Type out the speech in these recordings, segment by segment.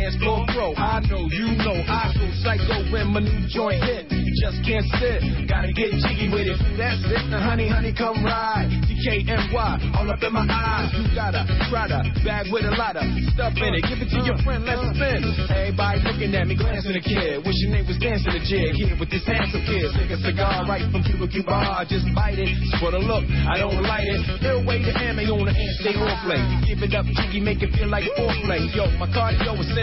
Dance floor pro, I know, you know, I go psycho when my new joint hit. Just can't sit, gotta get jiggy with it. That's it, now honey, honey, come ride. DKNY, all up in my eyes. You got a Prada bag with a lot of stuff in it. Give it to your friend, let's spin. Everybody looking at me, glancing a kid. Wish your name was dancing a jig here with this handsome kid. Take a cigar right from Cuba Cuba, I just bite it. For the look, I don't light it. Ill way to ammo on the hand, stay on play. Give it up, jiggy, make it feel like foreplay. Yo, my cardio is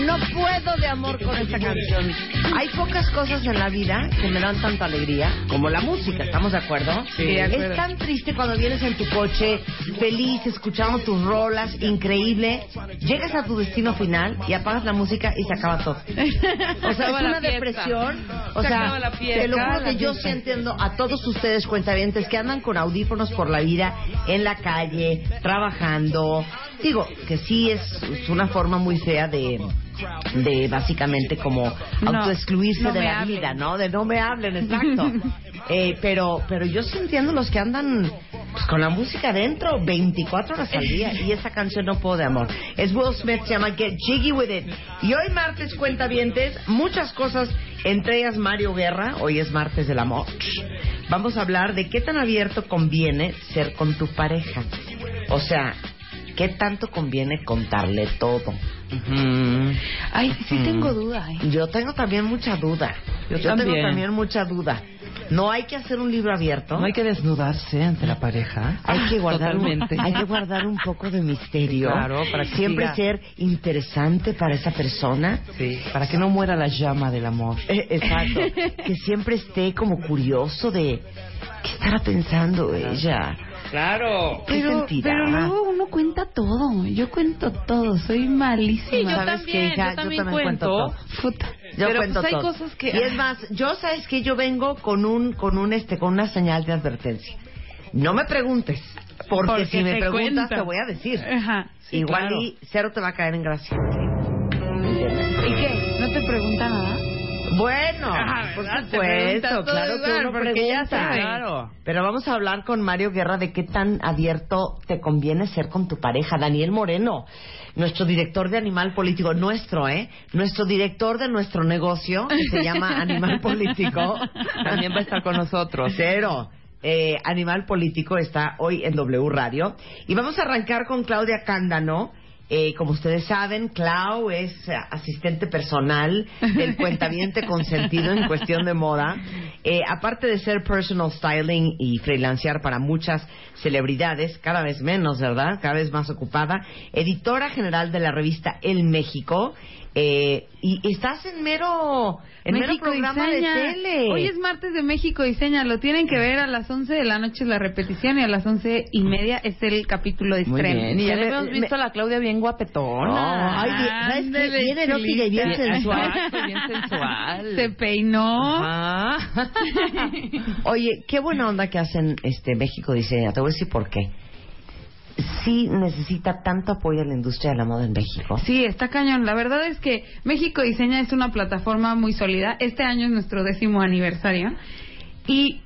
no puedo de amor con esta canción. Hay pocas cosas en la vida que me dan tanta alegría como la música, ¿estamos de acuerdo? Sí, de acuerdo. Es tan triste cuando vienes en tu coche, feliz, escuchando tus rolas, increíble. Llegas a tu destino final y apagas la música y se acaba todo. O sea, es una depresión. O Se sea, te lo juro que yo sí entiendo a todos ustedes cuentavientes que andan con audífonos por la vida, en la calle, trabajando. Digo, que sí es, es una forma muy fea de, de básicamente como No, autoexcluirse no de la hablen. vida, ¿no? De no me hablen, exacto. Eh, pero, pero yo sí entiendo los que andan pues, con la música adentro 24 horas al día y esa canción no puedo de amor. Es Will Smith, se llama Get Jiggy With It. Y hoy martes cuentavientes, muchas cosas, entre ellas Mario Guerra, hoy es martes del amor. Vamos a hablar de qué tan abierto conviene ser con tu pareja. O sea, qué tanto conviene contarle todo. Ay, sí tengo duda. ¿eh? Yo tengo también mucha duda. Yo, tengo también. también mucha duda. No hay que hacer un libro abierto. No hay que desnudarse ante la pareja. Hay que guardar un, Totalmente. hay que guardar un poco de misterio. Claro, para que siempre siga. ser interesante para esa persona. Sí, para que no muera la llama del amor. Eh, exacto. que siempre esté como curioso de qué estará pensando ella. Claro. ¿Qué Pero, pero luego uno cuenta todo. Yo cuento todo. Soy malísima. Sí, yo ¿Sabes qué, también, hija? yo también, Yo también cuento todo. Puta. Yo pero cuento pues hay todo. cosas que... Y es más, yo sabes que yo vengo con un con un este con una señal de advertencia. No me preguntes, porque, Porque si me preguntas cuento. te voy a decir. Ajá. sí, Igual claro. y cero te va a caer en gracia. ¿Y qué? ¿No te pregunta nada? Bueno, Ah, por. Claro. Pero vamos a hablar con Mario Guerra de qué tan abierto te conviene ser con tu pareja. Daniel Moreno, nuestro director de Animal Político, nuestro, ¿eh? Nuestro director de nuestro negocio, que se llama Animal Político. También va a estar con nosotros. Cero. Eh, Animal Político está hoy en W Radio. Y vamos a arrancar con Claudia Cándano. Eh, como ustedes saben, Clau es eh, asistente personal del cuentaviente consentido en cuestión de moda. Eh, aparte de ser personal styling y freelancear para muchas celebridades, cada vez menos, ¿verdad? Cada vez más ocupada. Editora general de la revista El México. Eh, y estás en mero, en mero México programa Diseña. de tele. Hoy es martes de México Diseña. Lo tienen que ver a las 11 de la noche es la repetición y a las once y media es el capítulo de Muy estreno. bien. Y ya Me- habíamos visto a la Claudia bien guapetona. Ay, bien- ¿sabes qué? Bien erótica y bien sensual. Bien sensual. Se peinó. Ajá. Oye, qué buena onda que hacen este México Diseña. Te voy a decir por qué. Sí necesita tanto apoyo a la industria de la moda en México. Sí, está cañón. La verdad es que México Diseña es una plataforma muy sólida. Este año es nuestro décimo aniversario. Y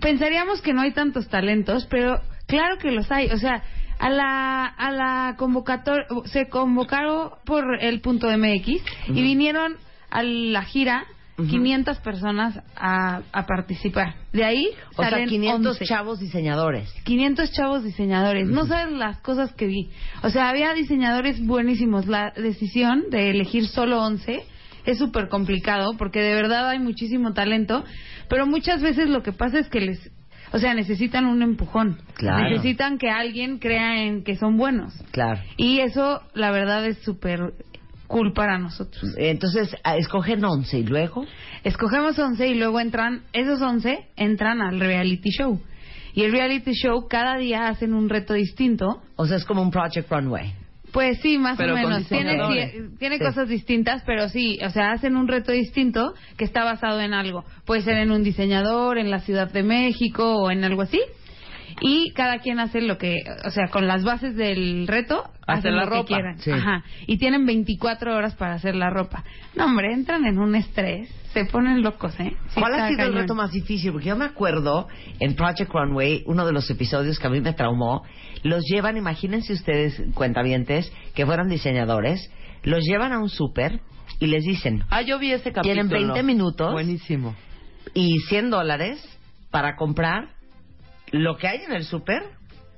pensaríamos que no hay tantos talentos, pero claro que los hay. O sea, a la, a la convocatoria, se convocaron por el punto MX y vinieron a la gira 500 personas a, a participar. De ahí O sea, salen 500 11. chavos diseñadores. 500 chavos diseñadores. No sabes las cosas que vi. O sea, había diseñadores buenísimos. La decisión de elegir solo 11 es súper complicado porque de verdad hay muchísimo talento, pero muchas veces lo que pasa es que les... O sea, necesitan un empujón. Claro. Necesitan que alguien crea en que son buenos. Claro. Y eso, la verdad, es súper cool para nosotros. Entonces, ah, escogen 11 y luego. Escogemos 11 y luego entran, esos 11 entran al reality show. Y el reality show cada día hacen un reto distinto. O sea, es como un Project Runway. Pues sí, más Pero o menos. Tiene, tiene Sí. cosas distintas, pero sí, o sea, hacen un reto distinto que está basado en algo. Puede ser en un diseñador, en la Ciudad de México o en algo así. Y cada quien hace lo que, o sea, con las bases del reto, Hace hacen la lo ropa. que quieran. Sí. Ajá. Y tienen 24 horas para hacer la ropa. No, hombre, entran en un estrés, se ponen locos, ¿eh? Sí ¿Cuál ha sido el reto más difícil? Porque yo me acuerdo en Project Runway, uno de los episodios que a mí me traumó, los llevan, imagínense ustedes, cuentavientes, que fueran diseñadores, los llevan a un súper y les dicen, Ah, yo vi ese capítulo. Tienen 20 minutos. Buenísimo. y 100 dólares para comprar lo que hay en el súper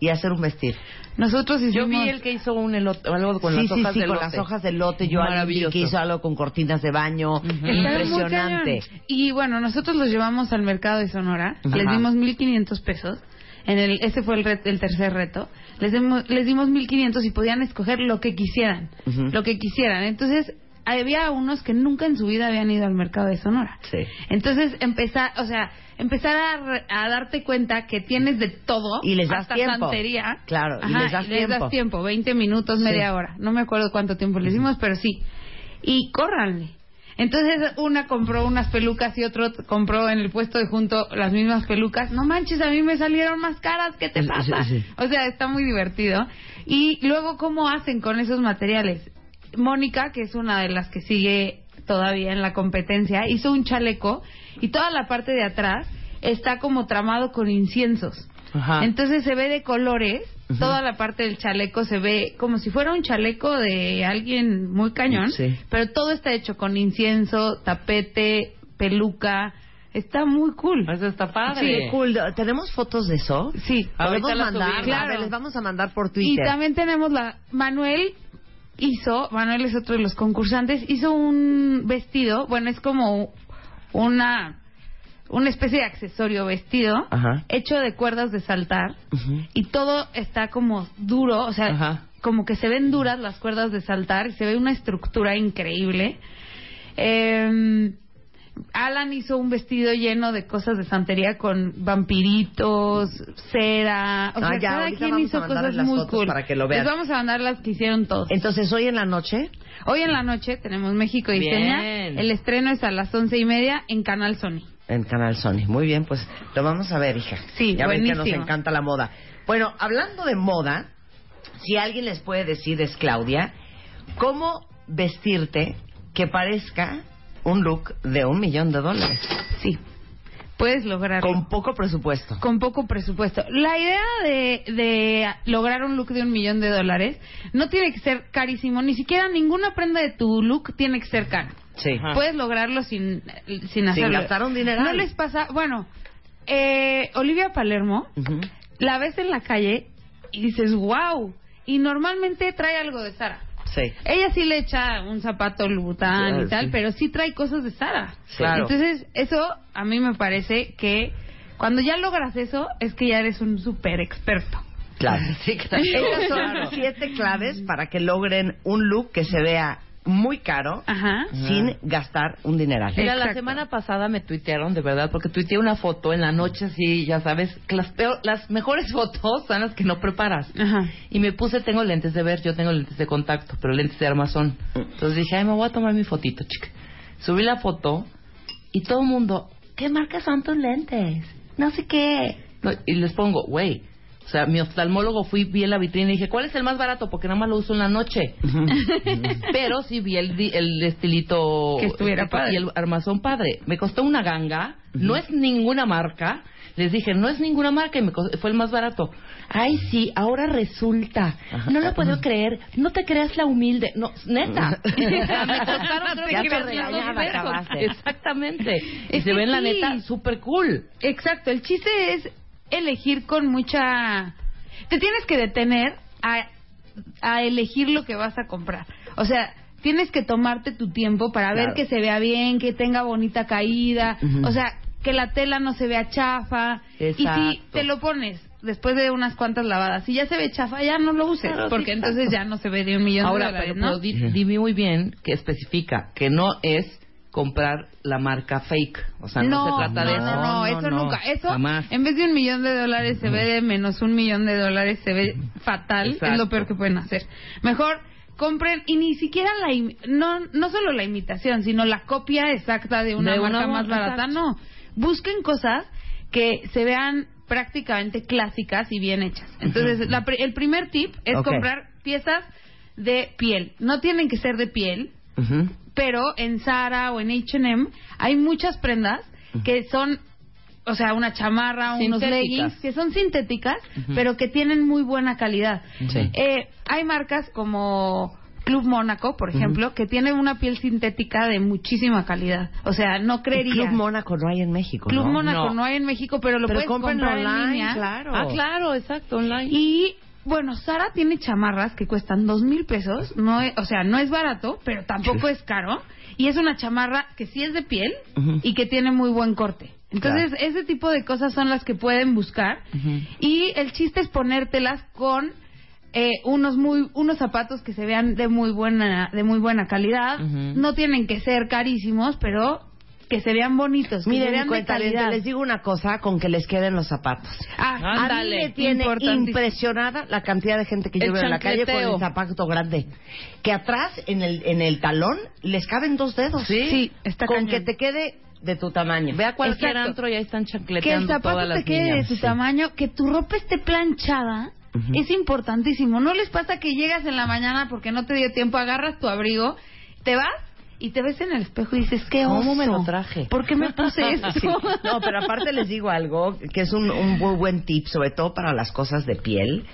y hacer un vestido. Nosotros hicimos... Yo vi el que hizo un elote, algo con sí, las hojas sí, de con elote. las hojas de lote. Yo alguien que hizo algo con cortinas de baño. Impresionante. Y bueno, nosotros los llevamos al mercado de Sonora, Ajá. les dimos 1500 pesos. En el, ese fue el, re- el tercer reto. Les, dimos- les dimos 1500 y podían escoger lo que quisieran. Lo que quisieran. Entonces, había unos que nunca en su vida habían ido al mercado de Sonora. Sí. Entonces, empezar, o sea, empezar a, re- a darte cuenta que tienes de todo. Y les das hasta tiempo. santería. Claro, y les das y les das tiempo. tiempo, 20 minutos, Sí. media hora. No me acuerdo cuánto tiempo les dimos, pero sí. Y córranle. Entonces una compró unas pelucas y otro compró en el puesto de junto las mismas pelucas. No manches, a mí me salieron más caras, ¿qué te Sí, pasa? sí. O sea, está muy divertido. Y luego, ¿cómo hacen con esos materiales? Mónica, que es una de las que sigue todavía en la competencia, hizo un chaleco y toda la parte de atrás está como tramado con inciensos. Ajá. Entonces se ve de colores, toda la parte del chaleco se ve como si fuera un chaleco de alguien muy cañón, Sí. pero todo está hecho con incienso, tapete, peluca, está muy cool. Eso está padre. Sí, cool. ¿Tenemos fotos de eso? Sí. ¿Podemos Ahorita las mandar? subimos. Claro. A ver, les vamos a mandar por Y Twitter. también tenemos la Manuel hizo, Manuel es otro de los concursantes, hizo un vestido, bueno, es como una una especie de accesorio vestido Ajá. hecho de cuerdas de saltar Ujú. y todo está como duro, o sea, Ajá. como que se ven duras las cuerdas de saltar y se ve una estructura increíble. Eh, Alan hizo un vestido lleno de cosas de santería con vampiritos, cera, o Ah, sea, ya, cada quien hizo cosas muy cool. para que lo vean. Les vamos a mandar las que hicieron todos. Entonces, hoy en la noche, Hoy en la noche tenemos México Diseña. Bien. El estreno es a las once y media en Canal Sony. en Canal Sony. Muy bien, pues lo vamos a ver, hija. Sí, ya ven que nos encanta la moda. Bueno, hablando de moda, si alguien les puede decir, es Claudia, ¿cómo vestirte que parezca un look de un millón de dólares? Sí, puedes lograrlo. Con poco presupuesto. con poco presupuesto. La idea de, de lograr un look de un millón de dólares no tiene que ser carísimo, ni siquiera ninguna prenda de tu look tiene que ser cara. Sí. Puedes lograrlo sin, sin hacerlo. gastar un dineral. No les pasa, bueno, eh, Olivia Palermo, la ves en la calle y dices, wow, y normalmente trae algo de Sara. Sí. Ella sí le echa un zapato Louboutin y tal, sí. pero sí trae cosas de Sara. Sí. Claro. Entonces, eso a mí me parece que cuando ya logras eso, es que ya eres un súper experto. Claro. Sí, claro. Estas son Claro. siete claves para que logren un look que se vea muy caro Ajá. sin gastar un dineral. Mira, la semana pasada me tuitearon, de verdad, porque tuiteé una foto en la noche, así, ya sabes, que las, peor- las mejores fotos son las que no preparas. Ajá. Y me puse, tengo lentes de ver, yo tengo lentes de contacto, pero lentes de armazón. Entonces dije, ay, me voy a tomar mi fotito, chica. Subí la foto y todo el mundo, ¿qué marca son tus lentes? No sé qué. No, y les pongo, güey. O sea, mi oftalmólogo fui, vi en la vitrina y dije, ¿cuál es el más barato? Porque nada más lo uso en la noche. Pero sí vi el, di- el estilito Que estuviera padre. y el armazón padre. Me costó una ganga, No es ninguna marca. Les dije, no es ninguna marca y me co- fue el más barato. Ay, sí, ahora resulta. No lo puedo creer. No te creas la humilde. No, neta. O sea, me costaron creo Ya que te 300 regañaba, pesos. acabaste. Exactamente. Y se ven la sí. neta súper cool. Exacto, el chiste es elegir con mucha... Te tienes que detener a, a elegir lo que vas a comprar. O sea, tienes que tomarte tu tiempo para ver que se vea bien, que tenga bonita caída, o sea, que la tela no se vea chafa. Y si Exacto. te lo pones después de unas cuantas lavadas, si ya se ve chafa, ya no lo uses, Claro, porque exacto. entonces ya no se ve de un millón Ahora, de dólares, pero, ¿no? pero di, di muy bien que especifica que no es comprar la marca fake. O sea, no, se trata de eso. No, no, eso nunca. Eso, Jamás. en vez de un millón de dólares, se ve de menos un millón de dólares, se ve fatal. Es lo peor que pueden hacer. Mejor compren, y ni siquiera la, no, no solo la imitación, sino la copia exacta de una De marca más barata. exacto. No. Busquen cosas que se vean prácticamente clásicas y bien hechas. Entonces, la el primer tip es comprar piezas de piel. No tienen que ser de piel, Ujú. Pero en Zara o en H&M hay muchas prendas que son, o sea, una chamarra, unos leggings, que son sintéticas, pero que tienen muy buena calidad. Sí. Eh, hay marcas como Club Mónaco, por ejemplo, que tienen una piel sintética de muchísima calidad. O sea, no creería. Club Mónaco no hay en México, Club ¿no? Mónaco No. no. hay en México, pero lo Pero puedes comprar en online, línea. claro. Ah, claro, exacto, online. Y bueno, Sara tiene chamarras que cuestan dos mil pesos. No es- o sea, no es barato, pero tampoco es caro. Y es una chamarra que sí es de piel y que tiene muy buen corte. Entonces, ese tipo de cosas son las que pueden buscar. Y el chiste es ponértelas con eh, unos muy unos zapatos que se vean de muy buena de muy buena calidad. No tienen que ser carísimos, pero que se vean bonitos, que se Miren, vean de cuenta, calidad. les digo una cosa, con que les queden los zapatos. Ah, A mí ándale, me tiene impresionada la cantidad de gente que yo El veo en la calle con el zapato grande. Que atrás, en el, en el talón, les caben dos dedos. Sí. Sí, está Con cañón. que te quede de tu tamaño. Ve a cualquier Exacto. antro y ahí están que el chancleteando zapato todas te quede niñas. de tu tamaño, que tu ropa esté planchada, es importantísimo. No les pasa que llegas en la mañana porque no te dio tiempo, agarras tu abrigo, te vas y te ves en el espejo y dices, ¿qué ¿Cómo oso? me lo traje? ¿Por qué me puse esto? Sí. No, pero aparte les digo algo que es un, un muy buen tip, sobre todo para las cosas de piel,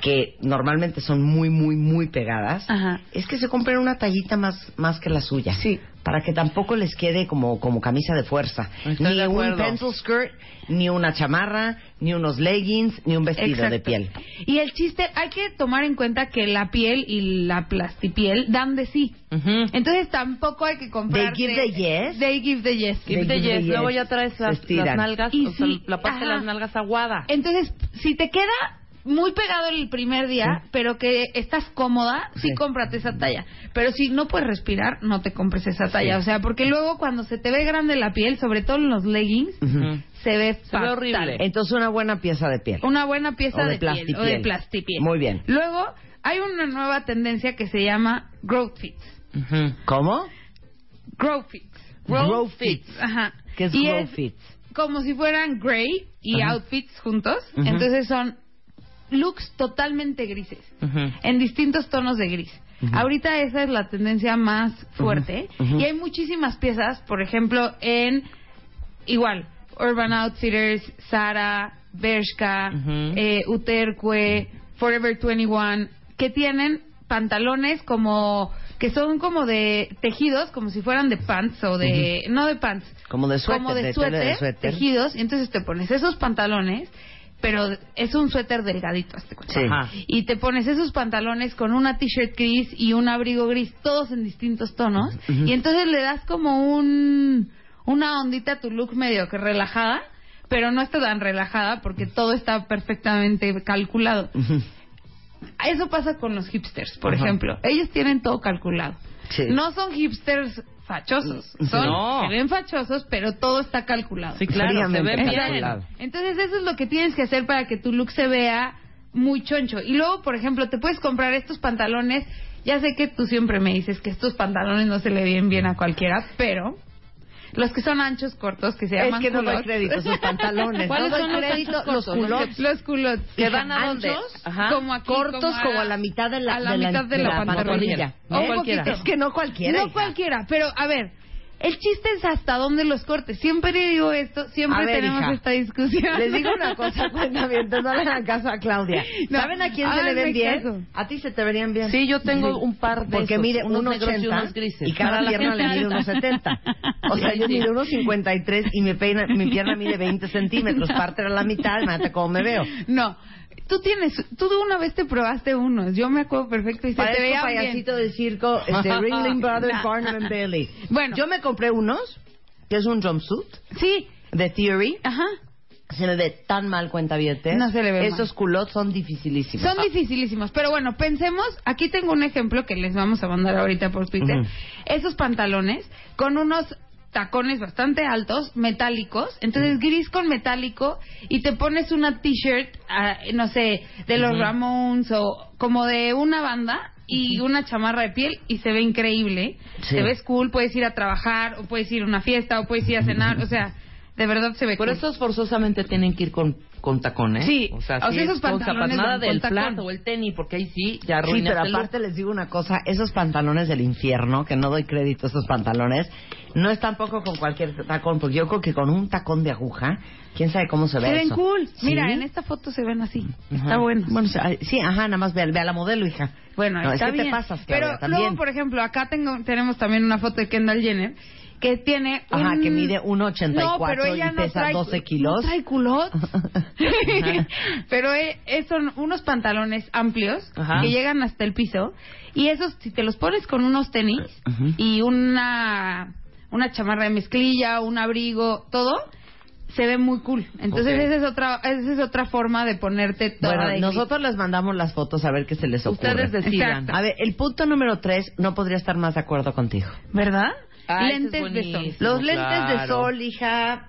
que normalmente son muy, muy, muy pegadas. Ajá. Es que se compren una tallita más, más que la suya. Sí. Para que tampoco les quede como, como camisa de fuerza. Estoy ni de un pencil skirt, ni una chamarra, ni unos leggings, ni un vestido de Exacto. piel. Y el chiste, hay que tomar en cuenta que la piel y la plastipiel dan de sí. Ujú. Entonces tampoco hay que comprar. They give the yes. They give the yes. Give the the yes. yes. Luego ya traes las, las nalgas, Y o sea, la parte de las nalgas aguada. Entonces, si te queda muy pegado el primer día, pero que estás cómoda, sí, Sí. cómprate esa talla. Pero si no puedes respirar, no te compres esa talla. O sea, porque luego cuando se te ve grande la piel, sobre todo en los leggings, se ve Se ve horrible. Entonces una buena pieza de piel. Una buena pieza O de de, piel o de plastipiel. Muy bien. Luego, hay una nueva tendencia que se llama growth fits. ¿Cómo? Growth fits. Grow fits. Ajá. ¿Qué es Y grow fits? Como si fueran gray y outfits juntos. Entonces son looks totalmente grises. En distintos tonos de gris. Ahorita esa es la tendencia más fuerte y hay muchísimas piezas, por ejemplo, en igual Urban Outfitters, Zara, Bershka, eh, Uterque, Forever 21, que tienen pantalones como que son como de tejidos, como si fueran de pants o de no de pants, Como de suéter, como de, de suéter, de suéter. tejidos, y entonces te pones esos pantalones, pero es un suéter delgadito, hazte cuenta. Sí. Ajá. Y te pones esos pantalones con una t-shirt gris y un abrigo gris, todos en distintos tonos. Ujú. Y entonces le das como un una ondita a tu look medio que relajada, pero no está tan relajada porque todo está perfectamente calculado. Ujú. Eso pasa con los hipsters, por ejemplo. Ellos tienen todo calculado. Sí. No son hipsters fachosos. Sí. Son, No. Se ven fachosos, pero todo está calculado. Sí, claro, se Fríamente ve bien. calculado. Entonces eso es lo que tienes que hacer para que tu look se vea muy choncho. Y luego, por ejemplo, te puedes comprar estos pantalones. Ya sé que tú siempre me dices que estos pantalones no se le ven bien a cualquiera, pero los que son anchos, cortos, que se Es llaman que no doy culottes. crédito a sus pantalones. ¿Cuáles no doy son los crédito anchos los cortos? culottes. Los culottes. ¿Que van a? Ajá. como aquí, cortos como a la mitad de la, a la de mitad de la, pantorrilla. No Un cualquiera. poquito. Es que no cualquiera. No hija. cualquiera, pero a ver, El chiste es hasta dónde los cortes. Siempre digo esto, siempre A ver, tenemos hija, esta discusión. Les digo una cosa, cuenta bien, no le hagan caso a Claudia. No, ¿Saben a quién se le ven bien? caso. A ti se te verían bien. Sí, yo tengo un par de Porque esos, mide unos negros y 1,80 unos grises. y cada Para pierna le mide alta. 1,70. O sea, Sí, yo sí. mido 1,53 y mi, peina- mi pierna mide 20 centímetros. Parte a la mitad, imagínate cómo me veo. No, tú tienes, tú una vez te probaste unos, yo me acuerdo perfecto y se te veía bien. payasito del circo, este, Ringling Brothers. Barnum and Bailey. Bueno. Yo me compré unos, que es un jumpsuit, Sí, de Theory. ajá. Se me ve tan mal cuenta No se le ve Esos culottes son dificilísimos. Son dificilísimos, pero bueno, pensemos, aquí tengo un ejemplo que les vamos a mandar ahorita por Twitter. Esos pantalones con unos tacones bastante altos, metálicos, entonces gris con metálico y te pones una t-shirt, ah, no sé, de los Ramones o como de una banda y una chamarra de piel y se ve increíble. Sí. Te ves cool, puedes ir a trabajar o puedes ir a una fiesta o puedes ir a cenar, o sea, de verdad se ve Por cool. eso forzosamente tienen que ir con, con tacones. Sí, o sea, o sea, sí, esos pantalones nada con del tacón. o el tenis, porque ahí sí, ya Sí, pero aparte les digo una cosa, esos pantalones del infierno, que no doy crédito a esos pantalones, no es tampoco con cualquier tacón, porque yo creo que con un tacón de aguja, quién sabe cómo se ve Se ven eso. cool. ¿Sí? Mira, en esta foto se ven así. Está bueno. Bueno, sí, ajá, nada más ve, ve a la modelo, hija. Bueno, No, está es que te bien. pasas, Claudia, Pero también. luego, por ejemplo, acá tengo, tenemos también una foto de Kendall Jenner que tiene Ajá, un- que mide 1.84 no, pero ella y no pesa trae, 12 kilos. No trae culot. pero eh, eh, son unos pantalones amplios Ajá. que llegan hasta el piso y esos si te los pones con unos tenis y una una chamarra de mezclilla, un abrigo, todo se ve muy cool. Entonces esa es otra esa es otra forma de ponerte toda Bueno, de nosotros les mandamos las fotos a ver qué se les ocurre. Ustedes decidan. Exacto. A ver, el punto número 3 no podría estar más de acuerdo contigo. ¿Verdad? Lentes de sol. Los lentes de sol, hija,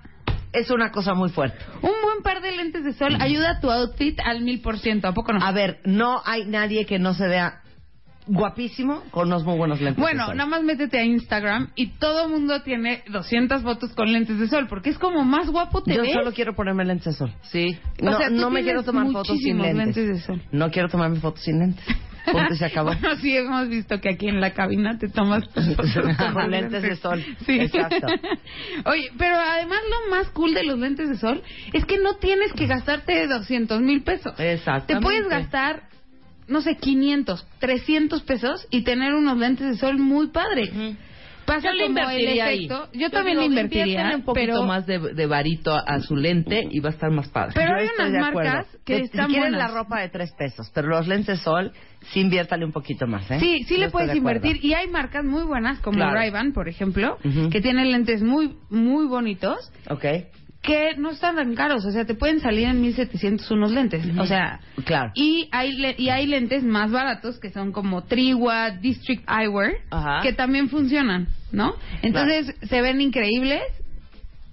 es una cosa muy fuerte. Un buen par de lentes de sol ayuda a tu outfit al mil por ciento. ¿A poco no? A ver, no hay nadie que no se vea guapísimo con unos muy buenos lentes de Bueno, sol. nada más métete a Instagram y todo mundo tiene 200 fotos con lentes de sol porque es como más guapo te Yo ves. solo quiero ponerme lentes de sol. Sí. No, O sea, no me quiero tomar fotos sin lentes. lentes de sol. No quiero tomarme fotos sin lentes. Punto se acabó. Bueno, sí hemos visto que aquí en la cabina te tomas tus lentes de sol. Sí. Exacto. Oye, pero además lo más cool de los lentes de sol es que no tienes que gastarte 200 mil pesos. Exactamente. Te puedes gastar, no sé, 500, 300 pesos y tener unos lentes de sol muy padre. Pasa Yo como el invertiría ahí. efecto. Yo, también digo, le invertiría. un poquito pero, más de, de varito a, su lente y va a estar más padre. Pero Yo hay estoy unas de acuerdo. marcas que De- están Si quieren buenas. la ropa de tres pesos, pero los lentes sol, sí inviértale un poquito más, ¿eh? Sí, sí Yo le puedes invertir y hay marcas muy buenas como Claro. Ray-Ban, por ejemplo, que tienen lentes muy muy bonitos Ok, que no están tan caros, o sea, te pueden salir en 1700 unos lentes, o sea, claro. y hay le- y hay lentes más baratos que son como Triwa, District Eyewear, Ajá. que también funcionan, ¿no? Entonces se ven increíbles,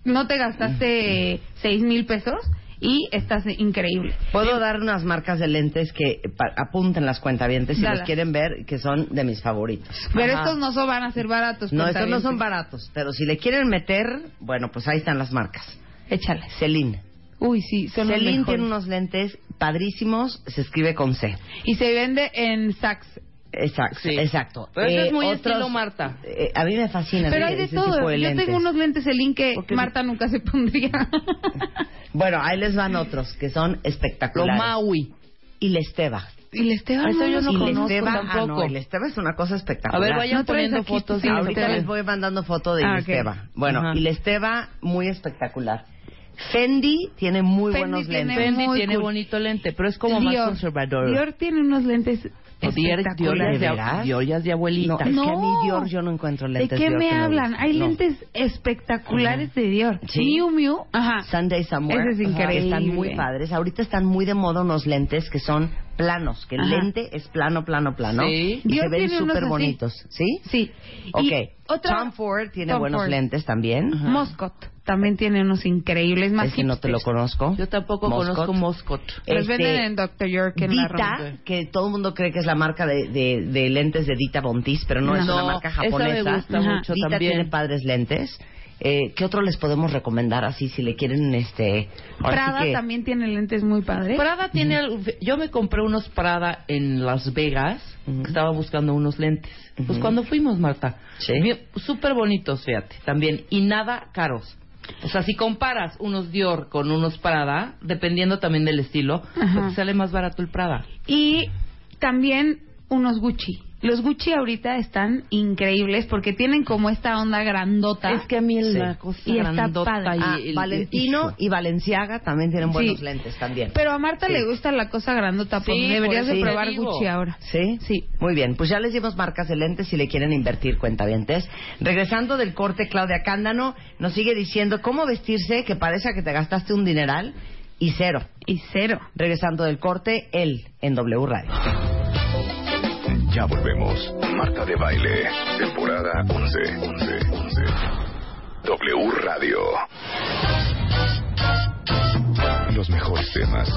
no te gastaste seis mil pesos y estás increíble. Puedo dar unas marcas de lentes que apunten las cuentavientes si los quieren ver, que son de mis favoritos. Pero Ajá. estos no son, van a ser baratos. No, estos no son baratos, pero si le quieren meter, bueno, pues ahí están las marcas. Échales. Celine. Uy, sí, son Celine tiene unos lentes padrísimos, se escribe con C. Y se vende en Saks. Exacto, Sí. exacto. Pero ese es muy otros- estilo Marta. eh, a mí me fascina Pero hay de ese todo. tipo de Yo lentes. tengo unos lentes Celine que Porque- Marta nunca se pondría. Bueno, ahí les van otros que son Lo espectaculares. Maui. Y la Esteba. y el Esteban Eso yo no y conozco Esteba, ah, tampoco. no, el Esteba es una cosa espectacular. A ver, vayan ¿No poniendo fotos. de Ahorita Esteba. les voy mandando foto de Ah, la ok. Esteba. Bueno, Ajá. y la Esteba, muy espectacular. Fendi tiene muy Fendi buenos tiene lentes. Fendi muy tiene cool. bonito lente, pero es como más Dior. conservador. Dior tiene unos lentes O Dior, Dior, de, ¿De? Dior de No, abuelita. es que a mí No. Dior yo no encuentro ¿De lentes qué Dior me hablan? gusten. Hay No. lentes espectaculares de Dior. Sí. Miu Miu. Ajá. Sunday Somewhere. Ese es Ajá. increíble. Están muy padres. Ahorita están muy de moda unos lentes que son planos, que el Ajá. lente es plano, plano, plano. Sí. Y Dior se ven súper bonitos. ¿Sí? Sí. Ok. Y otra- Tom Ford tiene Tom buenos Ford. lentes también. Moscot también tiene unos increíbles más Ese no te lo conozco. Yo tampoco Moscot. conozco Moscot. Los Este, venden en Dr. York en la Dita, Roma. que todo el mundo cree que es la marca de, de- de lentes de Dita Bontis, pero no, es No, una marca esa me japonesa. gusta Ajá. mucho Dita también. tiene padres lentes. Eh, ¿Qué otro les podemos recomendar así si le quieren este? ahora sí Prada que- también tiene lentes muy padres. Prada tiene... Yo me compré unos Prada en Las Vegas. Estaba buscando unos lentes. Pues cuando fuimos, Marta. Sí. Súper bonitos, fíjate. También. Y nada caros. O sea, si comparas unos Dior con unos Prada, dependiendo también del estilo, pues sale más barato el Prada. Y también unos Gucci. Los Gucci ahorita están increíbles porque tienen como esta onda grandota. Es que a mí Sí. la cosa Y está padre. y Ah, el- Valentino y Valenciaga también tienen buenos Sí. lentes también. Pero a Marta Sí. le gusta la cosa grandota, pues Sí, deberías por de probar. Gucci ahora. ¿Sí? Sí. Muy bien, pues ya les dimos marcas de lentes si le quieren invertir cuentavientes. Regresando del corte, Claudia Cándano nos sigue diciendo cómo vestirse que parece que te gastaste un dineral y cero. Y cero. Regresando del corte, él en W Radio. Ya volvemos. Marta de Baile, temporada 11. 11, 11. W Radio. Los mejores temas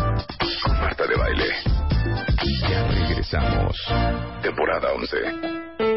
con Marta de Baile. Ya regresamos. Temporada 11.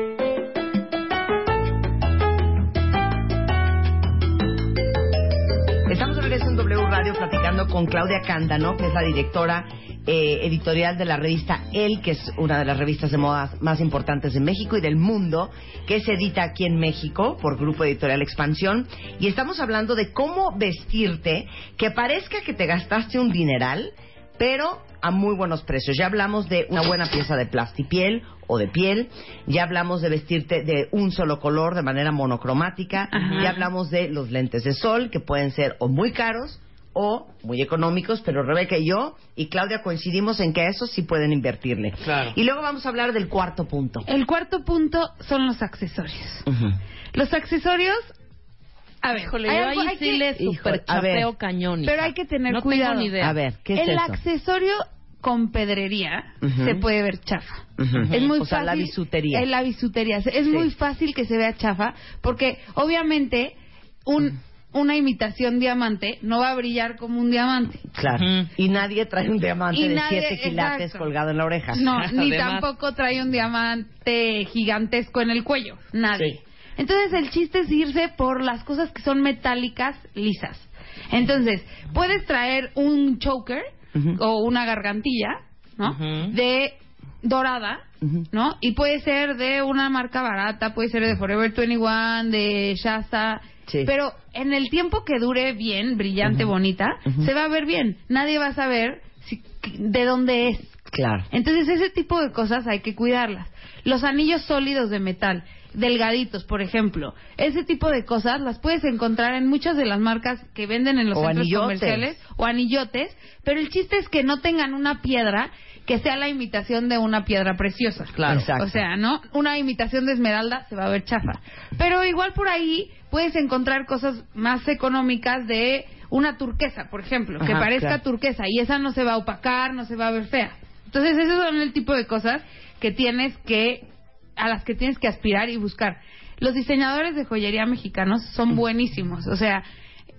Estamos de en W Radio platicando con Claudia Cándano, que es la directora eh, editorial de la revista El, que es una de las revistas de moda más importantes de México y del mundo, que se edita aquí en México por Grupo Editorial Expansión. Y estamos hablando de cómo vestirte que parezca que te gastaste un dineral, pero a muy buenos precios. Ya hablamos de una buena pieza de plastipiel o de piel, ya hablamos de vestirte de un solo color de manera monocromática, Ajá. ya hablamos de los lentes de sol que pueden ser o muy caros o muy económicos, pero Rebeca y yo y Claudia coincidimos en que a esos sí pueden invertirle. Claro. Y luego vamos a hablar del cuarto punto. El cuarto punto son los accesorios. Los accesorios... A ver, Híjole, hay yo algo- ahí hay sí que- le super chapeo cañón. Pero hay que tener no cuidado. Tengo ni idea. A ver, ¿qué es el eso? accesorio con pedrería se puede ver chafa. Es muy O sea, fácil. la bisutería. Es la bisutería. Es muy fácil que se vea chafa porque obviamente un, una imitación diamante no va a brillar como un diamante. Claro. Y nadie trae un diamante Y de nadie- 7 quilates exacto. colgado en la oreja. No, ni Además. tampoco trae un diamante gigantesco en el cuello. Nadie. Sí. Entonces el chiste es irse por las cosas que son metálicas lisas. Entonces, puedes traer un choker O una gargantilla, ¿no? De dorada. ¿no? Y puede ser de una marca barata, puede ser de Forever 21, de Shasta. Sí. Pero en el tiempo que dure bien, brillante, bonita, se va a ver bien. Nadie va a saber si- de dónde es. Claro. Entonces ese tipo de cosas hay que cuidarlas. Los anillos sólidos de metal, delgaditos, por ejemplo, ese tipo de cosas las puedes encontrar en muchas de las marcas que venden en los O centros anillotes. comerciales o anillotes, pero el chiste es que no tengan una piedra que sea la imitación de una piedra preciosa. Claro. Exacto. O sea, ¿no? Una imitación de esmeralda se va a ver chafa. Pero igual por ahí puedes encontrar cosas más económicas de una turquesa, por ejemplo, que parezca claro. turquesa y esa no se va a opacar, no se va a ver fea. Entonces, esos son el tipo de cosas que tienes que a las que tienes que aspirar y buscar. Los diseñadores de joyería mexicanos son buenísimos, o sea,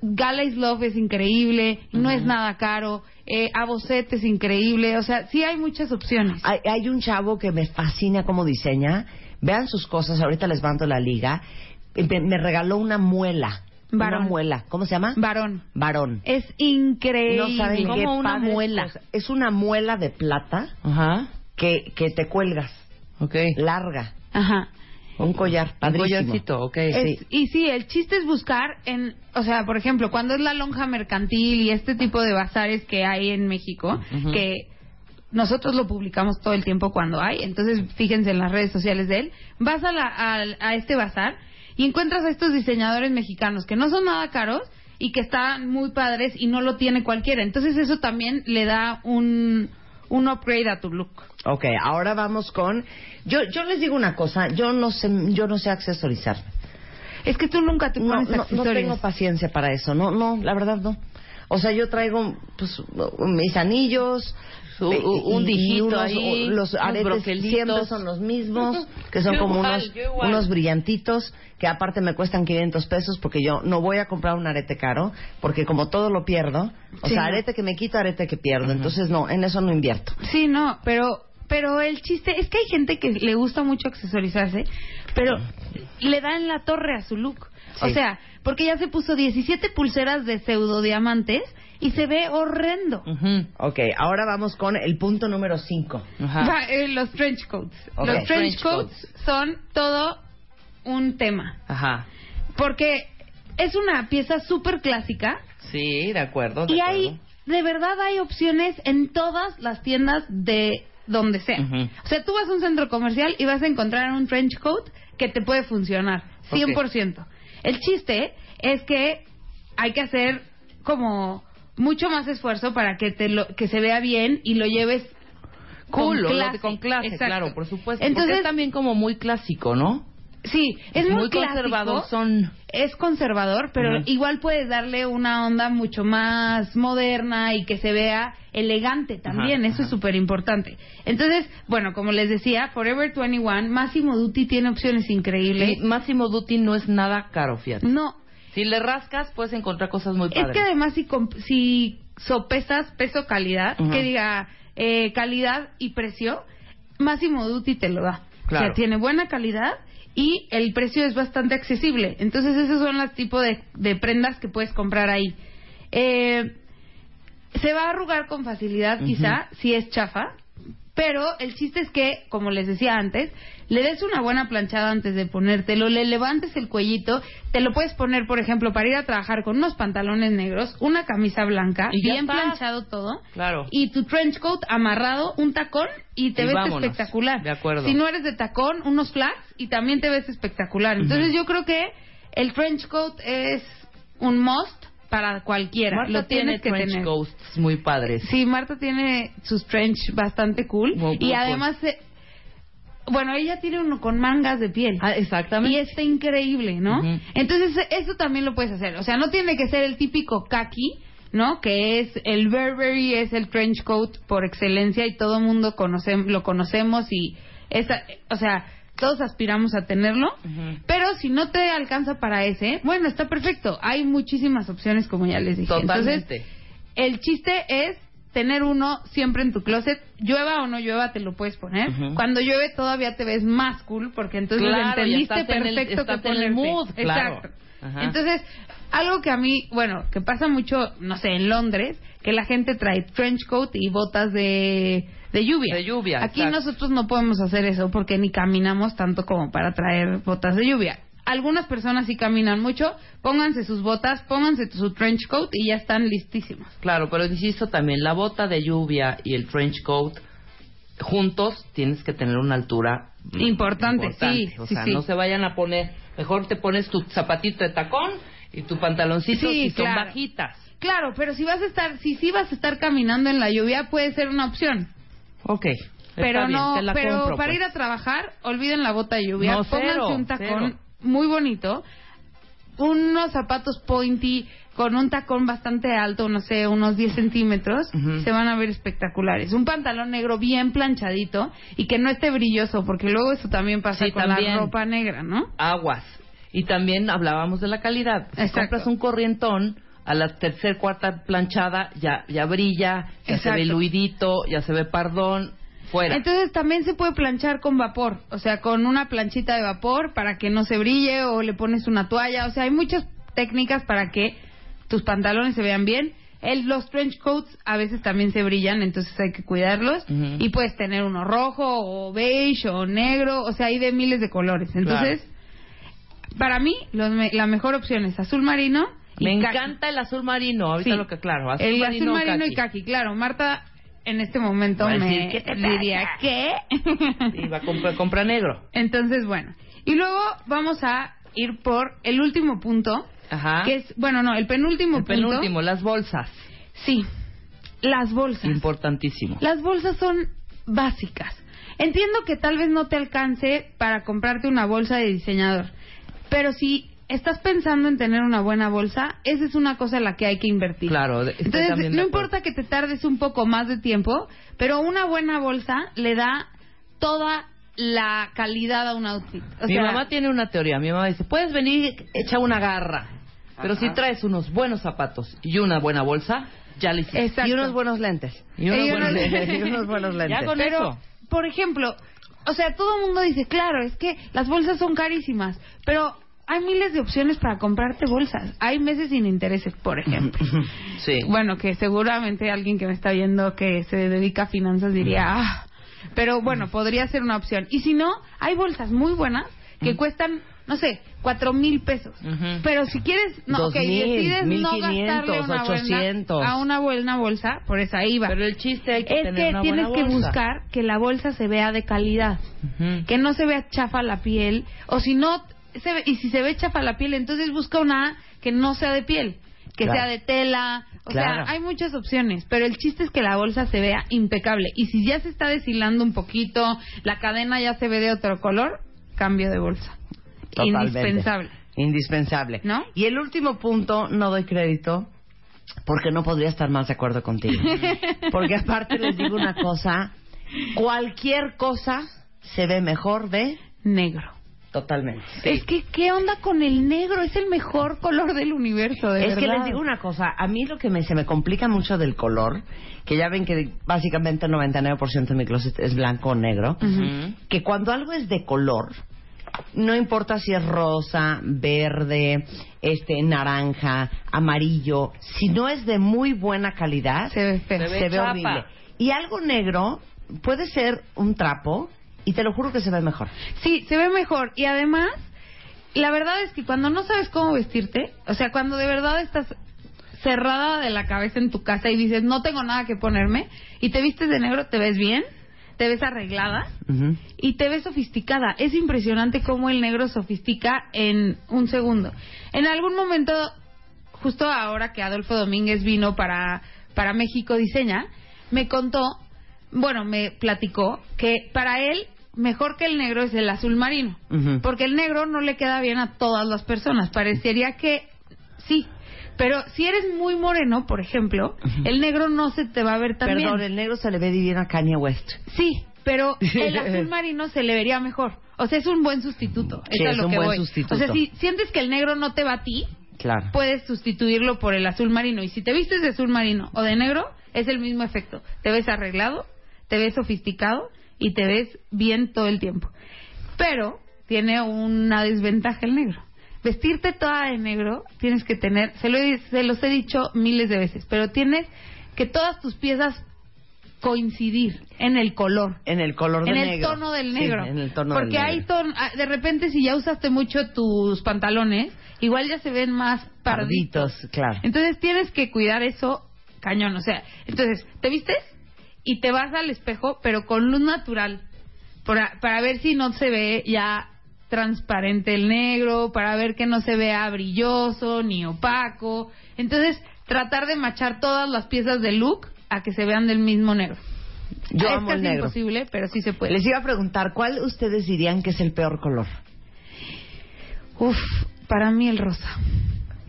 Gala is Love es increíble, no es nada caro, eh, es increíble, o sea, sí hay muchas opciones. Hay, hay un chavo que me fascina cómo diseña. Vean sus cosas, ahorita les mando la liga. Me, me regaló una muela. Varón. Una muela. ¿Cómo se llama? Varón. Varón. Es increíble. No saben qué una muela. Es una muela de plata Ajá. que, que te cuelgas. Ok. Larga. Ajá. Un collar. Un Padrísimo. collarcito, ok. Es- Y sí, el chiste es buscar en, o sea, por ejemplo, cuando es la lonja mercantil y este tipo de bazares que hay en México, que nosotros lo publicamos todo el tiempo cuando hay, entonces fíjense en las redes sociales de él, vas a, la, a, a este bazar y encuentras a estos diseñadores mexicanos que no son nada caros y que están muy padres y no lo tiene cualquiera. Entonces eso también le da un, un upgrade a tu look. Ok, ahora vamos con... Yo, yo les digo una cosa. Yo no sé, yo no sé accesorizarme. Es que tú nunca te No, pones no, no accesorios. tengo paciencia para eso. No, no, la verdad no. O sea, yo traigo pues, mis anillos, Su- un dijito unos- ahí, los aretes siempre son los mismos, que son Yo como igual, unos, unos brillantitos, que aparte me cuestan 500 pesos porque yo no voy a comprar un arete caro, porque como todo lo pierdo, o Sí, sea, arete que me quito, arete que pierdo, entonces no, en eso no invierto. Sí, no, pero pero el chiste es que hay gente que le gusta mucho accesorizarse, pero le da en la torre a su look. O sea, porque ya se puso 17 pulseras de pseudodiamantes y se ve horrendo. Ujú. Ok, ahora vamos con el punto número 5. Ajá. Va, eh, los trench coats. Los trench, Trench coats, coats. son todo un tema. Ajá. Porque es una pieza súper clásica Sí, de acuerdo. de y acuerdo. hay, de verdad hay opciones en todas las tiendas de donde sea. O sea, tú vas a un centro comercial y vas a encontrar un trench coat que te puede funcionar, 100%. El chiste es que hay que hacer como mucho más esfuerzo para que te lo, que se vea bien y lo lleves Cool, con clase. con clase, Exacto. claro, por supuesto. Entonces, Porque es también como muy clásico, ¿no? Sí, es muy, muy clásico, conservador, son- Es conservador, pero igual puedes darle una onda mucho más moderna y que se vea elegante también. Eso es súper importante. Entonces, bueno, como les decía, Forever 21, Massimo Dutti tiene opciones increíbles. Y Máximo Duty no es nada caro, fíjate. No, Si le rascas, puedes encontrar cosas muy es padres. que además si, comp- si sopesas peso-calidad, que diga eh, calidad y precio, Massimo Dutti te lo da. O Claro. sea, tiene buena calidad y el precio es bastante accesible. Entonces, esos son los tipos de, de prendas que puedes comprar ahí. Eh, se va a arrugar con facilidad, quizá, si es chafa. Pero el chiste es que, como les decía antes, le des una buena planchada antes de ponértelo, le levantes el cuellito, te lo puedes poner, por ejemplo, para ir a trabajar con unos pantalones negros, una camisa blanca, Y bien está. planchado todo, Claro. y tu trench coat amarrado, un tacón, y te Y ves vámonos. espectacular. De acuerdo. Si no eres de tacón, unos flats, y también te ves espectacular. Entonces yo creo que el trench coat es un must para cualquiera. Marta lo tiene tienes que trench tener. coats muy padres. Sí, Marta tiene sus trench bastante cool. Muy, muy y además, eh, bueno, ella tiene uno con mangas de piel. Ah, exactamente. Y está increíble, ¿no? Entonces, eso también lo puedes hacer. O sea, no tiene que ser el típico khaki, ¿no? Que es el Burberry, es el trench coat por excelencia y todo el mundo conoce, lo conocemos y, esa, o sea, todos aspiramos a tenerlo. Pero si no te alcanza para ese, bueno, está perfecto. Hay muchísimas opciones, como ya les dije. Totalmente. Entonces, el chiste es tener uno siempre en tu closet, llueva o no llueva, te lo puedes poner. Cuando llueve todavía te ves más cool porque entonces Claro, entendiste en el- perfecto estás que en el mood, claro. Exacto. Ajá. Entonces, algo que a mí, bueno, que pasa mucho, no sé, en Londres, que la gente trae trench coat y botas de, de lluvia. De lluvia, Aquí exacto. nosotros no podemos hacer eso porque ni caminamos tanto como para traer botas de lluvia. Algunas personas sí caminan mucho, pónganse sus botas, pónganse su trench coat y ya están listísimos. Claro, pero insisto también, la bota de lluvia y el trench coat juntos tienes que tener una altura Importante, sí, O sí, sea, sí. no se vayan a poner, mejor te pones tu zapatito de tacón y tu pantaloncito Sí, si son claro. bajitas. Claro, pero si vas a estar, si sí vas a estar caminando en la lluvia, puede ser una opción. Ok. Pero bien, no, pero compro, para pues. ir a trabajar, olviden la bota de lluvia, No, pónganse cero, un tacón cero. muy bonito, unos zapatos pointy con un tacón bastante alto, no sé, unos 10 centímetros, se van a ver espectaculares. Un pantalón negro bien planchadito y que no esté brilloso, porque luego eso también pasa Sí, con también. la ropa negra, ¿no? Aguas. Y también hablábamos de la calidad. Si compras un corrientón, a la tercer, cuarta planchada ya, ya brilla, ya se ve luidito, ya se ve pardón, fuera. Entonces también se puede planchar con vapor, o sea, con una planchita de vapor para que no se brille o le pones una toalla, o sea, hay muchas técnicas para que tus pantalones se vean bien. El, los trench coats a veces también se brillan, entonces hay que cuidarlos. Y puedes tener uno rojo o beige o negro, o sea, hay de miles de colores. Entonces, para mí, los la mejor opción es azul marino. Me encanta el azul marino, ahorita Sí. lo que claro, azul el marino, azul marino y caqui. claro. Marta en este momento me decir, ¿qué te diría. Y va a comprar, compra negro. Entonces, bueno. Y luego vamos a ir por el último punto, Ajá. que es, bueno, no, el penúltimo el punto. penúltimo, las bolsas. Sí, las bolsas. Importantísimo. Las bolsas son básicas. Entiendo que tal vez no te alcance para comprarte una bolsa de diseñador, pero si estás pensando en tener una buena bolsa, esa es una cosa en la que hay que invertir. Claro, Entonces, no importa que te tardes un poco más de tiempo, pero una buena bolsa le da toda la calidad a un outfit. O mi sea, mamá tiene una teoría. Mi mamá dice, puedes venir echa una garra, pero si traes unos buenos zapatos y una buena bolsa, ya le hiciste. Exacto. Y unos buenos lentes. Y unos Y buenos unos- lentes. y unos buenos lentes. Ya con Pero, eso. por ejemplo, o sea, todo el mundo dice, claro, es que las bolsas son carísimas, pero hay miles de opciones para comprarte bolsas. Hay meses sin intereses, por ejemplo. Sí. Bueno, que seguramente alguien que me está viendo que se dedica a finanzas diría, ah, pero bueno, podría ser una opción. Y si no, hay bolsas muy buenas que cuestan, no sé, cuatro mil pesos. Pero si quieres, no, Dos ok, mil, decides mil no quinientos, gastarle una buena, a una buena bolsa, por esa iba. Pero el chiste hay que es tener que una tienes buena que bolsa. buscar que la bolsa se vea de calidad, que no se vea chafa la piel, o si no, se ve- y si se ve chafa la piel, entonces busca una que no sea de piel, que Claro. sea de tela, o Claro. sea, hay muchas opciones, pero el chiste es que la bolsa se vea impecable, y si ya se está deshilando un poquito, la cadena ya se ve de otro color, cambio de bolsa. Totalmente. Indispensable. Indispensable. ¿No? Y el último punto, no doy crédito, porque no podría estar más de acuerdo contigo. Porque aparte les digo una cosa, cualquier cosa se ve mejor de Negro. Totalmente. Es que, ¿qué onda con el negro? Es el mejor color del universo, de es que les digo una cosa, a mí lo que me, se me complica mucho del color, que ya ven que básicamente el 99% de mi closet es blanco o negro, que cuando algo es de color, no importa si es rosa, verde, este naranja, amarillo, si no es de muy buena calidad, Se ve. Se ve se ve chapa. horrible. Y algo negro puede ser un trapo y te lo juro que se ve mejor. Sí, se ve mejor. Y además, la verdad es que cuando no sabes cómo vestirte, o sea, cuando de verdad estás cerrada de la cabeza en tu casa y dices, no tengo nada que ponerme, y te vistes de negro, te ves bien, te ves arreglada y te ves sofisticada. Es impresionante cómo el negro sofistica en un segundo. En algún momento, justo ahora que Adolfo Domínguez vino para, para México Diseña, me contó, bueno, me platicó que para él mejor que el negro es el azul marino. Porque el negro no le queda bien a todas las personas. Parecería que sí. Pero si eres muy moreno, por ejemplo, el negro no se te va a ver tan Perdón, bien. el negro se le ve divino a Kanye West. Sí, pero el azul marino se le vería mejor. O sea, es un buen sustituto. Sí, Eso es lo un que buen voy. sustituto. O sea, si sientes que el negro no te va a ti, Claro. puedes sustituirlo por el azul marino. Y si te vistes de azul marino o de negro, es el mismo efecto. Te ves arreglado, te ves sofisticado y te ves bien todo el tiempo. Pero tiene una desventaja el negro. Vestirte toda de negro, tienes que tener, se, lo he- se los he dicho miles de veces, pero tienes que todas tus piezas coincidir en el color En el color en del el negro. tono del Sí, negro. en el tono Porque del hay negro. ton- ah, de repente si ya usaste mucho tus pantalones, igual ya se ven más parditos. Parditos, claro. Entonces tienes que cuidar eso cañón, o sea, entonces te vistes y te vas al espejo, pero con luz natural, para, para ver si no se ve ya transparente el negro, para ver que no se vea brilloso ni opaco. Entonces, tratar de machar todas las piezas del look a que se vean del mismo negro. Yo es amo el casi negro. imposible, pero sí se puede. Les iba a preguntar, ¿cuál ustedes dirían que es el peor color? Uf, para mí el rosa.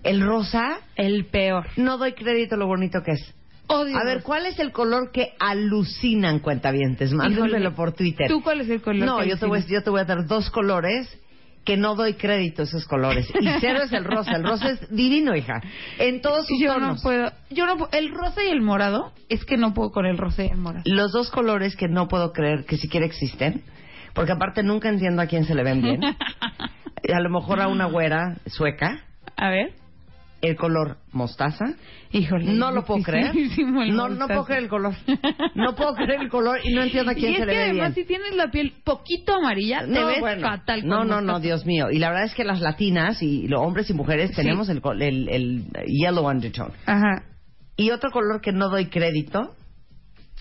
¿El rosa? El peor. No doy crédito a lo bonito que es. Odio. A ver. ¿cuál es el color que alucinan cuentavientes? Mándenmelo por Twitter. ¿Tú cuál es el color? No, que yo te, voy, yo te voy a dar dos colores que no doy crédito a esos colores. Y cero es el rosa. El rosa es divino, hija. En todos sus Yo no tonos. puedo. Yo no puedo. El rosa y el morado, es que no puedo con el rosa y el morado. Los dos colores que no puedo creer que siquiera existen. Porque aparte nunca entiendo a quién se le ven bien. A lo mejor a una güera sueca. A ver. El color mostaza. Híjole. No lo puedo creer. No, no puedo creer el color. No puedo creer el color y no entiendo a quién y es se le que ve además, bien. si tienes la piel poquito amarilla, te No, ves bueno. fatal. con No, no, no. Dios mío. Y la verdad es que las latinas y los hombres y mujeres Sí. tenemos el, el, el yellow undertone. Ajá. Y otro color que no doy crédito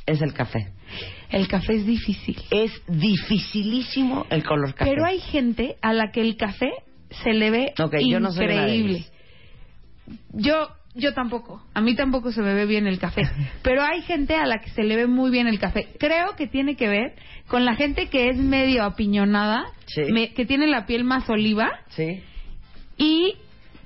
es el café. El café es difícil. Es dificilísimo el color café. Pero hay gente a la que el café se le ve Ok, yo no soy Yo, yo tampoco. A mí tampoco se me ve bien el café. Pero hay gente a la que se le ve muy bien el café. Creo que tiene que ver con la gente que es medio apiñonada, Sí. me- que tiene la piel más oliva Sí, y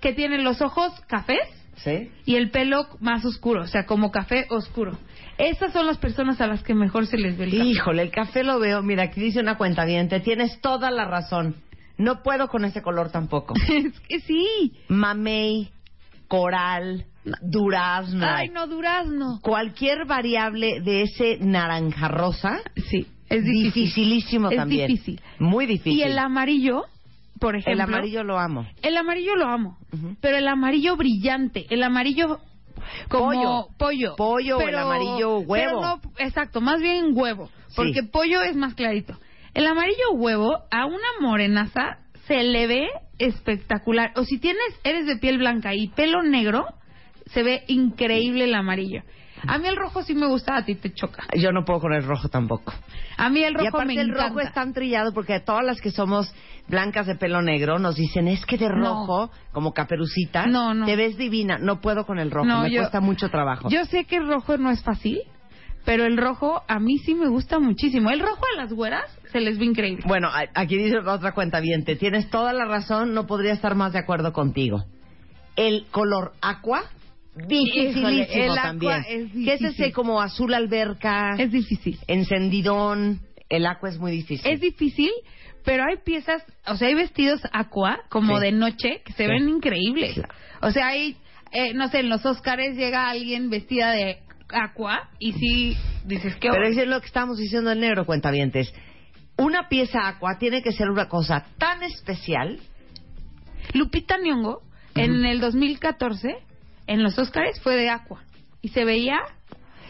que tiene los ojos cafés sí. y el pelo más oscuro, o sea, como café oscuro. Esas son las personas a las que mejor se les ve el café. Híjole, el café lo veo. Mira, aquí dice una cuenta bien. Te tienes toda la razón. No puedo con ese color tampoco. es que sí. Mamey, coral, durazno. Ay, no, durazno. Cualquier variable de ese naranja rosa. Sí, es difícil. Dificilísimo Es también. difícil. Muy difícil. Y el amarillo por ejemplo... El amarillo lo amo. El amarillo lo amo, pero el amarillo brillante, el amarillo como Pollo. pollo, Pollo o el amarillo huevo. pero no, exacto, más bien huevo, porque Sí. pollo es más clarito. El amarillo huevo a una morenaza se le ve espectacular. O si tienes, eres de piel blanca y pelo negro, se ve increíble el amarillo. A mí el rojo sí me gusta, a ti te choca. Yo no puedo con el rojo tampoco. A mí el rojo y aparte me el encanta. rojo es tan trillado porque todas las que somos blancas de pelo negro nos dicen es que de No. rojo, como caperucita, No, no. te ves divina. No puedo con el rojo, No, me yo- cuesta mucho trabajo. Yo sé que el rojo no es fácil, pero el rojo a mí sí me gusta muchísimo. El rojo a las güeras se les ve increíble. Bueno, aquí dice otra cuenta bien, tienes toda la razón, no podría estar más de acuerdo contigo. El color aqua, dificilísimo Híjole, el aqua también. es ¿Qué es ese difícil. como azul alberca, Es difícil. encendidón? El aqua es muy difícil. Es difícil, pero hay piezas, o sea, hay vestidos aqua, como Sí. de noche, que se Sí. ven increíbles. Claro. O sea, hay, eh, no sé, en los Óscares llega alguien vestida de aqua y sí dices que... Pero eso es lo que estamos diciendo el negro, cuentavientes. Una pieza aqua tiene que ser una cosa tan especial. Lupita Nyong'o, en el 2014, en los Óscares, fue de aqua. Y se veía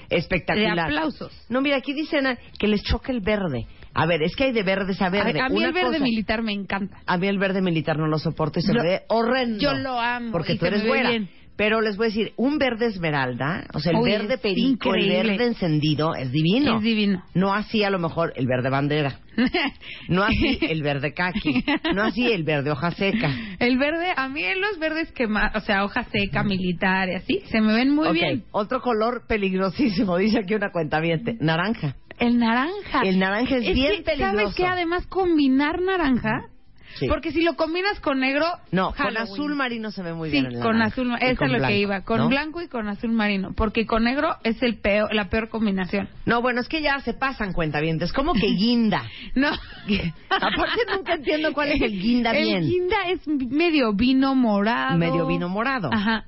Espectacular. de aplausos. No, mira, aquí dicen que les choca el verde. A ver, es que hay de verdes a verde. A, a mí Una el verde cosa- militar me encanta. A mí el verde militar no lo soporto y se me ve horrendo. yo lo amo Porque y tú se eres me ve buena. bien. Pero les voy a decir, un verde esmeralda, o sea, el Uy, verde perico, el verde encendido, es divino. Es divino. No así a lo mejor el verde bandera. No así el verde kaki. No así el verde hoja seca. El verde, a mí los verdes que más, o sea, hoja seca, militar y así, se me ven muy bien. otro color peligrosísimo, dice aquí una cuenta naranja. El naranja. El naranja es bien que, ¿Sabes peligroso. qué? Además, combinar naranja, Sí. porque si lo combinas con negro... No, con Halloween. azul marino se ve muy Sí, bien. el con azul, esa es con lo que iba, con ¿no? blanco y con azul marino, porque con negro es el peor, la peor combinación. No, bueno, es que ya se pasan cuentavientes. como que guinda? No. Aparte nunca entiendo cuál es el guinda bien. El guinda es medio vino morado. Medio vino morado. Ajá.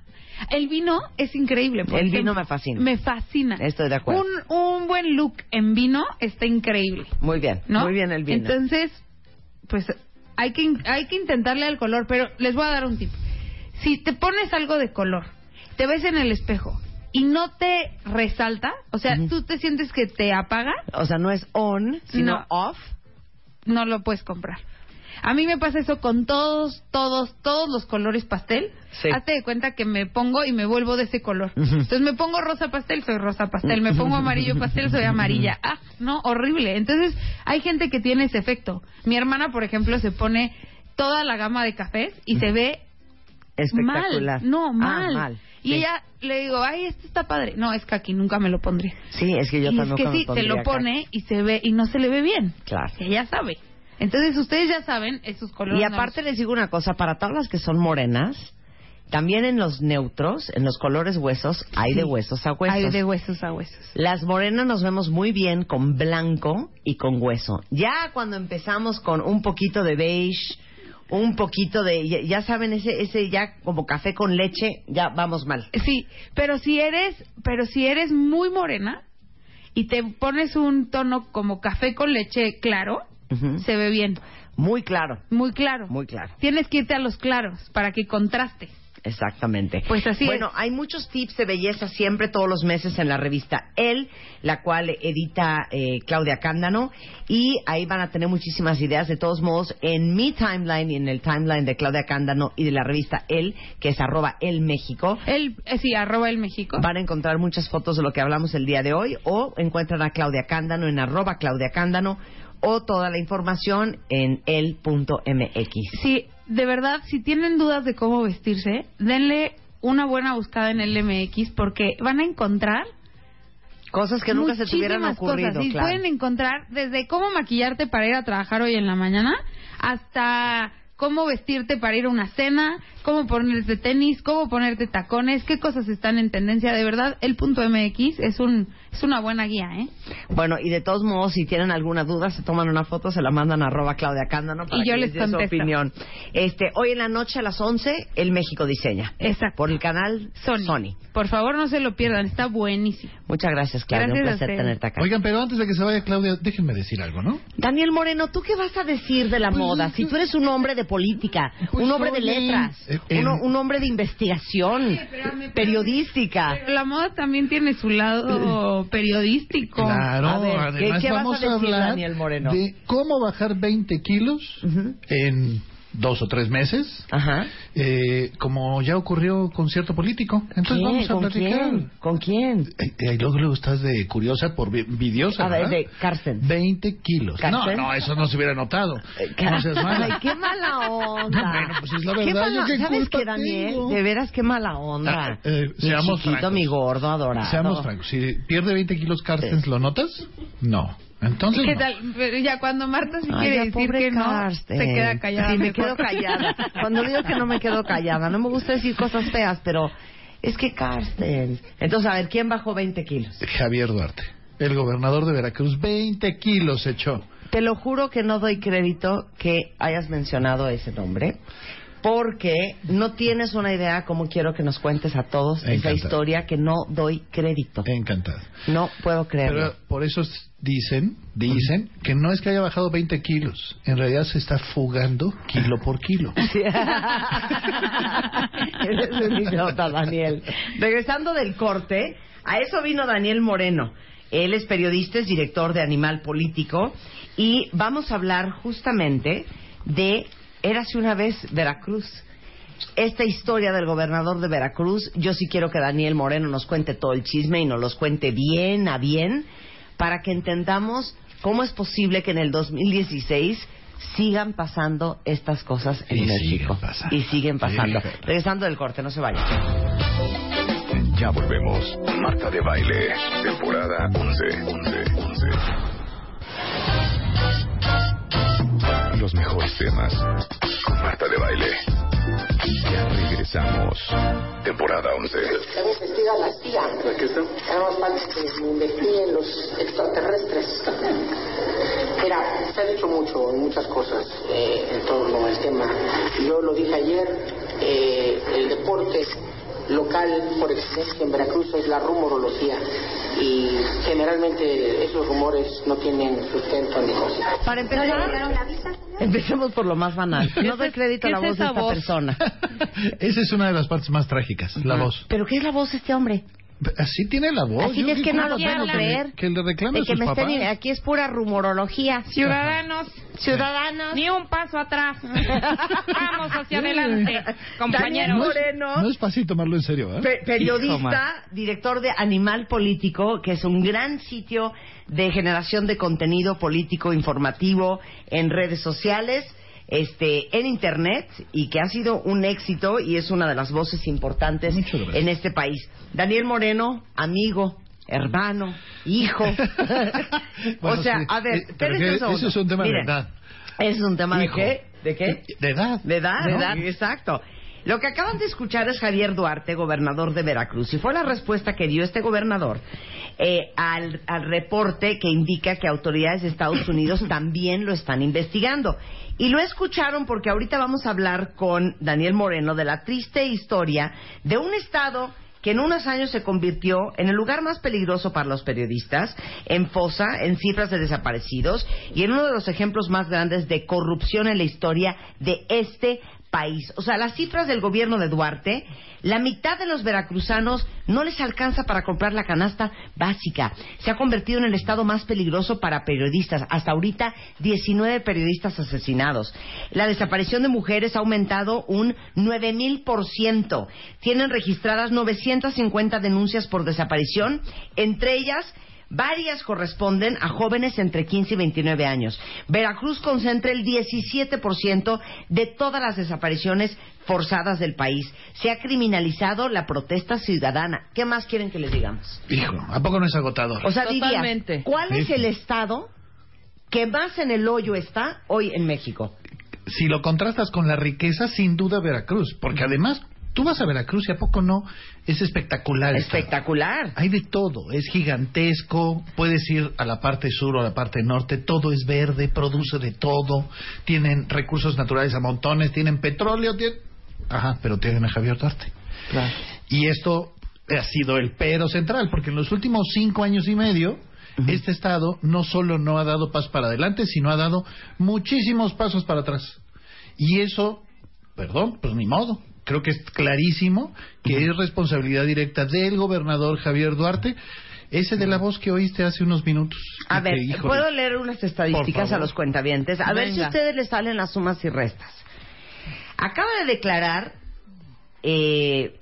El vino es increíble. El vino me fascina. Me fascina. Estoy de acuerdo. Un, un buen look en vino está increíble. Muy bien, ¿no? muy bien el vino. Entonces, pues hay que, hay que intentarle al color, pero les voy a dar un tip. Si te pones algo de color, te ves en el espejo y no te resalta, o sea, Ujú. tú te sientes que te apaga, o sea, no es on, sino No. off. no lo puedes comprar. A mí me pasa eso con todos, todos, todos los colores pastel. Sí. Hazte de cuenta que me pongo y me vuelvo de ese color. Entonces me pongo rosa pastel, soy rosa pastel. Me pongo amarillo pastel, soy amarilla. Ah, no, horrible. Entonces hay gente que tiene ese efecto. Mi hermana, por ejemplo, se pone toda la gama de cafés y se ve Espectacular. mal. No, Ah, mal. Y Sí. ella le digo, ay, este está padre. No, es que aquí nunca me lo pondría. Sí, es que yo y es también que me sí, se lo acá. pone y se ve y no se le ve bien. Claro. Ella sabe. Entonces ustedes ya saben esos colores. Y aparte les digo una cosa, para todas las que son morenas, también en los neutros, en los colores huesos, hay Sí. de huesos a huesos. Hay de huesos a huesos. Las morenas nos vemos muy bien con blanco y con hueso. Ya cuando empezamos con un poquito de beige, un poquito de, ya, ya saben, ese, ese ya como café con leche, ya vamos mal. Sí, pero si eres, pero si eres muy morena y te pones un tono como café con leche claro, Se ve bien, Muy claro, muy claro. muy claro. Tienes que irte a los claros para que contraste. Exactamente. Pues así Bueno, hay muchos tips de belleza siempre todos los meses en la revista El, la cual edita eh, Claudia Cándano y ahí van a tener muchísimas ideas. De todos modos, en mi timeline y en el timeline de Claudia Cándano y de la revista El, que es arroba El México, El, eh, sí, arroba el México. van a encontrar muchas fotos de lo que hablamos el día de hoy o encuentran a Claudia Cándano en arroba Claudia Cándano o toda la información en el.mx. Sí, de verdad, si tienen dudas de cómo vestirse, denle una buena buscada en el MX porque van a encontrar Cosas que nunca se te hubieran ocurrido, cosas. Y claro. pueden encontrar desde cómo maquillarte para ir a trabajar hoy en la mañana hasta cómo vestirte para ir a una cena, cómo ponerte tenis, cómo ponerte tacones, qué cosas están en tendencia. De verdad, el punto MX es un es una buena guía, ¿eh? Bueno, y de todos modos, si tienen alguna duda, se toman una foto, se la mandan a arroba Claudia Cándano para Y yo que les dé su opinión. Este, hoy en la noche a las 11, El México Diseña. Exacto. Por el canal Sony. Por favor, no se lo pierdan, está buenísimo. Muchas gracias, Claudia. Gracias Un placer tenerte acá. Oigan, pero antes de que se vaya Claudia, déjenme decir algo, ¿no? Daniel Moreno, ¿tú qué vas a decir de la Pues, moda? Si tú eres un hombre de política, Pues, un hombre de letras, eh, eh, uno- un hombre de investigación, periodística. Pero la moda también tiene su lado periodístico. Claro, A ver, ¿qué- además qué vas a vamos a, hablar Daniel Moreno? de cómo bajar 20 kilos en dos o tres meses, Ajá. eh, como ya ocurrió con cierto político. Entonces ¿Quién? vamos a ¿Con platicar. quién? ¿Con quién? Eh, eh, luego, luego estás de curiosa por vi- envidiosa, A ver, de Carsten. 20 kilos. ¿Carsten? No, no, eso no se hubiera notado. No seas mala. Ay, qué mala onda. No, bueno, pues es la Qué verdad, mala- yo qué ¿Sabes qué, Daniel? tengo? De veras, qué mala onda. Ah, eh, mi seamos chiquito, francos. mi gordo adorado. Seamos francos, si pierde 20 kilos Carstens, ¿lo notas? No. Entonces ¿Qué no. tal? Pero ya cuando Marta sí Ay, quiere decir que no, Carsten. se queda callada. Sí, me quedo callada. Cuando digo que no me quedo callada, no me gusta decir cosas feas, pero es que Carsten. Entonces, a ver, ¿quién bajó 20 kilos? Javier Duarte, el gobernador de Veracruz, 20 kilos echó. Te lo juro que no doy crédito que hayas mencionado ese nombre, porque no tienes una idea cómo quiero que nos cuentes a todos esa historia que no doy crédito. Encantado. No puedo creerlo. Pero por eso dicen, dicen que no es que haya bajado 20 kilos, en realidad se está fugando kilo por kilo. Sí. Eres un idiota, Daniel. Regresando del corte, a eso vino Daniel Moreno. Él es periodista, es director de Animal Político y vamos a hablar justamente de Érase una vez Veracruz. Esta historia del gobernador de Veracruz, yo sí quiero que Daniel Moreno nos cuente todo el chisme y nos los cuente bien a bien para que entendamos cómo es posible que en el 2016 sigan pasando estas cosas en Y México. siguen pasando. Y siguen pasando. Sí. Regresando del corte, no se vayan. Ya volvemos. Marta de Baile, temporada 11. 11, 11. Los mejores temas con Marta de Baile. Ya regresamos. Temporada 11. Debo investigar la CIA. Aquí está. Además, falta que me investiguen los extraterrestres. Mira, se ha dicho mucho, muchas cosas eh, en torno al tema. Yo lo dije ayer, eh, el deporte local por excelencia en Veracruz es la rumorología y generalmente esos rumores no tienen sustento ni cosa. Para empezar, empecemos por lo más banal. No doy crédito a ¿Qué la es voz de esta voz? persona. Esa es una de las partes más trágicas, la voz. ¿Pero qué es la voz de este hombre? Así tiene la voz. Así Yo es que no lo puedo que- creer. Que le reclame De a que sus me papás. estén, aquí es pura rumorología. Ciudadanos, Ciudadanos. ni un paso atrás. Vamos hacia adelante, compañeros. Moreno. No es fácil tomarlo en serio, ¿eh? Pe- periodista, director de Animal Político, que es un gran sitio de generación de contenido político informativo en redes sociales, este, en internet y que ha sido un éxito y es una de las voces importantes en este país. Daniel Moreno, amigo, hermano, hijo. Bueno, o sea, sí. a ver, Eh, espérense un ese es un tema de edad. Es un tema Hijo. de qué? ¿De qué? De edad. De edad, ¿no? de edad, exacto. Lo que acaban de escuchar es Javier Duarte, gobernador de Veracruz, y fue la respuesta que dio este gobernador eh, al, al reporte que indica que autoridades de Estados Unidos también lo están investigando. Y lo escucharon porque ahorita vamos a hablar con Daniel Moreno de la triste historia de un estado que en unos años se convirtió en el lugar más peligroso para los periodistas, en fosa, en cifras de desaparecidos y en uno de los ejemplos más grandes de corrupción en la historia de este país. O sea, las cifras del gobierno de Duarte, la mitad de los veracruzanos no les alcanza para comprar la canasta básica. Se ha convertido en el estado más peligroso para periodistas. Hasta ahorita, 19 periodistas asesinados. La desaparición de mujeres ha aumentado un 9000%. Tienen registradas 950 denuncias por desaparición, entre ellas Varias corresponden a jóvenes entre 15 y 29 años. Veracruz concentra el 17% de todas las desapariciones forzadas del país. Se ha criminalizado la protesta ciudadana. ¿Qué más quieren que les digamos? Hijo, ¿a poco no es agotador? O sea, dirías, Totalmente. ¿cuál es el estado que más en el hoyo está hoy en México? si lo contrastas con la riqueza, sin duda Veracruz, porque además tú vas a Veracruz y a poco no es espectacular. Espectacular. Hay de todo, es gigantesco, puedes ir a la parte sur o a la parte norte, todo es verde, produce de todo, tienen recursos naturales a montones, tienen petróleo, tienen... Ajá, pero tienen a Javier Duarte. Claro. Y esto ha sido el pero central, porque en los últimos cinco años y medio, este Estado no solo no ha dado pasos para adelante, sino ha dado muchísimos pasos para atrás. Y eso, perdón, pues ni modo. Creo que es clarísimo que es responsabilidad directa del gobernador Javier Duarte, ese de la voz que oíste hace unos minutos. A que, ver, ¿puedo leer unas estadísticas a los cuentavientes? A ver si a ustedes les salen las sumas y restas. Acaba de declarar, eh,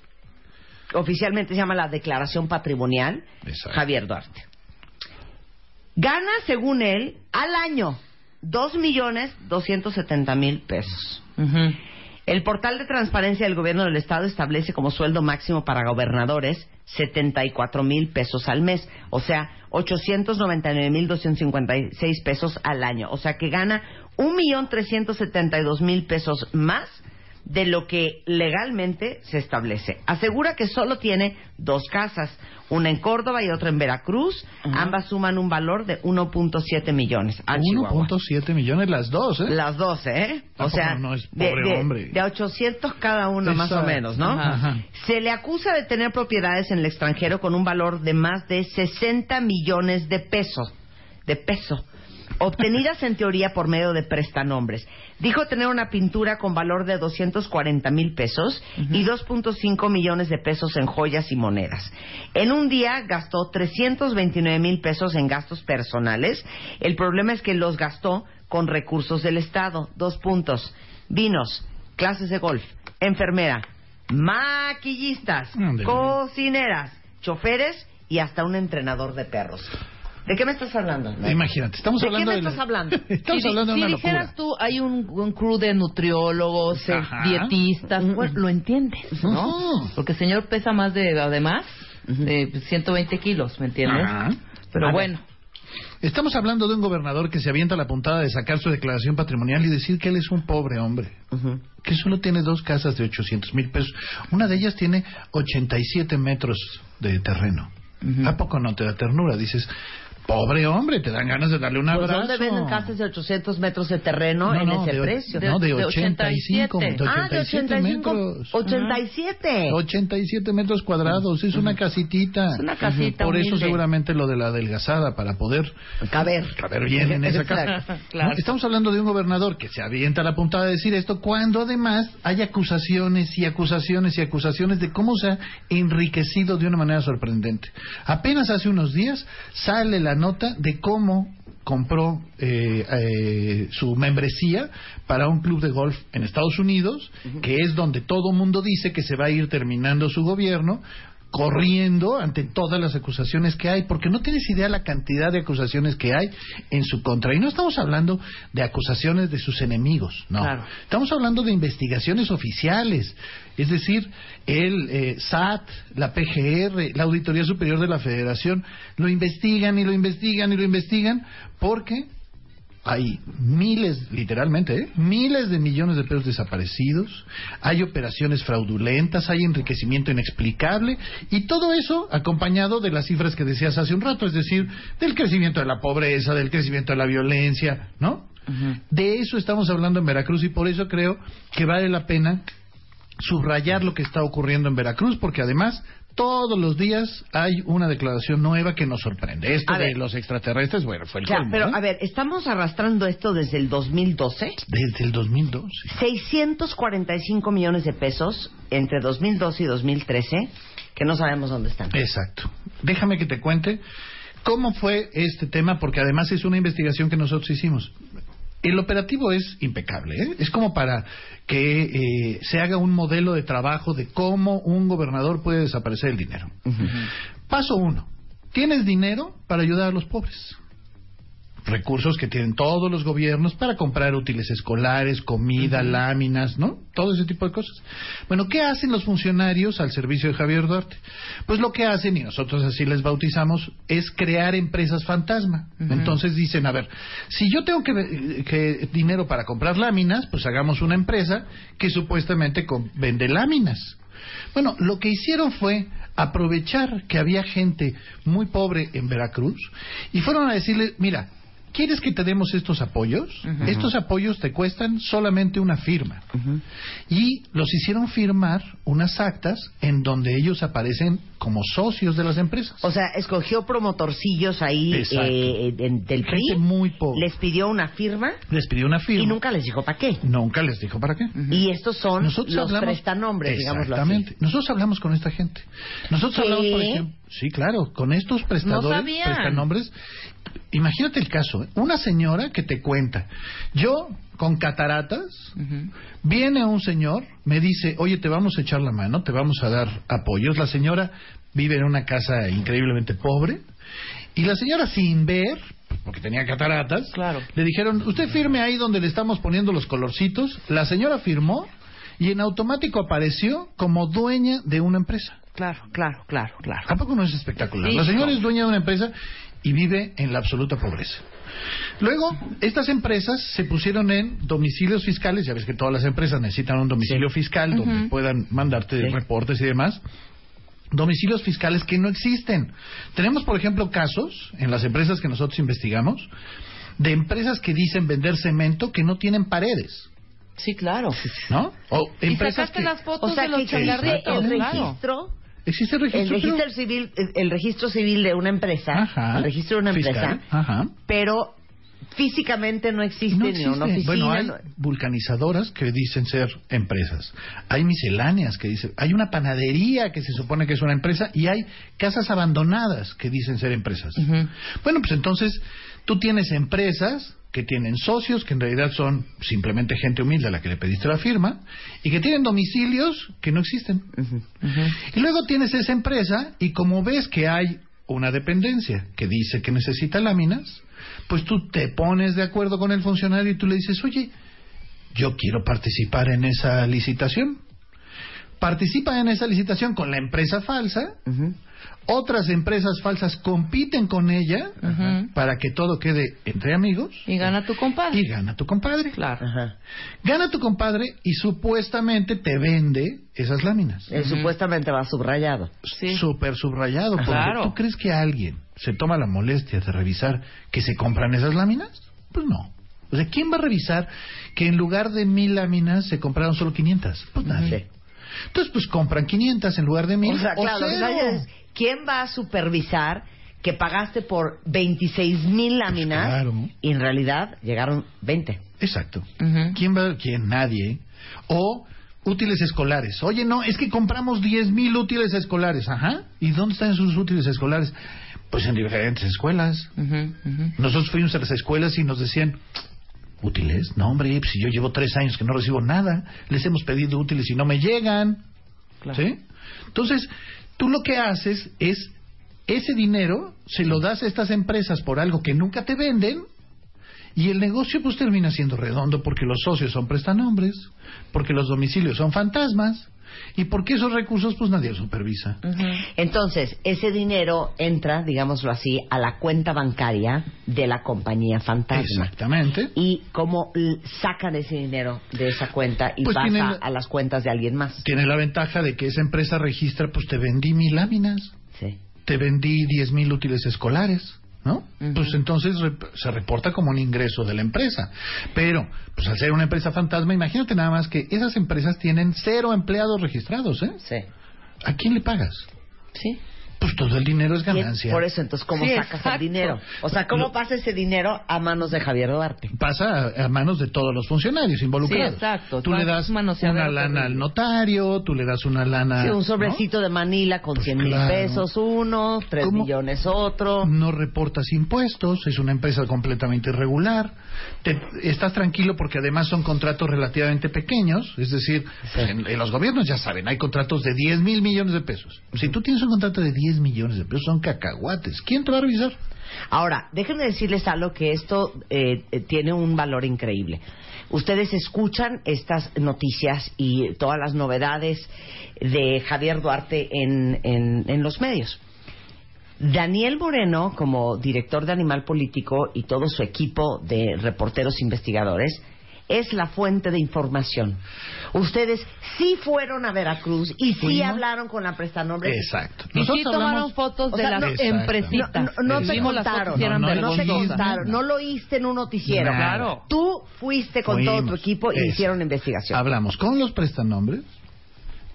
oficialmente se llama la declaración patrimonial, Exacto. Javier Duarte. Gana, según él, al año, dos millones doscientos setenta mil pesos. Ujú. El portal de transparencia del gobierno del estado establece como sueldo máximo para gobernadores 74 mil pesos al mes, o sea, 899 mil 256 pesos al año, o sea que gana un millón 372 mil pesos más de lo que legalmente se establece. Asegura que solo tiene dos casas, una en Córdoba y otra en Veracruz, ambas suman un valor de 1.7 millones al Chihuahua. 1.7 millones las dos, ¿eh? Las dos, ¿eh? O Tampoco sea, no es de, pobre de- hombre. de a 800 cada uno, más o menos, ¿no? Ajá. Se le acusa de tener propiedades en el extranjero con un valor de más de 60 millones de pesos. De peso. Obtenidas en teoría por medio de prestanombres. Dijo tener una pintura con valor de 240 mil pesos y 2.5 millones de pesos en joyas y monedas. En un día gastó 329 mil pesos en gastos personales. El problema es que los gastó con recursos del Estado. Dos puntos. Vinos, clases de golf, enfermera, maquillistas, cocineras, choferes y hasta un entrenador de perros. ¿De qué me estás hablando? Imagínate, estamos ¿De hablando qué me de estás hablando? estamos si, hablando de si una dijeras locura. tú, hay un, un crew de nutriólogos, eh, dietistas, bueno, lo entiendes, ¿no? Porque el señor pesa más de, además, de 120 kilos, ¿me entiendes? Ajá. Pero bueno, Estamos hablando de un gobernador que se avienta la puntada de sacar su declaración patrimonial y decir que él es un pobre hombre. Que solo tiene dos casas de 800 mil pesos. Una de ellas tiene 87 metros de terreno. ¿A poco no te da ternura? Dices, pobre hombre, te dan ganas de darle un Pues, abrazo. ¿Dónde venden casas de 800 metros de terreno No, en no, ese de, precio? No, de, De 85, 87. de ah, de 87 85. metros. 87. 87 metros cuadrados, es una casitita. Es una casita Por eso seguramente lo de la adelgazada, para poder Caber. caber bien en esa casa. Claro. Estamos hablando de un gobernador que se avienta la puntada de decir esto cuando además hay acusaciones y acusaciones y acusaciones de cómo se ha enriquecido de una manera sorprendente. Apenas hace unos días sale la nota de cómo compró eh, eh, su membresía para un club de golf en Estados Unidos, que es donde todo mundo dice que se va a ir terminando su gobierno, corriendo ante todas las acusaciones que hay, porque no tienes idea la cantidad de acusaciones que hay en su contra. Y no estamos hablando de acusaciones de sus enemigos, no. Claro. Estamos hablando de investigaciones oficiales, es decir, el eh, SAT, la PGR, la Auditoría Superior de la Federación, lo investigan y lo investigan y lo investigan porque hay miles, literalmente, ¿eh? miles de millones de pesos desaparecidos, hay operaciones fraudulentas, hay enriquecimiento inexplicable y todo eso acompañado de las cifras que decías hace un rato, es decir, del crecimiento de la pobreza, del crecimiento de la violencia, ¿no? De eso estamos hablando en Veracruz y por eso creo que vale la pena subrayar lo que está ocurriendo en Veracruz porque además todos los días hay una declaración nueva que nos sorprende. Esto A de ver. los extraterrestres, bueno, fue el sea, colmo, pero ¿eh? a ver, estamos arrastrando esto desde el 2012. Desde el 2002. sí. 645 millones de pesos entre 2012 y 2013 que no sabemos dónde están. Exacto. Déjame que te cuente cómo fue este tema, porque además es una investigación que nosotros hicimos. El operativo es impecable, ¿eh? es como para que eh, se haga un modelo de trabajo de cómo un gobernador puede desaparecer el dinero. Paso uno, tienes dinero para ayudar a los pobres. Recursos que tienen todos los gobiernos para comprar útiles escolares, comida, láminas, ¿no? Todo ese tipo de cosas. Bueno, ¿qué hacen los funcionarios al servicio de Javier Duarte? Pues lo que hacen, y nosotros así les bautizamos, es crear empresas fantasma. Entonces dicen, a ver, si yo tengo que, que dinero para comprar láminas, pues hagamos una empresa que supuestamente vende láminas. Bueno, lo que hicieron fue aprovechar que había gente muy pobre en Veracruz y fueron a decirle, mira, ¿quieres que te demos estos apoyos? Estos apoyos te cuestan solamente una firma. Y los hicieron firmar unas actas en donde ellos aparecen como socios de las empresas. O sea, escogió promotorcillos ahí eh, en- del PRI. Gente muy pobre. Les pidió una firma Les pidió una firma. y nunca les dijo para qué. Nunca les dijo para qué. Y estos son Nosotros los hablamos- prestanombres, digámoslo así. Exactamente. Nosotros hablamos con esta gente. Nosotros ¿Qué? hablamos, por ejemplo, sí, claro, con estos prestadores, sabían. prestanombres. Imagínate el caso, ¿eh? una señora que te cuenta, yo con cataratas, viene un señor, me dice, oye, te vamos a echar la mano, te vamos a dar apoyos. La señora vive en una casa increíblemente pobre y la señora sin ver, porque tenía cataratas, Claro. le dijeron, usted firme ahí donde le estamos poniendo los colorcitos. La señora firmó y en automático apareció como dueña de una empresa. Claro, claro, claro, claro. ¿A poco no es espectacular? Sí, la señora no. es dueña de una empresa y vive en la absoluta pobreza. Luego, estas empresas se pusieron en domicilios fiscales, ya ves que todas las empresas necesitan un domicilio fiscal donde puedan mandarte reportes y demás. Domicilios fiscales que no existen. Tenemos, por ejemplo, casos en las empresas que nosotros investigamos de empresas que dicen vender cemento que no tienen paredes, Sí, claro. ¿no? O Y empresas sacaste que las fotos O sea, de los que el claro. Existe el el registro, pero- civil, el registro civil de una empresa, Ajá. el registro de una Fiscal, empresa, ajá. pero físicamente no existe, No ni existe. una oficina. Bueno, hay vulcanizadoras que dicen ser empresas. Hay misceláneas que dicen. Hay una panadería que se supone que es una empresa y hay casas abandonadas que dicen ser empresas. Bueno, pues entonces tú tienes empresas que tienen socios, que en realidad son simplemente gente humilde a la que le pediste la firma, y que tienen domicilios que no existen. Y luego tienes esa empresa y como ves que hay una dependencia que dice que necesita láminas, pues tú te pones de acuerdo con el funcionario y tú le dices, oye, yo quiero participar en esa licitación. Participa en esa licitación con la empresa falsa. Otras empresas falsas compiten con ella para que todo quede entre amigos. Y gana tu compadre. Y gana tu compadre. Claro. Ajá. Gana tu compadre y supuestamente te vende esas láminas. Eh, Supuestamente va subrayado. Sí. Súper subrayado. Porque Claro. ¿Tú crees que alguien se toma la molestia de revisar que se compran esas láminas? Pues no. O sea, ¿quién va a revisar que en lugar de mil láminas se compraron solo 500? Pues nadie. Entonces, pues compran 500 en lugar de mil. O sea, claro, diciendo es, ¿quién va a supervisar que pagaste por 26 mil láminas claro. y en realidad llegaron 20? Exacto. Ujú. ¿Quién va? ¿Quién? Nadie. O útiles escolares. Oye, no, es que compramos 10 mil útiles escolares. Ajá. ¿Y dónde están esos útiles escolares? Pues en diferentes escuelas. Ujú. Nosotros fuimos a las escuelas y nos decían, ¿útiles? No, hombre, pues si yo llevo tres años que no recibo nada, les hemos pedido útiles y no me llegan. Claro. ¿Sí? Entonces, tú lo que haces es, ese dinero se lo das a estas empresas por algo que nunca te venden y el negocio pues termina siendo redondo porque los socios son prestanombres, porque los domicilios son fantasmas y porque esos recursos pues nadie los supervisa. Entonces, ese dinero entra, digámoslo así, a la cuenta bancaria de la compañía fantasma. Exactamente. ¿Y cómo sacan ese dinero de esa cuenta y Pues pasa a las cuentas de alguien más? Tiene la ventaja de que esa empresa registra, pues te vendí mil láminas. Sí. te vendí 10 mil útiles escolares, ¿no? Pues entonces rep- se reporta como un ingreso de la empresa. Pero, pues al ser una empresa fantasma, imagínate nada más que esas empresas tienen cero empleados registrados, ¿eh? Sí. ¿A quién le pagas? Sí. Pues todo el dinero es ganancia. Por eso, entonces, ¿cómo Sí, sacas el dinero? O sea, ¿cómo Lo- pasa ese dinero a manos de Javier Duarte? Pasa a, a manos de todos los funcionarios involucrados. Sí, exacto. Tú le das una lana al notario, tú le das una lana... Sí, un ¿no? sobrecito de Manila con Pues 100 mil claro. pesos uno, 3 ¿Cómo? millones otro. no reportas impuestos, es una empresa completamente irregular, te- estás tranquilo porque además son contratos relativamente pequeños, es decir, en, en los gobiernos ya saben, hay contratos de 10 mil millones de pesos. Si tú tienes un contrato de 10 10 millones de pesos, son cacahuates. ¿Quién te va a revisar? Ahora, déjenme decirles algo que esto eh, eh, tiene un valor increíble. Ustedes escuchan estas noticias y todas las novedades de Javier Duarte en, en- en los medios. Daniel Moreno, como director de Animal Político y todo su equipo de reporteros investigadores, es la fuente de información. Ustedes sí fueron a Veracruz y sí Fuimos. hablaron con la prestanombre. Exacto. Y sí tomaron hablamos- fotos O de las no- empresitas. No, no, te contaron, No, no, no te vergonzosas. contaron, no lo oíste en un noticiero. Claro. Tú fuiste con todo tu equipo y Eso. hicieron investigación. Hablamos con los prestanombres.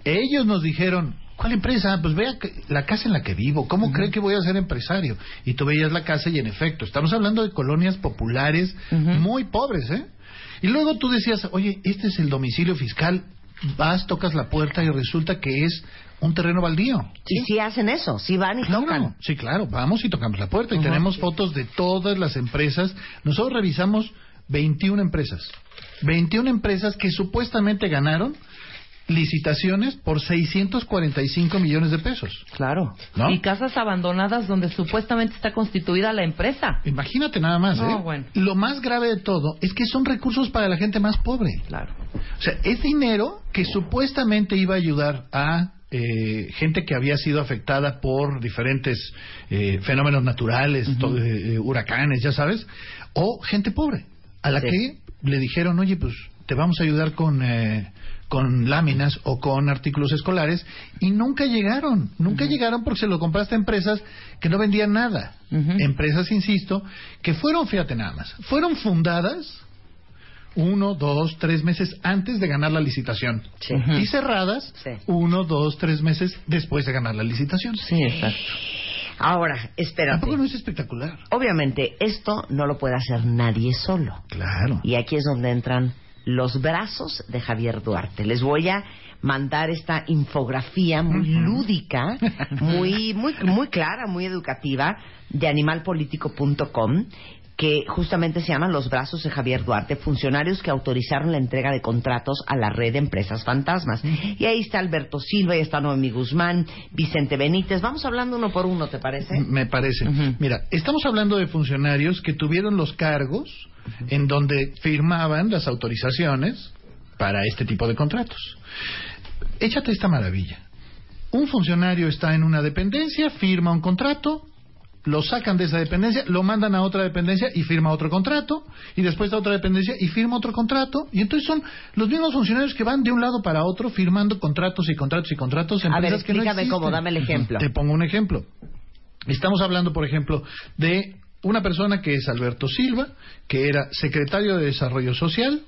Ellos nos dijeron, ¿cuál empresa? Pues vea la casa en la que vivo. ¿Cómo cree que voy a ser empresario? Y tú veías la casa y en efecto, estamos hablando de colonias populares muy pobres, ¿eh? Y luego tú decías, oye, este es el domicilio fiscal. Vas, tocas la puerta y resulta que es un terreno baldío. Y sí hacen eso, sí van y Claro, tocan. Sí, claro, vamos y tocamos la puerta y tenemos fotos de todas las empresas. Nosotros revisamos 21 empresas. 21 empresas que supuestamente ganaron licitaciones por 645 millones de pesos. Claro. ¿No? Y casas abandonadas donde supuestamente está constituida la empresa. Imagínate nada más, No, ¿eh? bueno. Lo más grave de todo es que son recursos para la gente más pobre. Claro. O sea, es dinero que supuestamente iba a ayudar a eh, gente que había sido afectada por diferentes eh, fenómenos naturales, eh, eh, huracanes, ya sabes, o gente pobre, a la Sí. que le dijeron, oye, pues te vamos a ayudar con, eh, con láminas o con artículos escolares, y nunca llegaron, nunca llegaron porque se lo compraste a empresas que no vendían nada. Empresas, insisto, que fueron, fíjate nada más, fueron fundadas uno, dos, tres meses antes de ganar la licitación. Sí. Y cerradas Sí. uno, dos, tres meses después de ganar la licitación. Sí, exacto. Ahora, espérate. Tampoco no es espectacular. Obviamente, esto no lo puede hacer nadie solo. Claro. Y aquí es donde entran los brazos de Javier Duarte. Les voy a mandar esta infografía muy lúdica, muy, muy, muy clara, muy educativa, de animalpolitico.com que justamente se llaman Los Brazos de Javier Duarte, funcionarios que autorizaron la entrega de contratos a la red de empresas fantasmas. Y ahí está Alberto Silva, ahí está Noemí Guzmán, Vicente Benítez. Vamos hablando uno por uno, ¿te parece? Me parece. Mira, estamos hablando de funcionarios que tuvieron los cargos en donde firmaban las autorizaciones para este tipo de contratos. Échate esta maravilla. Un funcionario está en una dependencia, firma un contrato, lo sacan de esa dependencia, lo mandan a otra dependencia y firma otro contrato, y después a otra dependencia y firma otro contrato, y entonces son los mismos funcionarios que van de un lado para otro firmando contratos y contratos y contratos en A ver, que no explícame cómo, dame el ejemplo. Te pongo un ejemplo. Estamos hablando, por ejemplo, de una persona que es Alberto Silva, que era secretario de Desarrollo Social,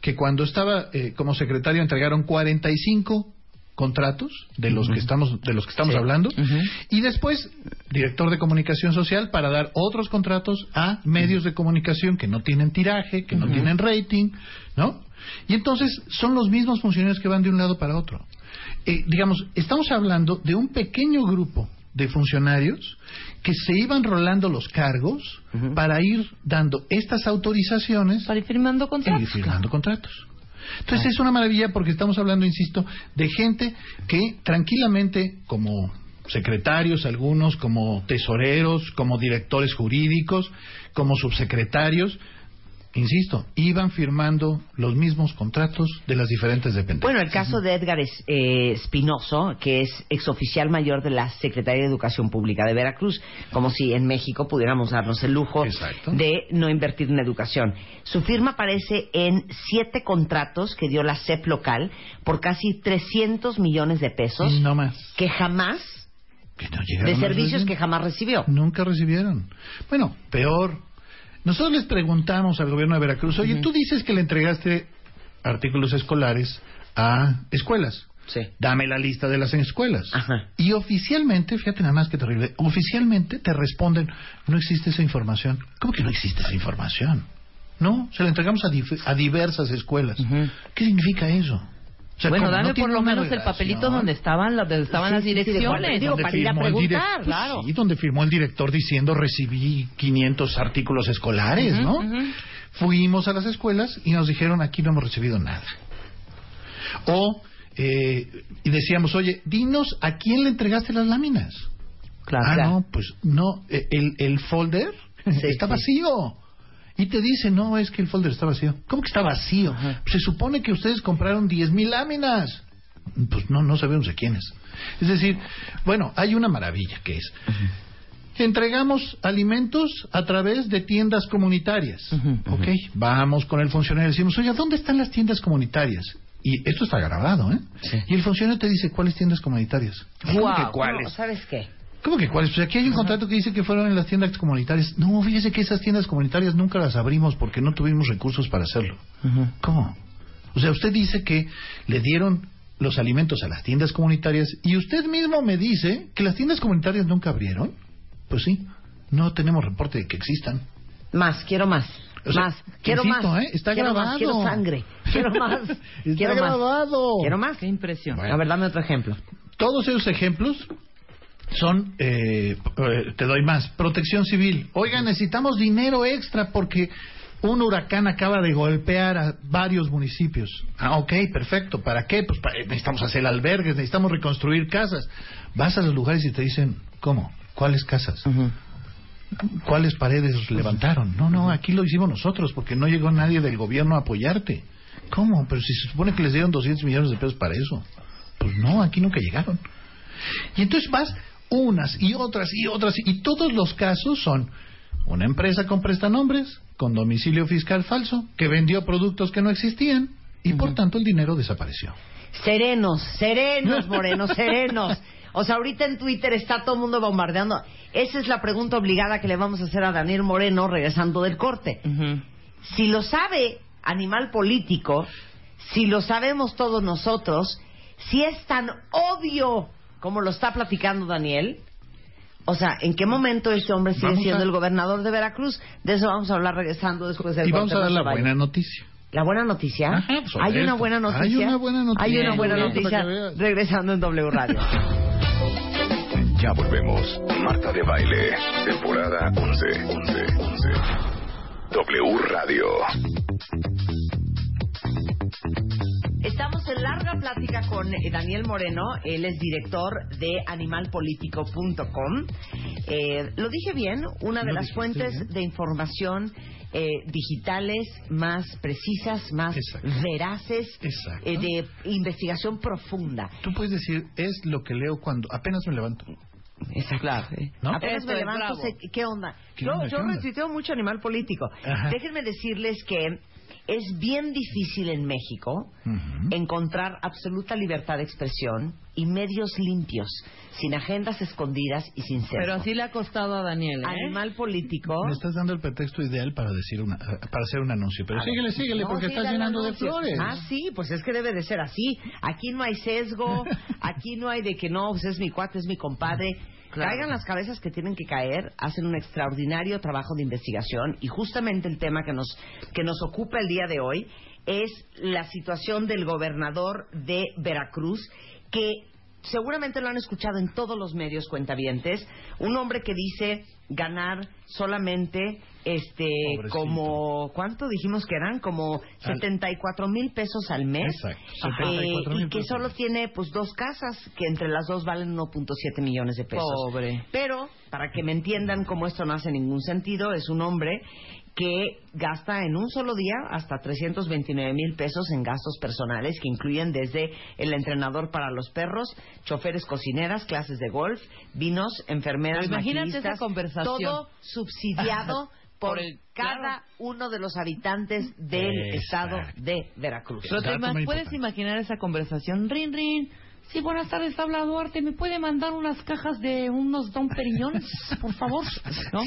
que cuando estaba eh, como secretario entregaron 45 contratos de los que estamos de los que estamos Sí. hablando y después director de comunicación social para dar otros contratos a medios de comunicación que no tienen tiraje, que no tienen rating, ¿no? Y entonces son los mismos funcionarios que van de un lado para otro. Eh, digamos, estamos hablando de un pequeño grupo de funcionarios que se iban rolando los cargos para ir dando estas autorizaciones Para ir firmando y contratos. ir firmando contratos. Entonces es una maravilla porque estamos hablando, insisto, de gente que tranquilamente, como secretarios algunos, como tesoreros, como directores jurídicos, como subsecretarios, insisto, iban firmando los mismos contratos de las diferentes dependencias. Bueno, el caso de Edgar eh, Espinoso, que es exoficial mayor de la Secretaría de Educación Pública de Veracruz, como si en México pudiéramos darnos el lujo Exacto. de no invertir en educación. Su firma aparece en siete contratos que dio la CEP local por casi 300 millones de pesos no más. que jamás, Que no de servicios que jamás recibió. Nunca recibieron. Bueno, peor. Nosotros les preguntamos al gobierno de Veracruz, oye, tú dices que le entregaste artículos escolares a escuelas. Sí. Dame la lista de las escuelas. Ajá. Y oficialmente, fíjate nada más que terrible, oficialmente te responden, no existe esa información. ¿Cómo que no existe esa información? No, se la entregamos a, diversas escuelas. ¿Qué significa eso? O sea, bueno, dame ¿No tiene por lo menos el papelito donde estaban, las- donde estaban Sí, las sí, direcciones. Digo, para ir a preguntar, pues claro. sí, donde firmó el director diciendo recibí 500 artículos escolares, ¿no? Fuimos a las escuelas y nos dijeron aquí no hemos recibido nada. O, eh, y decíamos, oye, dinos a quién le entregaste las láminas. Claro. ah, Claro. no, pues no, eh, el, el folder está vacío. Y te dice, no, es que el folder está vacío. ¿Cómo que está vacío? Se supone que ustedes compraron 10.000 láminas. Pues no, no sabemos de quiénes. Es decir, bueno, hay una maravilla que es, entregamos alimentos a través de tiendas comunitarias. ¿Ok? Vamos con el funcionario y decimos, oye, ¿dónde están las tiendas comunitarias? Y esto está grabado, ¿eh? Y el funcionario te dice, ¿cuáles tiendas comunitarias? ¿Cómo que Guau, cuáles? no, ¿Sabes qué? ¿Cómo que cuáles? Pues aquí hay un contrato que dice que fueron en las tiendas comunitarias. No, fíjese que esas tiendas comunitarias nunca las abrimos porque no tuvimos recursos para hacerlo. ¿Cómo? O sea, usted dice que le dieron los alimentos a las tiendas comunitarias y usted mismo me dice que las tiendas comunitarias nunca abrieron. Pues sí, no tenemos reporte de que existan. Más, quiero más. O sea, más, quiero insisto, más. ¿eh? Está quiero grabado. Más, quiero sangre. Quiero más. Está quiero grabado. más. Quiero más. Qué impresión. Bueno. A ver, dame otro ejemplo. Todos esos ejemplos son, eh, eh, te doy más, protección civil. Oiga, necesitamos dinero extra porque un huracán acaba de golpear a varios municipios. Ah, ok, perfecto. ¿Para qué? Pues pa- necesitamos hacer albergues, necesitamos reconstruir casas. Vas a los lugares y te dicen, ¿cómo? ¿Cuáles casas? ¿Cuáles paredes levantaron? No, no, aquí lo hicimos nosotros porque no llegó nadie del gobierno a apoyarte. ¿Cómo? Pero si se supone que les dieron 200 millones de pesos para eso. Pues no, aquí nunca llegaron. Y entonces vas unas y otras y otras y todos los casos son una empresa con prestanombres, con domicilio fiscal falso, que vendió productos que no existían y por tanto el dinero desapareció. Serenos, serenos, morenos, serenos. O sea, ahorita en Twitter está todo el mundo bombardeando. Esa es la pregunta obligada que le vamos a hacer a Daniel Moreno regresando del corte. Si lo sabe Animal Político, si lo sabemos todos nosotros, si es tan obvio como lo está platicando Daniel, o sea, ¿en qué momento este hombre sigue Vamos siendo a- el gobernador de Veracruz? De eso vamos a hablar regresando después del Y vamos a dar la buena noticia. ¿La buena noticia? Ajá, pues, Hay una buena noticia. Hay una buena noticia. Hay una buena noticia. Regresando en W Radio. Ya volvemos. Marta de Baile, temporada 11. 11. 11. W Radio. Estamos en larga plática con eh, Daniel Moreno, él es director de animalpolitico.com. Eh, lo dije bien, una de las fuentes bien. de información eh, digitales más precisas, más Exacto. veraces, Exacto. eh, de investigación profunda. Tú puedes decir, es lo que leo cuando apenas me levanto. Exacto. Claro. ¿No? Apenas Eso me es levanto, ¿qué onda? ¿Qué yo onda, yo qué onda? retuiteo mucho animal político. Ajá. Déjenme decirles que es bien difícil en México encontrar absoluta libertad de expresión y medios limpios, sin agendas escondidas y sin sesgo. Pero así le ha costado a Daniel, ¿eh? Animal político. Me estás dando el pretexto ideal para decir una, para hacer un anuncio. Pero A síguele, síguele, no, porque sí, estás llenando de flores. Ah, sí, pues es que debe de ser así. Aquí no hay sesgo, aquí no hay de que no, pues es mi cuate, es mi compadre. Claro. Caigan las cabezas que tienen que caer, hacen un extraordinario trabajo de investigación y justamente el tema que nos, que nos ocupa el día de hoy es la situación del gobernador de Veracruz que seguramente lo han escuchado en todos los medios cuentavientes, un hombre que dice ganar solamente este Pobrecito. como ¿cuánto dijimos que eran? Como 74 mil pesos al mes Exacto, Eh, 74,000 y que pesos. solo tiene pues dos casas que entre las dos valen 1.7 millones de pesos Pobre. pero para que me entiendan cómo esto no hace ningún sentido es un hombre que gasta en un solo día hasta 329 mil pesos en gastos personales que incluyen desde el entrenador para los perros, choferes cocineras, clases de golf, vinos, enfermeras, imagínate maquillistas, esa conversación. todo subsidiado por, Por el- cada claro. uno de los habitantes del Exacto. estado de Veracruz. Pero te puedes imaginar esa conversación. Rin, rin. Sí, buenas tardes, habla Duarte. ¿Me puede mandar unas cajas de unos Don Periñones, por favor? ¿No?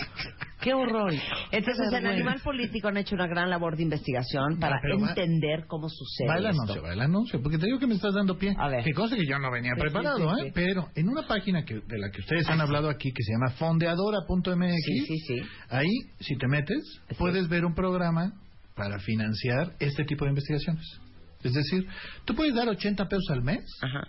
Qué horror. Entonces, en. Animal Político han hecho una gran labor de investigación para entender cómo sucede Va el esto. anuncio, va el anuncio, porque te digo que me estás dando pie. A ver. Que cosa que yo no venía Sí, preparado, sí, sí, ¿eh? Pero en una página que, de la que ustedes han hablado aquí, que se llama fondeadora.mx, ahí, si te metes, puedes ver un programa para financiar este tipo de investigaciones. Es decir, tú puedes dar 80 pesos al mes Ajá.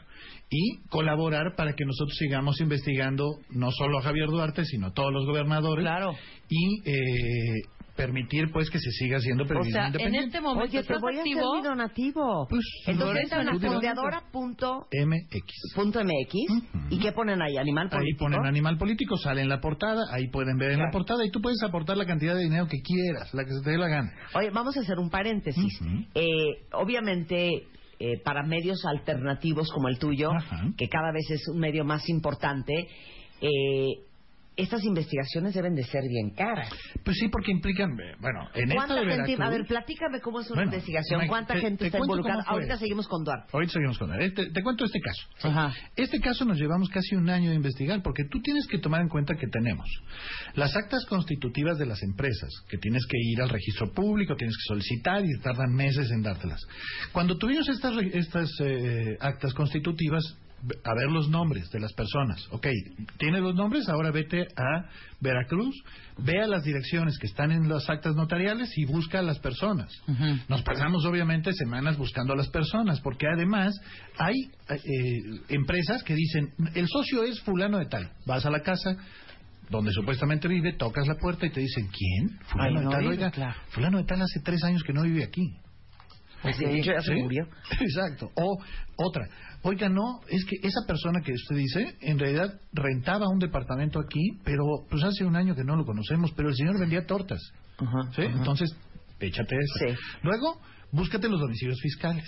Y colaborar para que nosotros sigamos investigando no solo a Javier Duarte, sino a todos los gobernadores. Claro. Y eh, permitir pues que se siga haciendo O periodismo sea, en independiente. este momento Oye, te estás voy a hacer mi donativo. Pues, Entonces por eso, entran a tú dime. fondeadora.mx MX. y ¿qué ponen ahí? Animal Ahí político. ponen animal político, sale en la portada, ahí pueden ver en la portada y tú puedes aportar la cantidad de dinero que quieras, la que se te dé la gana. Oye, vamos a hacer un paréntesis. Eh, obviamente, eh, para medios alternativos como el tuyo, Ajá. que cada vez es un medio más importante, eh, estas investigaciones deben de ser bien caras. Pues sí, porque implican, eh, bueno, en esta ¿Cuánta de gente? A ver, platícame cómo es una Bueno, investigación. ¿Cuánta te- gente te está involucrada? Ahorita seguimos con Duarte. Ahorita seguimos con él. Te, te cuento este caso. Ajá. Este caso nos llevamos casi un año de investigar porque tú tienes que tomar en cuenta que tenemos las actas constitutivas de las empresas, que tienes que ir al registro público, tienes que solicitar y tardan meses en dártelas. Cuando tuvimos estas, estas eh, actas constitutivas, a ver los nombres de las personas. Ok, tienes los nombres, ahora vete a Veracruz, vea las direcciones que están en las actas notariales y busca a las personas. Nos pasamos obviamente semanas buscando a las personas, porque además hay eh, empresas que dicen, el socio es fulano de tal, vas a la casa donde supuestamente vive, tocas la puerta y te dicen, ¿quién? Fulano no de tal, oiga, claro. fulano de tal hace tres años que no vive aquí. Pues de hecho, ya se murió. Exacto. O otra, oiga, no, es que esa persona que usted dice, en realidad rentaba un departamento aquí, pero pues hace un año que no lo conocemos, pero el señor vendía tortas. ¿Sí? Entonces, échate eso. Sí. Luego, búscate los domicilios fiscales.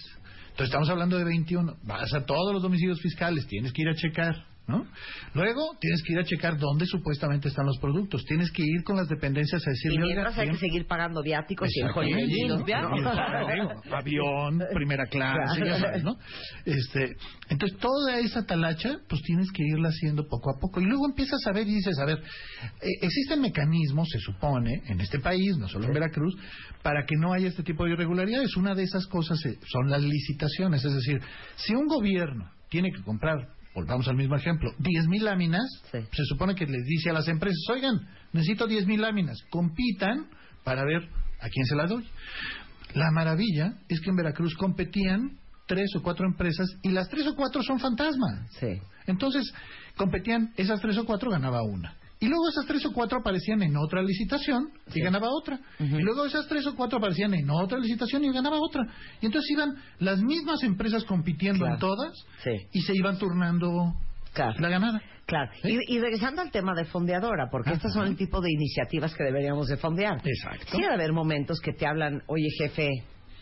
Entonces, estamos hablando de 21. Vas a todos los domicilios fiscales, tienes que ir a checar, ¿no? Luego, tienes que ir a checar dónde supuestamente están los productos. Tienes que ir con las dependencias a Y decirle, mientras hay que seguir pagando viáticos y el. Y los ¿no? viáticos. Claro, digo, avión, primera clase, ya sabes, ¿no? Este, entonces toda esa talacha, pues tienes que irla haciendo poco a poco y luego empiezas a ver y dices, a ver, eh, existen mecanismos, se supone, en este país, no solo en Veracruz, para que no haya este tipo de irregularidades. Una de esas cosas eh, son las licitaciones, es decir, si un gobierno tiene que comprar Volvamos al mismo ejemplo. 10.000 láminas, Sí. se supone que les dice a las empresas, oigan, necesito 10.000 láminas, compitan para ver a quién se las doy. La maravilla es que en Veracruz competían tres o cuatro empresas y las tres o cuatro son fantasma. Sí. Entonces, competían esas tres o cuatro, ganaba una. Y luego esas tres o cuatro aparecían en otra licitación y ganaba otra. Y luego esas tres o cuatro aparecían en otra licitación y ganaba otra. Y entonces iban las mismas empresas compitiendo Claro. en todas Sí. y se iban turnando Claro. la ganada. Claro. ¿Sí? Y, y regresando al tema de fondeadora, porque Ajá. estas son el tipo de iniciativas que deberíamos de fondear. Exacto. Sí debe haber momentos que te hablan, oye jefe,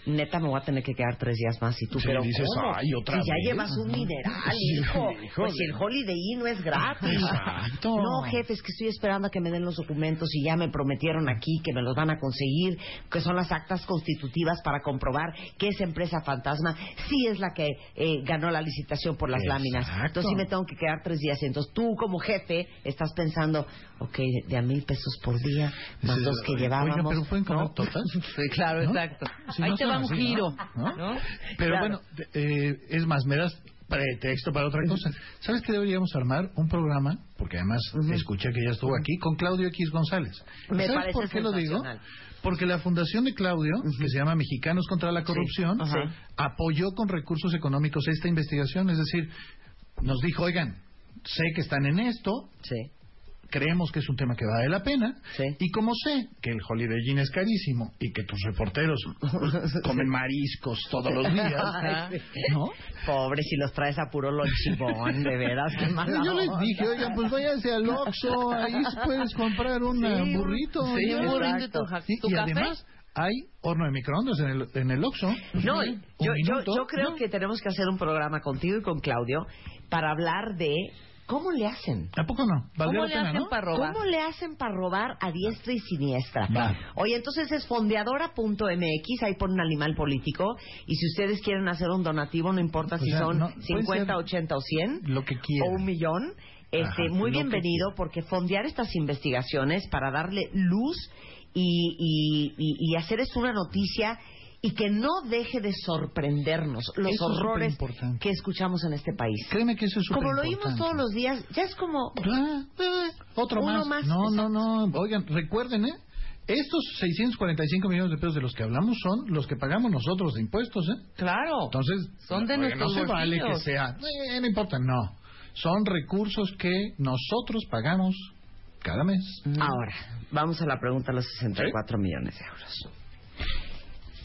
neta me voy a tener que quedar tres días más y tú, Sí, pero dices, ¿cómo? "Ay, otra si ya vez". llevas un mineral, Sí, hijo, híjole. pues si el Holiday Inn no es gratis. Exacto. No, jefe, es que estoy esperando a que me den los documentos y ya me prometieron aquí que me los van a conseguir, que son las actas constitutivas para comprobar que esa empresa fantasma sí es la que eh, ganó la licitación por las Exacto. láminas. Entonces sí me tengo que quedar tres días. Entonces tú como jefe estás pensando, ok, de a mil pesos por día, más los que "Oiga, llevábamos. pero pueden comer ¿no? Sí, claro, ¿No? exacto. Si Ahí no te va un giro. ¿No? ¿no? Pero Claro. bueno, eh, es más, me das pretexto para otra cosa. ¿Sabes que deberíamos armar? Un programa, porque además escuché que ya estuvo aquí, con Claudio X González. Me ¿Sabes por qué lo digo? Porque la fundación de Claudio, que se llama Mexicanos contra la Corrupción, apoyó con recursos económicos esta investigación. Es decir, nos dijo, oigan, sé que están en esto, Sí. Creemos que es un tema que vale la pena Sí. y como sé que el Holiday Inn es carísimo y que tus reporteros comen mariscos todos los días. ¿no? Pobre, si los traes a puro lonchibón, de veras, qué mala Yo les dije, oigan, pues váyanse al Oxxo, ahí puedes comprar un Sí, burrito. Sí, un burrito tu, Sí, tu y café. además hay horno de microondas en el, en el Oxxo. Pues, No, un yo, yo, yo creo ¿no? que tenemos que hacer un programa contigo y con Claudio para hablar de cómo le hacen. ¿A poco no? ¿Cómo le pena, hacen ¿no? para robar? ¿Cómo le hacen para robar a diestra y siniestra? Va. Oye, entonces es fondeadora.mx, ahí ponen animal político, y si ustedes quieren hacer un donativo, no importa O si sea, son no, puede 50, ser 80 o 100, Lo que quieran. o un millón, este, Ajá, muy que bienvenido porque fondear estas investigaciones para darle luz y, y- y- y hacer esto una noticia y que no deje de sorprendernos los Eso es horrores que escuchamos en este país. Créeme que eso es Como lo oímos todos los días, ya es como... Ah, eh, otro Uno más. más, No, no, no. Oigan, recuerden, ¿eh? Estos 645 millones de pesos de los que hablamos son los que pagamos nosotros de impuestos, ¿eh? Claro. Entonces, Son de nuestros no se vale que sea, eh, no importa, no. Son recursos que nosotros pagamos Cada mes. Ahora, vamos a la pregunta de los 64 millones de euros.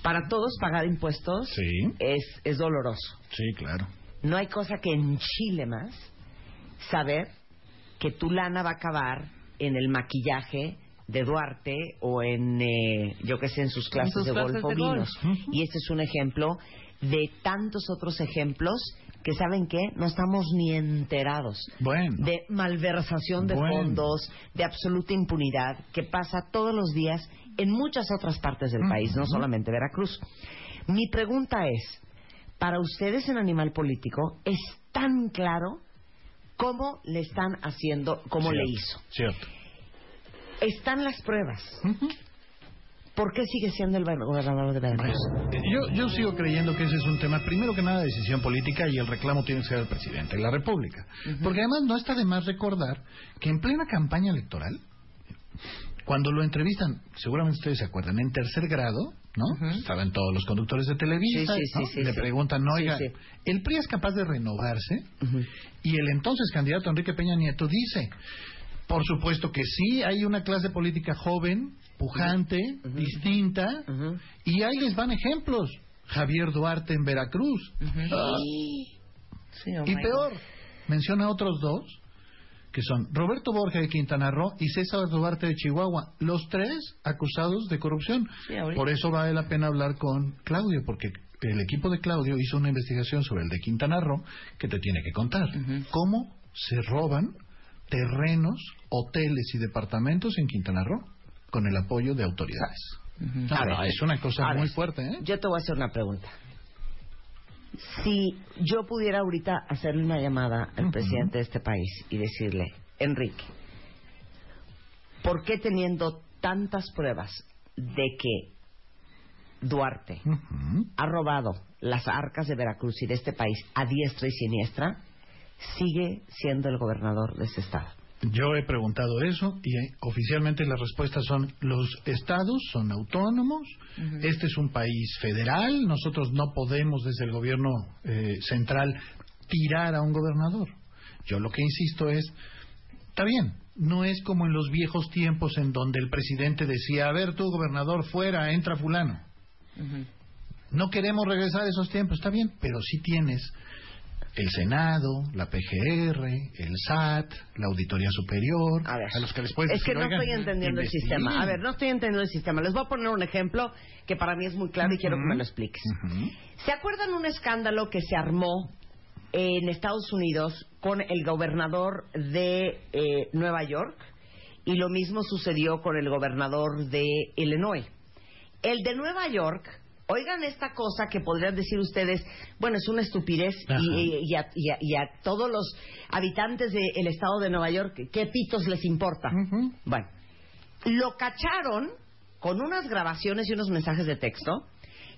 Para todos pagar impuestos Sí. es, es doloroso. Sí, claro. No hay cosa que enchile más saber que tu lana va a acabar en el maquillaje de Duarte o en, eh, yo que sé, en sus clases sus de clases golf vinos. Y este es un ejemplo de tantos otros ejemplos que, ¿saben qué? No estamos ni enterados. Bueno. De malversación de Bueno. fondos, de absoluta impunidad, que pasa todos los días en muchas otras partes del país, no solamente Veracruz. Mi pregunta es, para ustedes en Animal Político, ¿es tan claro cómo le están haciendo, cómo le hizo? Cierto. Están las pruebas. ¿Por qué sigue siendo el gobernador de Veracruz? Yo, yo sigo creyendo que ese es un tema, primero que nada, de decisión política y el reclamo tiene que ser el presidente de la República. Porque además no está de más recordar que en plena campaña electoral, cuando lo entrevistan, seguramente ustedes se acuerdan, en tercer grado, ¿no? Estaban todos los conductores de Televisa, Sí, sí, ¿no? sí, sí, le preguntan, oiga, el PRI es capaz de renovarse y el entonces candidato Enrique Peña Nieto dice, por supuesto que sí, hay una clase política joven, pujante, distinta, y ahí les van ejemplos. Javier Duarte en Veracruz. Ah, oh y peor, menciona otros dos, que son Roberto Borja de Quintana Roo y César Duarte de Chihuahua, los tres acusados de corrupción. Sí. Por eso vale la pena hablar con Claudio, porque el equipo de Claudio hizo una investigación sobre el de Quintana Roo que te tiene que contar. ¿Cómo se roban terrenos, hoteles y departamentos en Quintana Roo con el apoyo de autoridades? Ver. es una cosa muy fuerte, ¿eh? Yo te voy a hacer una pregunta. Si yo pudiera ahorita hacerle una llamada al presidente de este país y decirle, Enrique, ¿por qué teniendo tantas pruebas de que Duarte ha robado las arcas de Veracruz y de este país a diestra y siniestra, sigue siendo el gobernador de ese estado? Yo he preguntado eso y eh, oficialmente las respuestas son los estados son autónomos, este es un país federal, nosotros no podemos desde el gobierno eh, central tirar a un gobernador. Yo lo que insisto es, está bien, no es como en los viejos tiempos en donde el presidente decía, a ver tú gobernador, fuera, entra fulano. No queremos regresar a esos tiempos, está bien, pero sí tienes el Senado, la PGR, el SAT, la Auditoría Superior, A ver. los que les puedes es que no "Oigan, estoy entendiendo el investiguen". sistema. A ver, no estoy entendiendo el sistema. Les voy a poner un ejemplo que para mí es muy claro y quiero que me lo expliques. ¿Se acuerdan un escándalo que se armó en Estados Unidos con el gobernador de eh, Nueva York? Y lo mismo sucedió con el gobernador de Illinois. El de Nueva York, oigan esta cosa que podrían decir ustedes, bueno, es una estupidez y, y a, y a- y a todos los habitantes del estado de Nueva York, ¿qué pitos les importa? Bueno, lo cacharon con unas grabaciones y unos mensajes de texto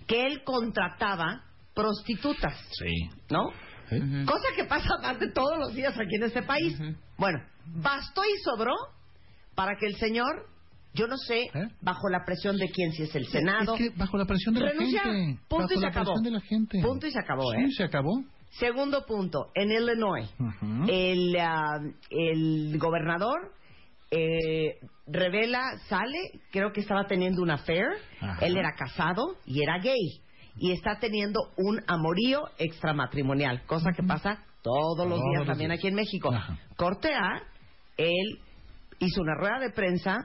que él contrataba prostitutas, Sí. ¿no? ¿Eh? Cosa que pasa más de todos los días aquí en este país. Bueno, bastó y sobró para que el señor, yo no sé, ¿Eh? bajo la presión de quién, si es el Senado, Es que bajo la presión de la gente. Punto bajo y se la acabó. presión de la gente. Punto y se acabó, Sí, ¿eh? se acabó. Segundo punto, en Illinois, Ujú. el, ah, el gobernador eh, revela, sale, creo que estaba teniendo un affair, Ajá. él era casado y era gay, y está teniendo un amorío extramatrimonial, cosa que pasa todos los días los también días. aquí en México. Ajá. Corte A, él hizo una rueda de prensa,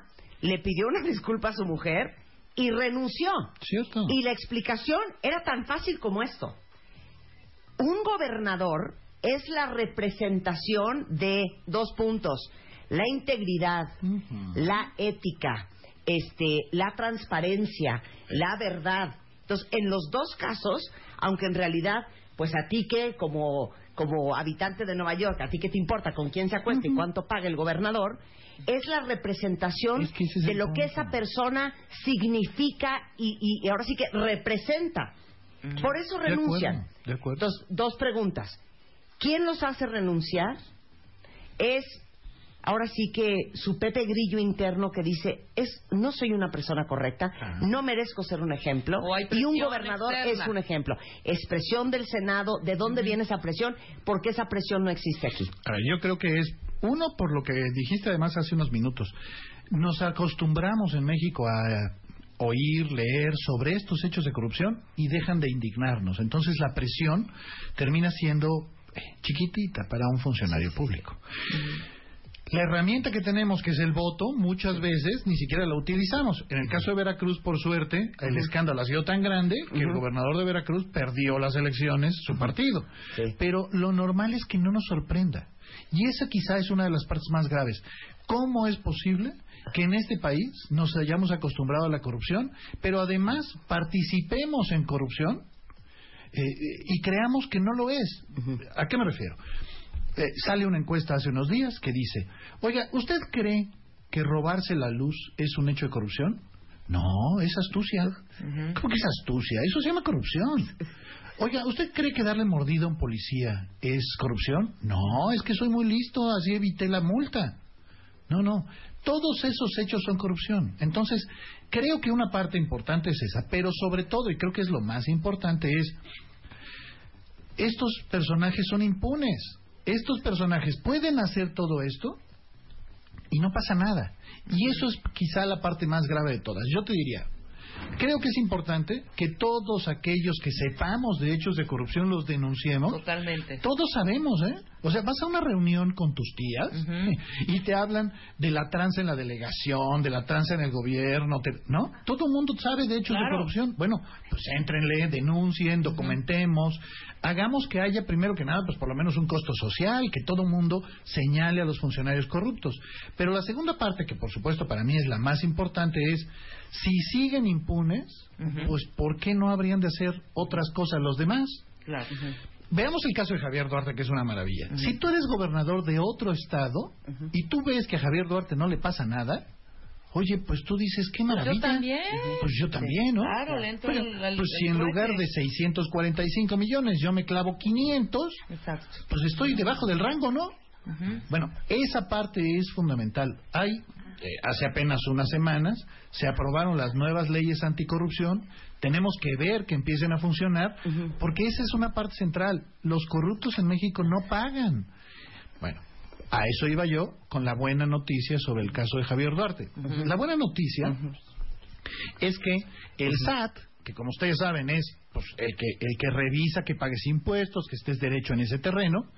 le pidió una disculpa a su mujer y renunció. ¿Cierto? Y la explicación era tan fácil como esto. Un gobernador es la representación de dos puntos, la integridad, la ética, este, la transparencia, la verdad. Entonces, en los dos casos, aunque en realidad, pues a ti que como como habitante de Nueva York, a ti que te importa con quién se acuesta y cuánto paga el gobernador, es la representación Es que ese es de lo que esa persona significa y, y- y ahora sí que representa. Por eso De renuncian. acuerdo, de acuerdo. Entonces, dos preguntas. ¿Quién los hace renunciar? Es ahora sí que su Pepe Grillo interno que dice, es no soy una persona correcta, Ajá. no merezco ser un ejemplo O hay y un presión gobernador externa. es un ejemplo. Expresión del Senado, ¿de dónde viene esa presión? Porque esa presión no existe aquí. Yo creo que es Uno, por lo que dijiste además hace unos minutos, nos acostumbramos en México a oír, leer sobre estos hechos de corrupción y dejan de indignarnos. Entonces la presión termina siendo eh, chiquitita para un funcionario público. La herramienta que tenemos, que es el voto, muchas veces ni siquiera la utilizamos. En el caso de Veracruz, por suerte, el escándalo ha sido tan grande que el gobernador de Veracruz perdió las elecciones, su partido. Sí. Pero lo normal es que no nos sorprenda. Y esa quizá es una de las partes más graves. ¿Cómo es posible que en este país nos hayamos acostumbrado a la corrupción, pero además participemos en corrupción eh, eh, y creamos que no lo es? ¿A qué me refiero? Eh, sale una encuesta hace unos días que dice, oiga, ¿usted cree que robarse la luz es un hecho de corrupción? No, es astucia. ¿Cómo que es astucia? Eso se llama corrupción. Oiga, ¿usted cree que darle mordida a un policía es corrupción? No, es que soy muy listo, así evité la multa. No, no. Todos esos hechos son corrupción. Entonces, creo que una parte importante es esa, pero sobre todo, y creo que es lo más importante, es estos personajes son impunes. Estos personajes pueden hacer todo esto y no pasa nada. Y eso es quizá la parte más grave de todas. Yo te diría, creo que es importante que todos aquellos que sepamos de hechos de corrupción los denunciemos. Totalmente. Todos sabemos, ¿eh? O sea, vas a una reunión con tus tías y te hablan de la tranza en la delegación, de la tranza en el gobierno, te- ¿no? Todo el mundo sabe de hechos de corrupción. Bueno, pues éntrenle, denuncien, documentemos, hagamos que haya primero que nada, pues por lo menos un costo social, que todo mundo señale a los funcionarios corruptos. Pero la segunda parte, que por supuesto para mí es la más importante, es si siguen impunes, pues ¿por qué no habrían de hacer otras cosas los demás? Claro. Veamos el caso de Javier Duarte, que es una maravilla. Si tú eres gobernador de otro estado y tú ves que a Javier Duarte no le pasa nada, oye, pues tú dices, qué maravilla. Yo también. Pues yo también, ¿no? Claro, le entro Bueno, al- al- pues si en lugar de 645 millones yo me clavo 500, Exacto. pues estoy debajo del rango, ¿no? Bueno, esa parte es fundamental. Hay, eh, hace apenas unas semanas, se aprobaron las nuevas leyes anticorrupción. Tenemos que ver que empiecen a funcionar, porque esa es una parte central. Los corruptos en México no pagan. Bueno, a eso iba yo con la buena noticia sobre el caso de Javier Duarte. La buena noticia es que el SAT, que como ustedes saben es pues, el, que, el que revisa que pagues impuestos, que estés derecho en ese terreno,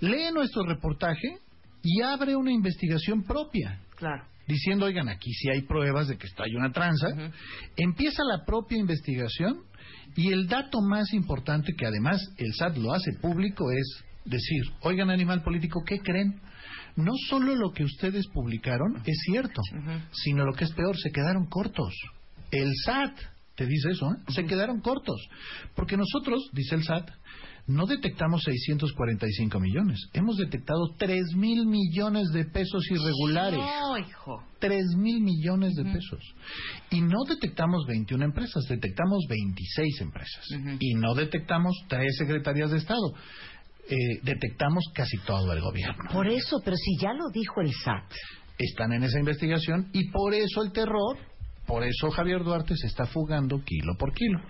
lee nuestro reportaje y abre una investigación propia. Claro. Diciendo, oigan, aquí sí hay pruebas de que está hay una tranza. Empieza la propia investigación y el dato más importante, que además el SAT lo hace público, es decir, oigan, animal político, ¿qué creen? No solo lo que ustedes publicaron es cierto, sino lo que es peor, se quedaron cortos. El SAT te dice eso, ¿eh? se quedaron cortos. Porque nosotros, dice el SAT, no detectamos 645 millones. Hemos detectado 3 mil millones de pesos irregulares. No, hijo. 3 mil millones de pesos. Y no detectamos 21 empresas, detectamos 26 empresas. Y no detectamos tres secretarías de Estado. Eh, detectamos casi todo el gobierno. Por eso, pero si ya lo dijo el SAT. Están en esa investigación y por eso el terror, por eso Javier Duarte se está fugando kilo por kilo.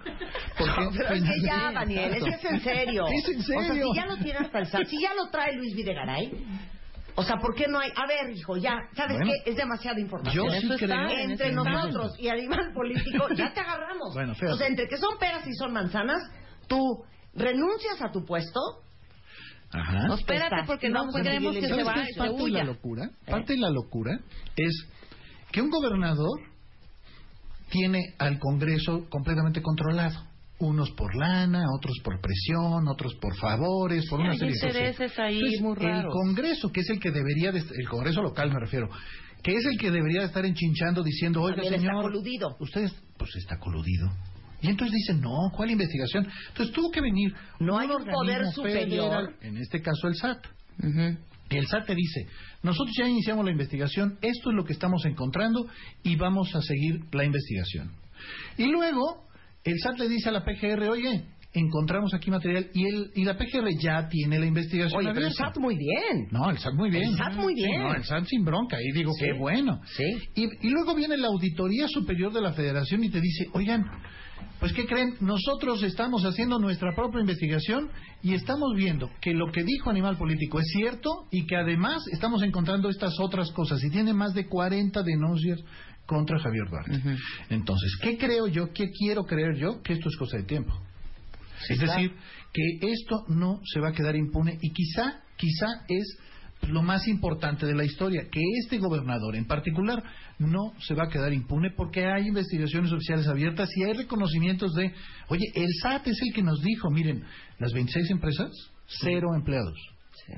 Porque, Pero es que ya, Daniel, es que es en serio. Es en O sea, serio. si ya lo tiene hasta el SAT, si ya lo trae Luis Videgaray, o sea, ¿por qué no hay? A ver, hijo, ya, ¿sabes Bueno, qué? Es demasiada información. yo sí eso está, creo- en Entre está. nosotros y animal político, ya te agarramos. Bueno, o sea, entre que son peras y son manzanas, tú renuncias a tu puesto. Ajá. No, espérate, Está. porque no Vamos a queremos que se ¿Sabes va qué y es se parte de la locura? Parte de la locura es que un gobernador tiene al Congreso completamente controlado. Unos por lana, otros por presión, otros por favores, por Sí, una serie de cosas. intereses ahí Entonces, muy El. Congreso, que es el que debería, de, el Congreso local me refiero, que es el que debería de estar enchinchando diciendo, oiga También está señor, coludido. ustedes, pues está coludido. Y entonces dicen, no, ¿cuál investigación? Entonces tuvo que venir No hay un poder superior. federal, en este caso el SAT, y el SAT te dice, nosotros ya iniciamos la investigación, esto es lo que estamos encontrando y vamos a seguir la investigación. Y luego, el SAT le dice a la PGR, oye, encontramos aquí material y el y la PGR ya tiene la investigación Oye, pero el. SAT muy bien. No, el SAT muy bien. El SAT muy Sí, bien. no, el SAT sin bronca. Y digo, Sí. qué bueno. Sí. Y, y luego viene la Auditoría Superior de la Federación y te dice, oigan, pues ¿qué creen? Nosotros estamos haciendo nuestra propia investigación y estamos viendo que lo que dijo Animal Político es cierto y que además estamos encontrando estas otras cosas y tiene más de 40 denuncias contra Javier Duarte. Entonces, ¿qué creo yo? ¿Qué quiero creer yo? Que esto es cosa de tiempo. es decir, que esto no se va a quedar impune y quizá, quizá es lo más importante de la historia, que este gobernador en particular no se va a quedar impune porque hay investigaciones oficiales abiertas y hay reconocimientos de, oye, el SAT es el que nos dijo, miren, las 26 empresas, cero empleados. Sí.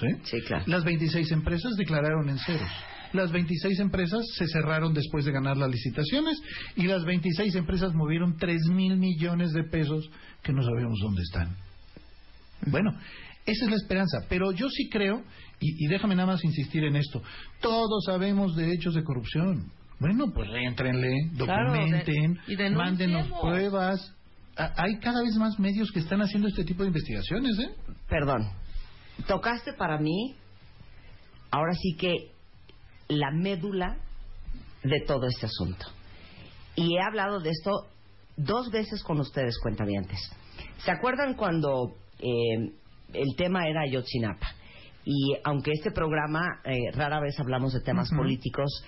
¿Sí? Sí, claro. Las 26 empresas declararon en ceros. Las 26 empresas se cerraron después de ganar las licitaciones y las 26 empresas movieron 3 mil millones de pesos que no sabemos dónde están. Bueno, esa es la esperanza. Pero yo sí creo, y, y déjame nada más insistir en esto, todos sabemos de hechos de corrupción. Bueno, pues entrenle, Claro, documenten, de- y denunciemos. mándenos pruebas. A- Hay cada vez más medios que están haciendo este tipo de investigaciones, ¿eh? Perdón. Tocaste para mí, ahora sí que, la médula de todo este asunto. Y he hablado de esto dos veces con ustedes, cuentavientes. ¿Se acuerdan cuando eh, el tema era Ayotzinapa? Y aunque este programa eh, rara vez hablamos de temas políticos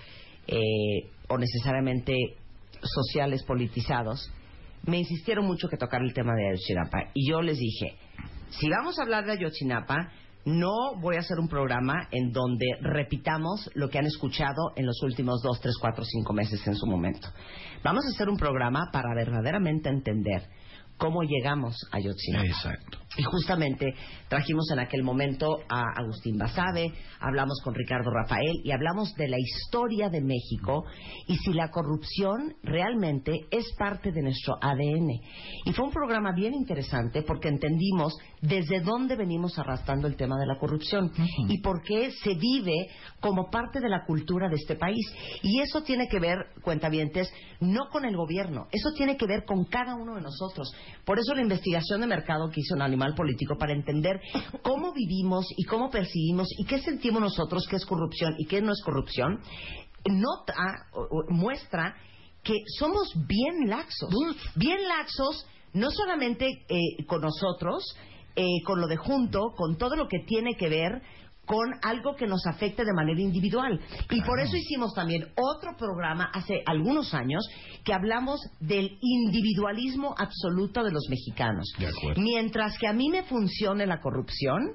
eh, o necesariamente sociales politizados, me insistieron mucho que tocar el tema de Ayotzinapa. Y yo les dije, si vamos a hablar de Ayotzinapa, no voy a hacer un programa en donde repitamos lo que han escuchado en los últimos dos, tres, cuatro, cinco meses en su momento. Vamos a hacer un programa para verdaderamente entender cómo llegamos a Ayotzinapa. Exacto. Y justamente trajimos en aquel momento a Agustín Basabe, hablamos con Ricardo Rafael y hablamos de la historia de México y si la corrupción realmente es parte de nuestro ADN. Y fue un programa bien interesante porque entendimos desde dónde venimos arrastrando el tema de la corrupción y por qué se vive como parte de la cultura de este país. Y eso tiene que ver, cuentavientes, no con el gobierno, eso tiene que ver con cada uno de nosotros. Por eso la investigación de mercado que hizo en Animal Político para entender cómo vivimos y cómo percibimos y qué sentimos nosotros que es corrupción y qué no es corrupción, nota muestra que somos bien laxos, bien laxos, no solamente eh, con nosotros, eh, con lo de junto, con todo lo que tiene que ver con algo que nos afecte de manera individual. Y por eso hicimos también otro programa hace algunos años que hablamos del individualismo absoluto de los mexicanos. De acuerdo. Mientras que a mí me funcione la corrupción,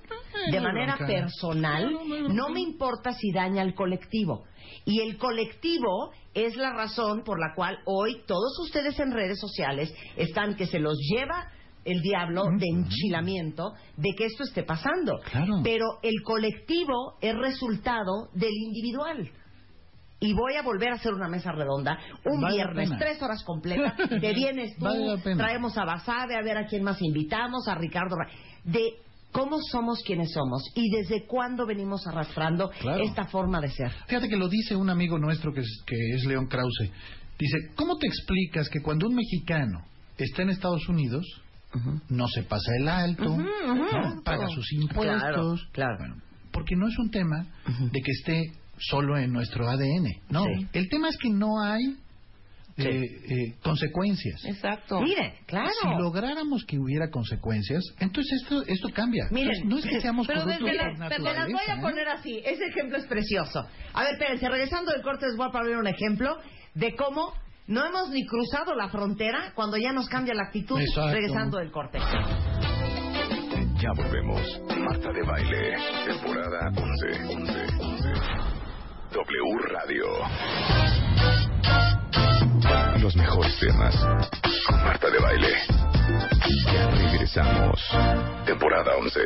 de manera personal, No, no me importa si daña al colectivo. Y el colectivo es la razón por la cual hoy todos ustedes en redes sociales están que se los lleva el diablo de enchilamiento de que esto esté pasando. Claro. Pero el colectivo es resultado del individual. Y voy a volver a hacer una mesa redonda un Vale viernes, tres horas completas. Te vienes tú, Vale traemos a Basabe, a ver a quién más invitamos, a Ricardo. De cómo somos quienes somos y desde cuándo venimos arrastrando Claro. esta forma de ser. Fíjate que lo dice un amigo nuestro que es, que es León Krause. Dice, ¿cómo te explicas que cuando un mexicano está en Estados Unidos, no se pasa el alto, Ujú, ujú. ¿no? paga sus impuestos? Claro, claro. Bueno, porque no es un tema de que esté solo en nuestro ADN. No, Sí. el tema es que no hay Sí. eh, eh, consecuencias. Exacto. Mire, claro. Si lográramos que hubiera consecuencias, entonces esto esto cambia. Miren, no es que seamos pero corruptos desde por la- pero las voy a ¿eh? poner así. Ese ejemplo es precioso. A ver, espérense, regresando del corte les voy a poner un ejemplo de cómo no hemos ni cruzado la frontera cuando ya nos cambia la actitud Exacto. regresando del corte. Ya volvemos. Marta de Baile, temporada 11. 11, 11. W Radio. Los mejores temas con Marta de Baile. Ya regresamos. Temporada 11.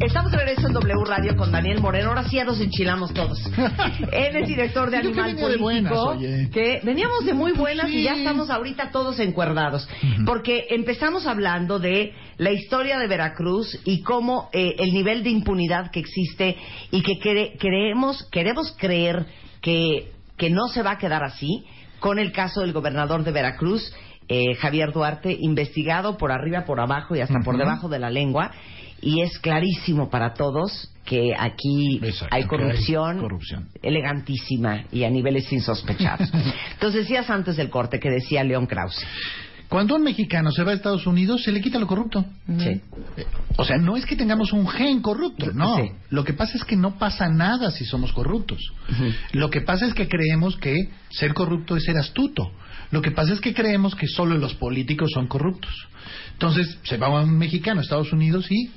Estamos de regreso en W Radio con Daniel Moreno. Ahora sí ya nos enchilamos todos. Él es director de que Animal de Político. buenas, oye. que veníamos de muy buenas y ya estamos ahorita todos encuerdados. Porque empezamos hablando de la historia de Veracruz y cómo eh, el nivel de impunidad que existe y que cre- creemos, queremos creer que, que no se va a quedar así. con el caso del gobernador de Veracruz, eh, Javier Duarte, investigado por arriba, por abajo y hasta por debajo de la lengua. Y es clarísimo para todos que aquí Exacto, hay corrupción, hay corrupción. elegantísima y a niveles insospechados. Entonces decías antes del corte que decía León Krause. Cuando un mexicano se va a Estados Unidos, se le quita lo corrupto. Sí. O sea, no es que tengamos un gen corrupto, no. Sí. Lo que pasa es que no pasa nada si somos corruptos. Lo que pasa es que creemos que ser corrupto es ser astuto. Lo que pasa es que creemos que solo los políticos son corruptos. Entonces, se va un mexicano a Estados Unidos y,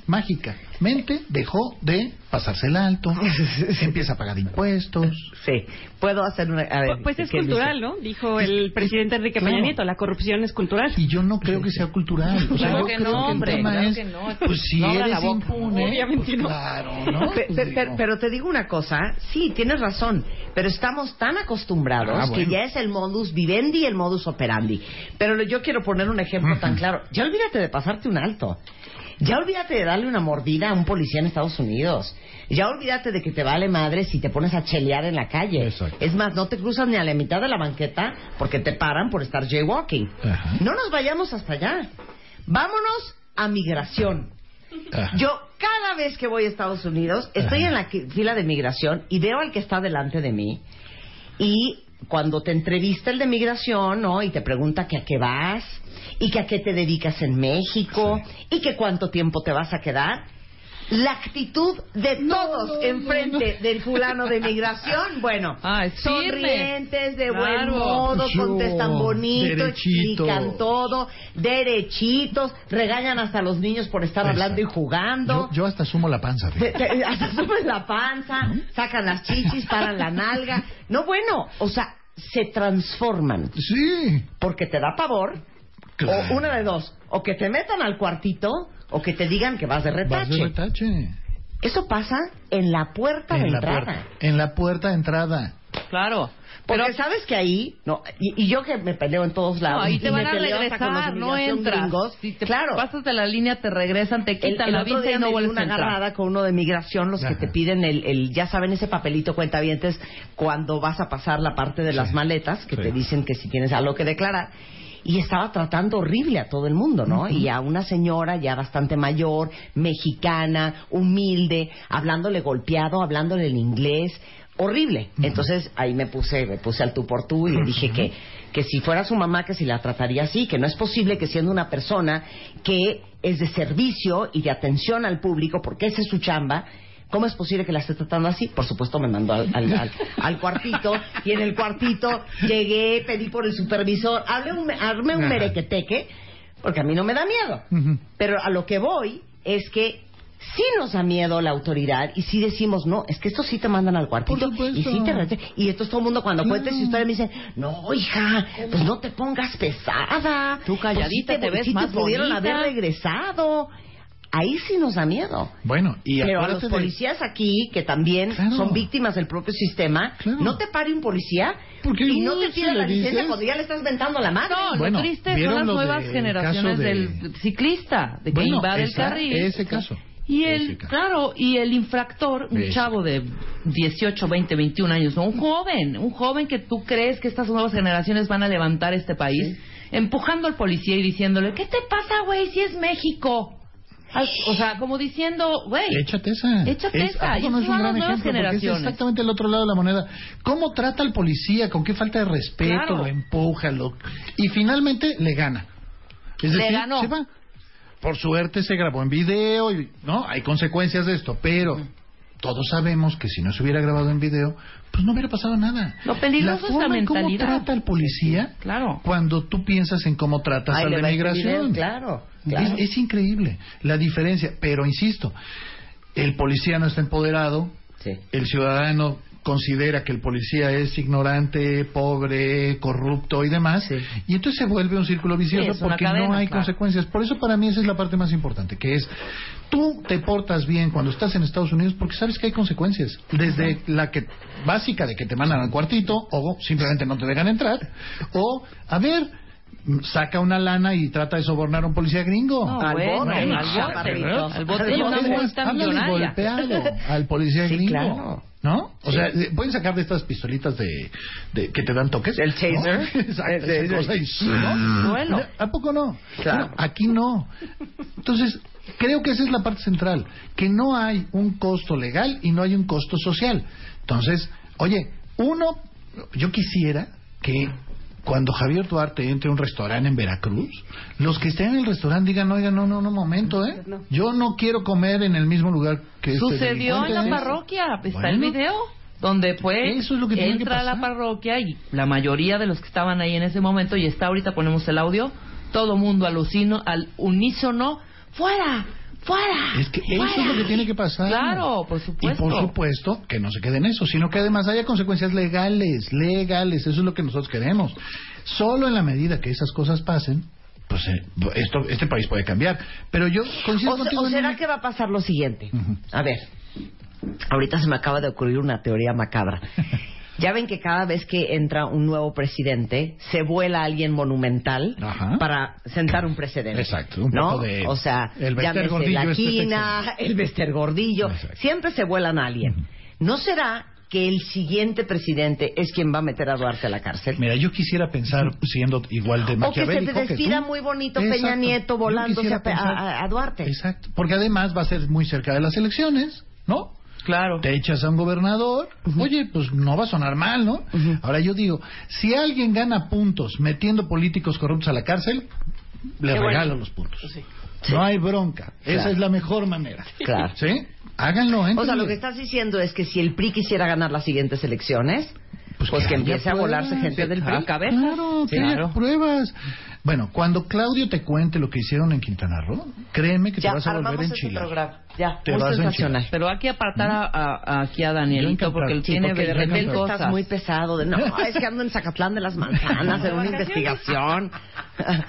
mágicamente, dejó de pasarse el alto, empieza a pagar impuestos. Sí. Puedo hacer una. a ver, Pues es ¿qué cultural, dice? ¿no? Dijo el presidente Enrique Claro. Peña Nieto, la corrupción es cultural. Y yo no creo que sea cultural. O sea, Claro yo que creo no, hombre, claro es, que no. Pues si No eres impune, Obviamente pues no. claro, ¿no? Pe- Pues digo, pero, pero te digo una cosa, sí, tienes razón, pero estamos tan acostumbrados Ah, bueno. que ya es el modus vivendi y el modus operandi. Pero yo quiero poner un ejemplo tan claro. Ya olvídate de pasarte un alto. Ya olvídate de darle una mordida a un policía en Estados Unidos. Ya olvídate de que te vale madre si te pones a chelear en la calle. Exacto. Es más, no te cruzas ni a la mitad de la banqueta porque te paran por estar jaywalking. Ajá. No nos vayamos hasta allá. Vámonos a migración. Ajá. Yo cada vez que voy a Estados Unidos estoy Ajá. en la fila de migración y veo al que está delante de mí y cuando te entrevista el de migración, ¿no? Y te pregunta que a qué vas y que a qué te dedicas en México y que cuánto tiempo te vas a quedar. La actitud de todos enfrente del fulano de migración, bueno, sonrientes, de buen Claro. modo, Yo, contestan bonito, derechito. explican todo, derechitos, regañan hasta a los niños por estar hablando y jugando. Yo, yo hasta sumo la panza. Te- te- hasta suben la panza, sacan las chichis, paran la nalga. No, bueno, o sea, se transforman Sí. porque te da pavor, Claro. o una de dos, o que te metan al cuartito, o que te digan que vas de Vas de retache. Eso pasa en la puerta de la, entrada. puerta, en la puerta de entrada. Claro. Porque Pero sabes que ahí, no, y, y yo que me peleo en todos lados, no, ahí y te me van a peleo hasta con los regresar, no entras. gringos, Si te claro. pasas de la línea, te regresan, te quitan el la visa y no vuelves una a entrar. agarrada con uno de migración, los que te piden el, el, ya saben, ese papelito cuentavientes cuando vas a pasar la parte de las maletas, que Sí. te dicen que si tienes algo que declarar. Y estaba tratando horrible a todo el mundo, ¿no? Y a una señora ya bastante mayor, mexicana, humilde, hablándole golpeado, hablándole en inglés, horrible. Entonces ahí me puse, me puse al tú por tú y le dije que, que si fuera su mamá, que si la trataría así, que no es posible que siendo una persona que es de servicio y de atención al público, porque esa es su chamba, ¿Cómo es posible que la esté tratando así? Por supuesto me mandó al, al, al- al cuartito y en el cuartito llegué, pedí por el supervisor, hablé un, armé un merequeteque, porque a mí no me da miedo. Pero a lo que voy es que sí nos da miedo la autoridad y sí decimos, no, es que estos sí te mandan al cuartito y sí te rete- Y entonces todo el mundo cuando cuentes su historia me dice, no, hija, pues no te pongas pesada. Tú calladita, Pues sí te ves sí más te pudieron bonita. haber regresado. Ahí sí nos da miedo. Bueno, y Pero a los de- policías aquí, que también Claro. son víctimas del propio sistema, Claro. no te pare un policía Porque y no te pida la licencia dices- cuando ya le estás ventando la madre. No, Bueno, lo triste son ¿vieron las nuevas generaciones de- del ciclista, de que Bueno, invade el esa- carril. ese caso. Y el, claro, y el infractor, un Ese. chavo de 18, 20, 21 años, ¿no? un joven, un joven que tú crees que estas nuevas generaciones van a levantar este país, empujando al policía y diciéndole, ¿qué te pasa, güey, si es México? O sea, como diciendo, güey, Échate esa. Échate Es- esa. ¿a Y no es un gran ejemplo? Porque es exactamente el otro lado de la moneda. ¿Cómo trata al policía? ¿Con qué falta de respeto? Claro. Lo empuja, lo... Y finalmente le gana. Es Le decir, ganó. se va. Por suerte se grabó en video y... No, hay consecuencias de esto, pero... Todos sabemos que si no se hubiera grabado en video, pues no hubiera pasado nada. Lo peligroso la es forma la en cómo trata al policía Claro. cuando tú piensas en cómo tratas de va este migración. claro. Es, es increíble la diferencia, pero insisto, el policía no está empoderado, Sí. el ciudadano considera que el policía es ignorante, pobre, corrupto y demás, Sí. y entonces se vuelve un círculo vicioso Sí, porque no hay claro. consecuencias. Por eso para mí esa es la parte más importante, que es tú te portas bien cuando estás en Estados Unidos porque sabes que hay consecuencias, desde la que básica de que te mandan al cuartito o simplemente no te dejan entrar, o a ver saca una lana y trata de sobornar a un policía gringo. No, Al bueno, bote, al bote. Golpeado policía Sí, gringo. claro. ¿No? O sea, pueden sacar de estas pistolitas de, de que te dan toques. El ¿no? taser. Exacto, El esa cosa y- ¿no? Bueno. ¿A poco no? Claro. Bueno, aquí no. Entonces, creo que esa es la parte central, que no hay un costo legal y no hay un costo social. Entonces, oye, uno, yo quisiera que cuando Javier Duarte entre a un restaurante en Veracruz, los que estén en el restaurante digan, oigan, no, no, no, momento, ¿eh? Yo no quiero comer en el mismo lugar que este Sucedió en la parroquia, está el video. Donde pues Eso es lo que tiene que entra a la parroquia y la mayoría de los que estaban ahí en ese momento, y está ahorita ponemos el audio, todo mundo alucino, al unísono, ¡fuera! ¡Fuera! Es que eso es lo que tiene que pasar. Claro, por Y supuesto. por supuesto que no se quede en eso, sino que además haya consecuencias legales, legales, eso es lo que nosotros queremos. Solo en la medida que esas cosas pasen, pues eh, esto, este país puede cambiar. Pero yo coincido O, contigo. o será que va a pasar lo siguiente? A ver, ahorita se me acaba de ocurrir una teoría macabra. Ya ven que cada vez que entra un nuevo presidente, se vuela alguien monumental Ajá. para sentar un precedente. Exacto, un ¿no? poco de- O sea, el llámese Gordillo la este el Bester Gordillo. Exacto. Siempre se vuelan a alguien. ¿No será que el siguiente presidente es quien va a meter a Duarte a la cárcel? Mira, yo quisiera pensar siendo igual de O que se maquiavélico te despida tú. muy bonito Peña. Nieto volándose a Duarte. Exacto. Porque además va a ser muy cerca de las elecciones, ¿no? Claro. te echas a un gobernador, oye, pues no va a sonar mal, ¿no? Ahora yo digo, si alguien gana puntos metiendo políticos corruptos a la cárcel, le regalo los puntos. No hay bronca. Esa es la mejor manera. Claro. ¿Sí? Háganlo, O sea, lo que estás diciendo es que si el PRI quisiera ganar las siguientes elecciones, pues, Pues que, que haya empiece a volarse gente del PRI. Cabeza. Claro, que haya Claro. pruebas. Bueno, cuando Claudio te cuente lo que hicieron en Quintana Roo, créeme que Ya te vas a volver enchilar. programa. Ya, Te muy vas a sensacional. Pero hay que apartar a, a- aquí a Danielito porque él Sí, tiene Porque de 20 mil repente cosas. estás muy pesado de no, es que ando en Zacatlán de las Manzanas en una investigación.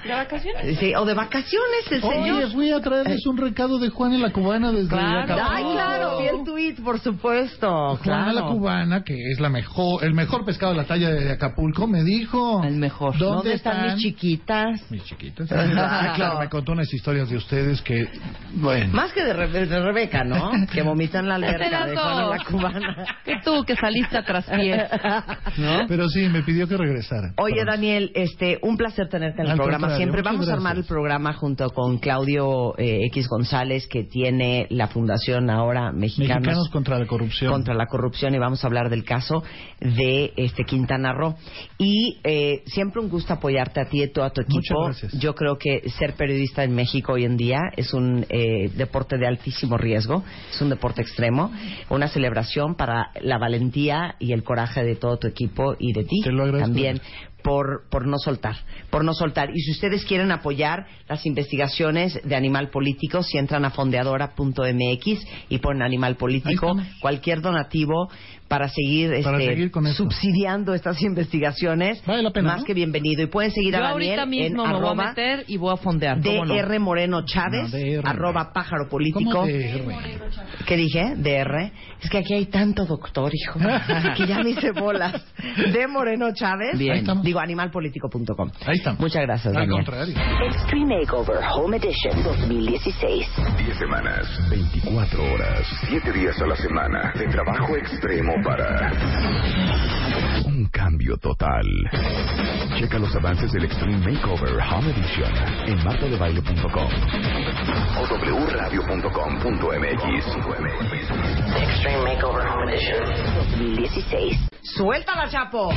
¿De vacaciones? Sí, o de vacaciones el Oye, señor. fui a traerles un recado de Juan en la Cubana desde Claro. Acapulco. Ay, claro, vi el tuit, por supuesto. Juana la Claro. cubana, que es la mejor, el mejor pescado de la talla de Acapulco, me dijo. El mejor. ¿Dónde, ¿Dónde están mis chiquitas? Mis chiquitas. Ah, claro, me contó unas historias de ustedes que, bueno. Más que de, Rebe- de Rebeca, ¿no? Que vomita en la alberca de Juana la Cubana. Que tú que saliste a traspié. ¿No? Pero sí, me pidió que regresara. Oye. Daniel, este, un placer tenerte en el Al programa. Siempre muchas vamos a armar el gracias. programa junto con Claudio eh, X González, que tiene la fundación ahora Mexicanos, Mexicanos contra la corrupción. contra la corrupción y vamos a hablar del caso de este Quintana Roo. Y eh, siempre un gusto apoyarte a ti y a todo tu Muchas equipo. gracias. Yo creo que ser periodista en México hoy en día es un eh, deporte de altísimo riesgo, es un deporte extremo, una celebración para la valentía y el coraje de todo tu equipo y de ti también por, por no soltar, por no soltar. Y si ustedes quieren apoyar las investigaciones de Animal Político, si entran a fondeadora.mx y ponen Animal Político, cualquier donativo para seguir, Para este, seguir con subsidiando estas investigaciones, Vale la pena, más ¿no? que bienvenido. Y pueden seguir Yo a Daniel ahorita mismo en me voy a arroba meter y voy a fondear. ¿cómo no? DR Moreno Chávez, No, DR. arroba pájaro político. ¿Cómo DR? ¿Qué dije? DR. Es que aquí hay tanto doctor, hijo, que ya me hice bolas. De Moreno Chávez. Bien. Digo, animalpolitico.com. Ahí estamos. Muchas gracias, Al Daniel. contrario. Extreme Makeover Home Edition 2016. 10 semanas, 24 horas, 7 días a la semana de trabajo extremo para un cambio total. Checa los avances del Extreme Makeover Home Edition en martadebaile.com o wradio.com.mx. Extreme Makeover Home Edition 2016. ¡Suéltala, Chapo!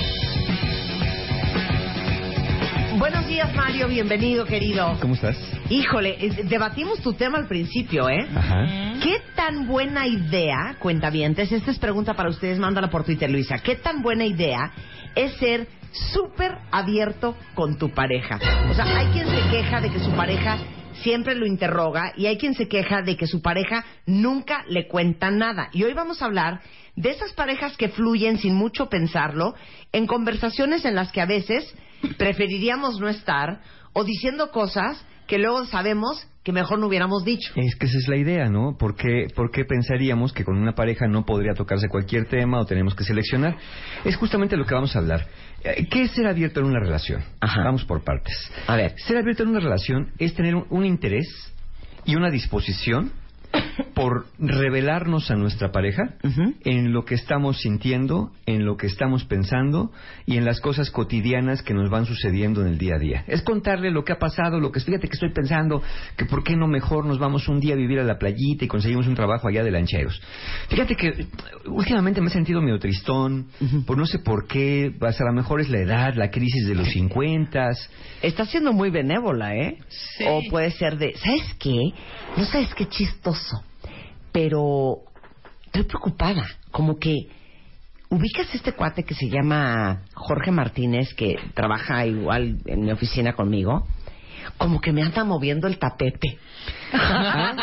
Buenos días, Mario. Bienvenido, querido. ¿Cómo estás? Híjole, debatimos tu tema al principio, ¿eh? Ajá. ¿Qué tan buena idea, cuentavientes, esta es pregunta para ustedes, mándala por Twitter, Luisa, ¿qué tan buena idea es ser súper abierto con tu pareja? O sea, hay quien se queja de que su pareja siempre lo interroga y hay quien se queja de que su pareja nunca le cuenta nada. Y hoy vamos a hablar de esas parejas que fluyen sin mucho pensarlo en conversaciones en las que a veces preferiríamos no estar o diciendo cosas que luego sabemos que mejor no hubiéramos dicho. Es que esa es la idea, ¿no? ¿Por qué, por qué pensaríamos que con una pareja no podría tocarse cualquier tema o tenemos que seleccionar? Es justamente lo que vamos a hablar. Eh, ¿Qué es ser abierto en una relación? Vamos por partes. A ver. Ser abierto en una relación es tener un, un interés y una disposición por revelarnos a nuestra pareja en lo que estamos sintiendo, en lo que estamos pensando y en las cosas cotidianas que nos van sucediendo en el día a día. Es contarle lo que ha pasado, lo que fíjate que estoy pensando, que por qué no mejor nos vamos un día a vivir a la playita y conseguimos un trabajo allá de lancheros. Fíjate que eh, últimamente me he sentido medio tristón, por no sé por qué, a lo mejor es la edad, la crisis de los 50. Está siendo muy benévola, ¿eh? O puede ser de, ¿sabes qué? No sabes qué chistoso, pero estoy preocupada, como que ubicas este cuate que se llama Jorge Martínez, que trabaja igual en mi oficina conmigo, como que me anda moviendo el tapete. Ah,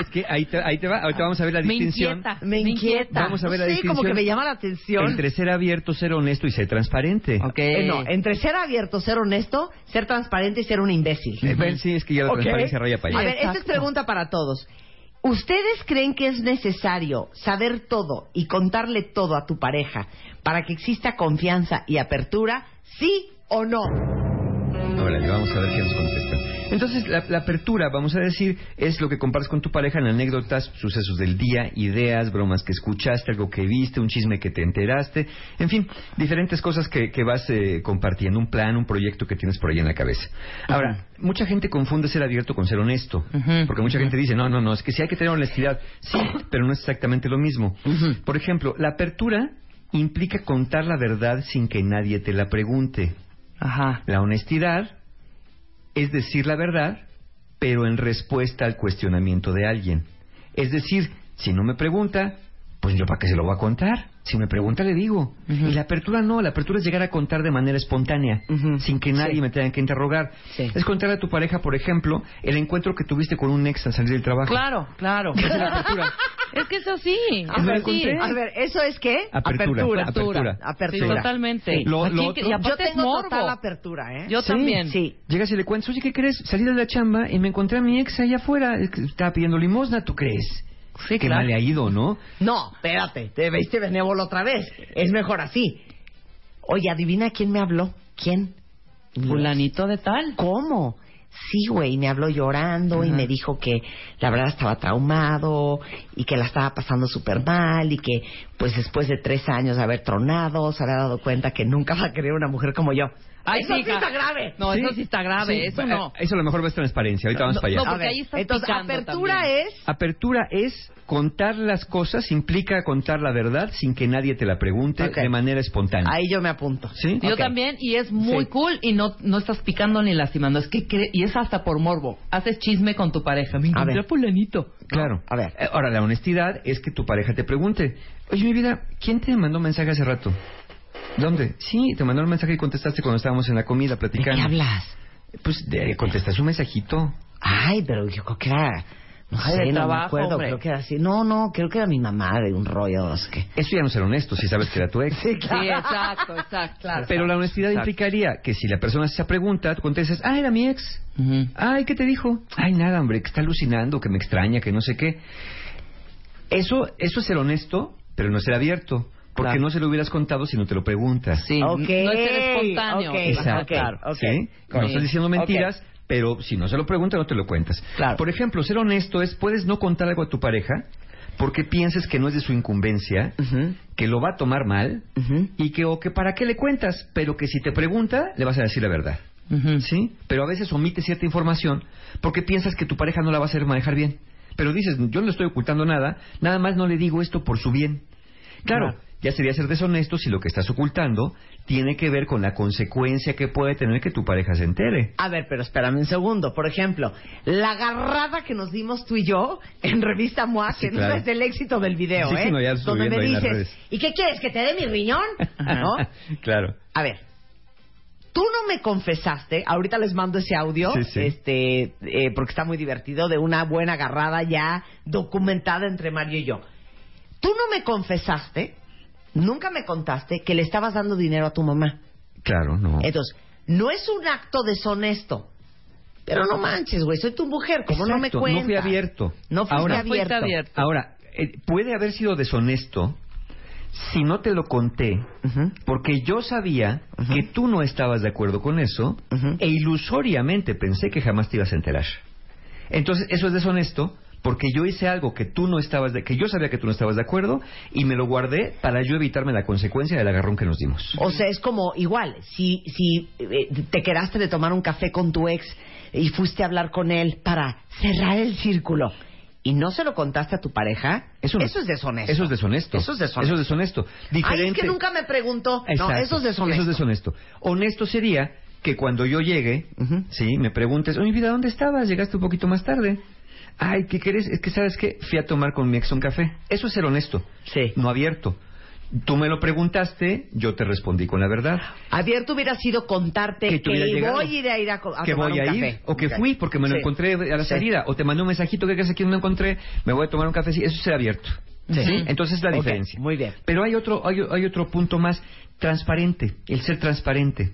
es que ahí te, ahí te va, ahorita vamos a ver la Me distinción. inquieta, me inquieta. Vamos a ver la Sí, distinción. como que me llama la atención. Entre ser abierto, ser honesto y ser transparente. Eh, no, entre ser abierto, ser honesto, ser transparente y ser un imbécil. Eh, sí, es que ya la Ok. transparencia raya para A allá. ver, esta es pregunta para todos. ¿Ustedes creen que es necesario saber todo y contarle todo a tu pareja para que exista confianza y apertura? ¿Sí o no? Órale, vamos a ver nos. Entonces, la, la apertura, vamos a decir, es lo que compartes con tu pareja en anécdotas, sucesos del día, ideas, bromas que escuchaste, algo que viste, un chisme que te enteraste, en fin, diferentes cosas que, que vas eh, compartiendo, un plan, un proyecto que tienes por ahí en la cabeza. Ahora, mucha gente confunde ser abierto con ser honesto, porque mucha gente dice, no, no, no, es que sí hay que tener honestidad, sí, pero no es exactamente lo mismo. Por ejemplo, la apertura implica contar la verdad sin que nadie te la pregunte. Ajá. La honestidad es decir la verdad, pero en respuesta al cuestionamiento de alguien. Es decir, si no me pregunta, pues yo para qué se lo voy a contar. Si me pregunta le digo. Y la apertura no, la apertura es llegar a contar de manera espontánea, sin que nadie me tenga que interrogar. Es contarle a tu pareja, por ejemplo, el encuentro que tuviste con un ex al salir del trabajo. Claro, claro. Es la apertura. Es que eso sí. A ver, sí. a ver, ¿eso es qué? Apertura, apertura. Apertura. Sí, totalmente. Sí. Lo- lo que- otro- y Yo tengo morbo. total apertura, ¿eh? Yo Sí. también. Sí. Llegas y le cuentas, oye, ¿qué crees? Salí de la chamba y me encontré a mi ex allá afuera. Estaba pidiendo limosna, ¿tú crees? Sí, que claro. mal le ha ido, ¿no? No, espérate, te veiste benévolo otra vez. Es mejor así. Oye, adivina quién me habló. ¿Quién? Fulanito de tal. ¿Cómo? Sí, güey, me habló llorando y me dijo que la verdad estaba traumado y que la estaba pasando súper mal y que pues después de tres años de haber tronado se había dado cuenta que nunca va a querer una mujer como yo. Ay, Eso sí hija. está grave. No, eso sí está grave. Sí, eso eh, no. Eso a lo mejor va a transparencia. Ahorita vamos para allá. no, porque ahí estás entonces apertura también. es Apertura es contar las cosas, implica contar la verdad sin que nadie te la pregunte de manera espontánea. ahí yo me apunto. ¿Sí? Yo también, y es muy Sí. cool, y no, no estás picando ni lastimando. Es que, cre- y es hasta por morbo. Haces chisme con tu pareja. Me encontré a fulanito. Claro. A ver. Eh, Ahora, la honestidad es que tu pareja te pregunte, oye, mi vida, ¿quién te mandó mensaje hace rato? ¿Dónde? Sí, te mandó un mensaje y contestaste cuando estábamos en la comida ¿De platicando. qué hablas? Pues de, contestaste un mensajito. Ay, pero yo creo que era... No Ay, sé, de no me acuerdo. hombre. Creo que era así. No, no, creo que era mi mamá de un rollo. No sé qué. Eso ya no es ser honesto, si sabes que era tu ex. Sí, exacto, exacto. Claro. Pero la honestidad Exacto. implicaría que si la persona hace esa pregunta, tú contestas, ah, era mi ex. Ujú. Ay, ¿qué te dijo? Ay, nada, hombre, que está alucinando, que me extraña, que no sé qué. Eso, eso es ser honesto, pero no ser abierto. Porque Claro. no se lo hubieras contado si no te lo preguntas. Sí, no es ser espontáneo. Exacto. No estás diciendo mentiras, pero si no se lo pregunta, no te lo cuentas. Claro. Por ejemplo, ser honesto es, puedes no contar algo a tu pareja porque pienses que no es de su incumbencia, que lo va a tomar mal y que o que para qué le cuentas, pero que si te pregunta, le vas a decir la verdad. ¿Sí? Pero a veces omite cierta información porque piensas que tu pareja no la va a hacer manejar bien. Pero dices, yo no le estoy ocultando nada, nada más no le digo esto por su bien. Claro, Claro. Ya sería ser deshonesto si lo que estás ocultando tiene que ver con la consecuencia que puede tener que tu pareja se entere. A ver, pero espérame un segundo. Por ejemplo, la agarrada que nos dimos tú y yo en Revista MOA, Sí, que claro. no es el éxito del video, Sí, ¿eh? no, ya Donde me dices. ¿y qué quieres? ¿Que te dé mi riñón? ¿No? claro. A ver, tú no me confesaste, ahorita les mando ese audio, Sí, sí. este, eh, porque está muy divertido, de una buena agarrada ya documentada entre Mario y yo. Tú no me confesaste, nunca me contaste que le estabas dando dinero a tu mamá. Claro, no. Entonces, no es un acto deshonesto. Pero no manches, güey, soy tu mujer, ¿cómo no me cuentas? No fui abierto. No fuiste Ahora, abierto. Ahora, eh, puede haber sido deshonesto si no te lo conté, porque yo sabía que tú no estabas de acuerdo con eso e ilusoriamente pensé que jamás te ibas a enterar. Entonces, eso es deshonesto porque yo hice algo que tú no estabas de, que yo sabía que tú no estabas de acuerdo y me lo guardé para yo evitarme la consecuencia del agarrón que nos dimos. O sea, es como igual, si, si eh, te quedaste de tomar un café con tu ex y fuiste a hablar con él para cerrar el círculo y no se lo contaste a tu pareja, eso, no- es deshonesto. Eso es deshonesto. Eso es deshonesto. Eso es deshonesto. Ay, es Diferente. que nunca me preguntó. No, eso es deshonesto. Eso es deshonesto. Honesto sería que cuando yo llegue, sí, me preguntes, oye, vida, ¿dónde estabas? Llegaste un poquito más tarde. Ay, ¿qué querés? Es que, ¿sabes qué? Fui a tomar con mi ex un café. Eso es ser honesto. Sí. No abierto. Tú me lo preguntaste, yo te respondí con la verdad. Abierto hubiera sido contarte Que que, voy a ir a, ir a, co- a que tomar voy un a ir o que fui porque me lo Sí. encontré a la Sí. salida o te mandé un mensajito que aquí no me encontré me voy a tomar un café eso es ser abierto Sí. ¿sí? entonces es la Ok, diferencia muy bien. pero hay otro hay, hay otro punto más transparente el ser transparente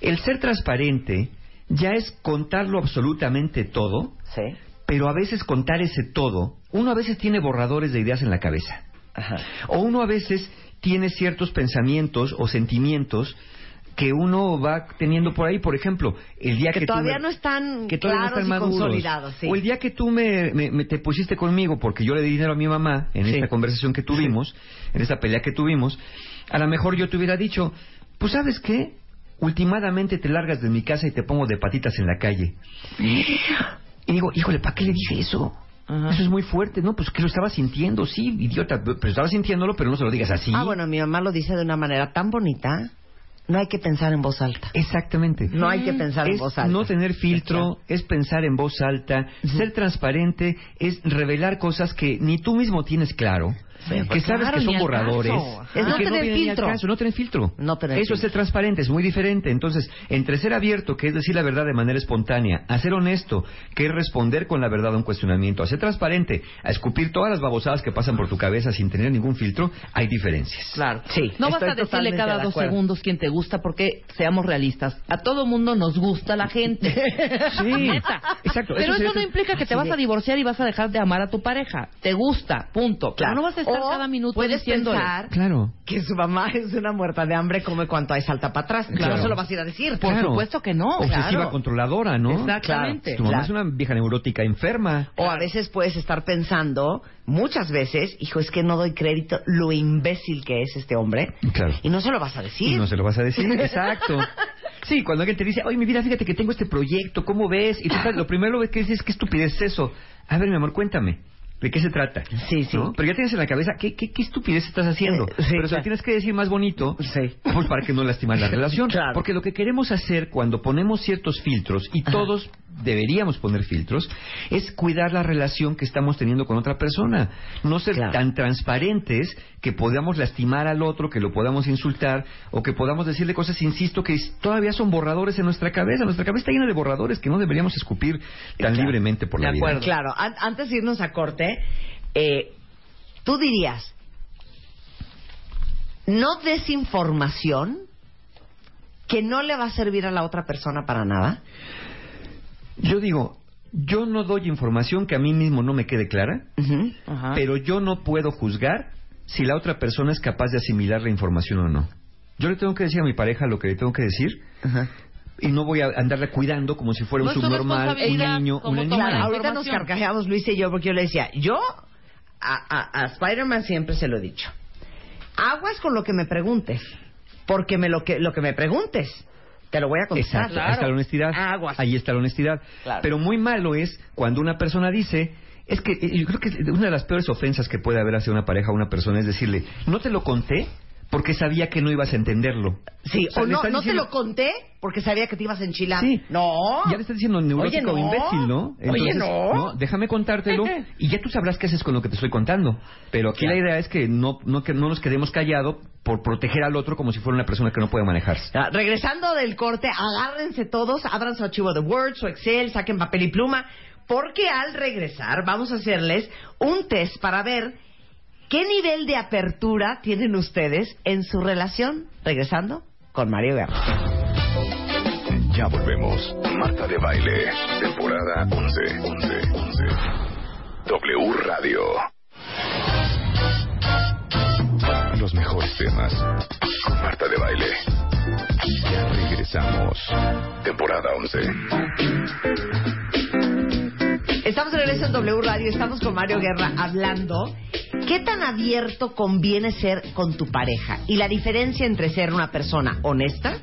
el ser transparente ya es contarlo absolutamente todo Sí. Pero a veces contar ese todo uno a veces tiene borradores de ideas en la cabeza Ajá. o uno a veces tiene ciertos pensamientos o sentimientos que uno va teniendo por ahí, por ejemplo, el día que, Que tú todavía me- no están que todavía no claros están y maduros. consolidados. Sí. O el día que tú me, me- me- te pusiste conmigo porque yo le di dinero a mi mamá en Sí. esta conversación que tuvimos, en esta pelea que tuvimos, a lo mejor yo te hubiera dicho, pues sabes qué, últimamente te largas de mi casa y te pongo de patitas en la calle. Y digo, híjole, ¿para qué le dije eso? Eso es muy fuerte, ¿no? Pues que lo estaba sintiendo, sí, idiota, pero estaba sintiéndolo, pero no se lo digas así. Ah, bueno, mi mamá lo dice de una manera tan bonita. No hay que pensar en voz alta. Exactamente. No hay que pensar en voz alta. no tener filtro, es pensar en voz alta, ser transparente, es revelar cosas que ni tú mismo tienes claro, que pues sabes claro, que son borradores, Es no que tener al filtro. caso, no tener filtro. No tener Eso es ser transparente, es muy diferente. Entonces, entre ser abierto, que es decir la verdad de manera espontánea, a ser honesto, que es responder con la verdad a un cuestionamiento, a ser transparente, a escupir todas las babosadas que pasan por tu cabeza sin tener ningún filtro, hay diferencias. Claro. Sí, No estoy basta decirle cada de dos segundos quién te gusta porque seamos realistas. A todo mundo nos gusta la gente. Sí, Neta. exacto. Pero eso no implica que te vas a divorciar y vas a dejar de amar a tu pareja. Te gusta, punto. Pero Claro. no vas a estar Cada minuto puedes diciéndole. pensar Claro. que su mamá es una muerta de hambre, come cuanto hay salta para atrás. Claro. No se lo vas a ir a decir. Por Claro. supuesto que no. Obsesiva claro. controladora, ¿no? Exactamente. Tu mamá Claro. es una vieja neurótica enferma. O a veces puedes estar pensando, muchas veces, hijo, es que no doy crédito lo imbécil que es este hombre. Claro. Y no se lo vas a decir. Y no se lo vas a decir. Exacto. Sí, cuando alguien te dice, oye, mi vida, fíjate que tengo este proyecto, ¿cómo ves? Y tú sabes, lo primero que dices, ¿qué estupidez es eso? A ver, mi amor, cuéntame. ¿De qué se trata? Sí, sí. ¿No? Pero ya tienes en la cabeza, ¿qué, qué, qué estupidez estás haciendo? Eh, sí, Pero se claro. lo tienes que decir más bonito, Sí. pues para que no lastimas la relación. Claro. Porque lo que queremos hacer cuando ponemos ciertos filtros, y todos deberíamos poner filtros, es cuidar la relación que estamos teniendo con otra persona. No ser Claro. tan transparentes que podamos lastimar al otro, que lo podamos insultar, o que podamos decirle cosas, insisto, que todavía son borradores en nuestra cabeza. Nuestra cabeza está llena de borradores que no deberíamos escupir tan Claro. libremente por la vida. Claro, an- antes de irnos a corte, eh, tú dirías, no des información que no le va a servir a la otra persona para nada. Yo digo, yo no doy información que a mí mismo no me quede clara, pero yo no puedo juzgar si la otra persona es capaz de asimilar la información o no. Yo le tengo que decir a mi pareja lo que le tengo que decir y no voy a andarla cuidando como si fuera un subnormal, un niño, una niña. Ahorita nos carcajeamos Luis y yo porque yo le decía, yo a, a- a Spider-Man siempre se lo he dicho. Aguas con lo que me preguntes, porque me lo que lo que me preguntes te lo voy a contestar. Exacto, ahí está la honestidad. Aguas. Ahí está la honestidad. Claro. Pero muy malo es cuando una persona dice, es que eh, yo creo que una de las peores ofensas que puede haber hacia una pareja o una persona es decirle, no te lo conté porque sabía que no ibas a entenderlo. Sí, O sea, o le no, no te lo conté porque sabía que te ibas a enchilar. Sí. No. Ya le estás diciendo neurótico Oye, no. imbécil, ¿no? Oye, no. Déjame contártelo y ya tú sabrás qué haces con lo que te estoy contando. Pero aquí la idea es que no, no, que no nos quedemos callados por proteger al otro como si fuera una persona que no puede manejarse. Ya, regresando del corte, agárrense todos, abran su archivo de Word, su Excel, saquen papel y pluma, porque al regresar vamos a hacerles un test para ver qué nivel de apertura tienen ustedes en su relación. Regresando con Mario Guerra. Ya volvemos. Marta de Baile, temporada 11. 11. 11. W Radio. Los mejores temas con Marta de Baile. Ya regresamos. Temporada 11. Estamos de regreso en W Radio, estamos con Mario Guerra hablando. ¿Qué tan abierto conviene ser con tu pareja? Y la diferencia entre ser una persona honesta,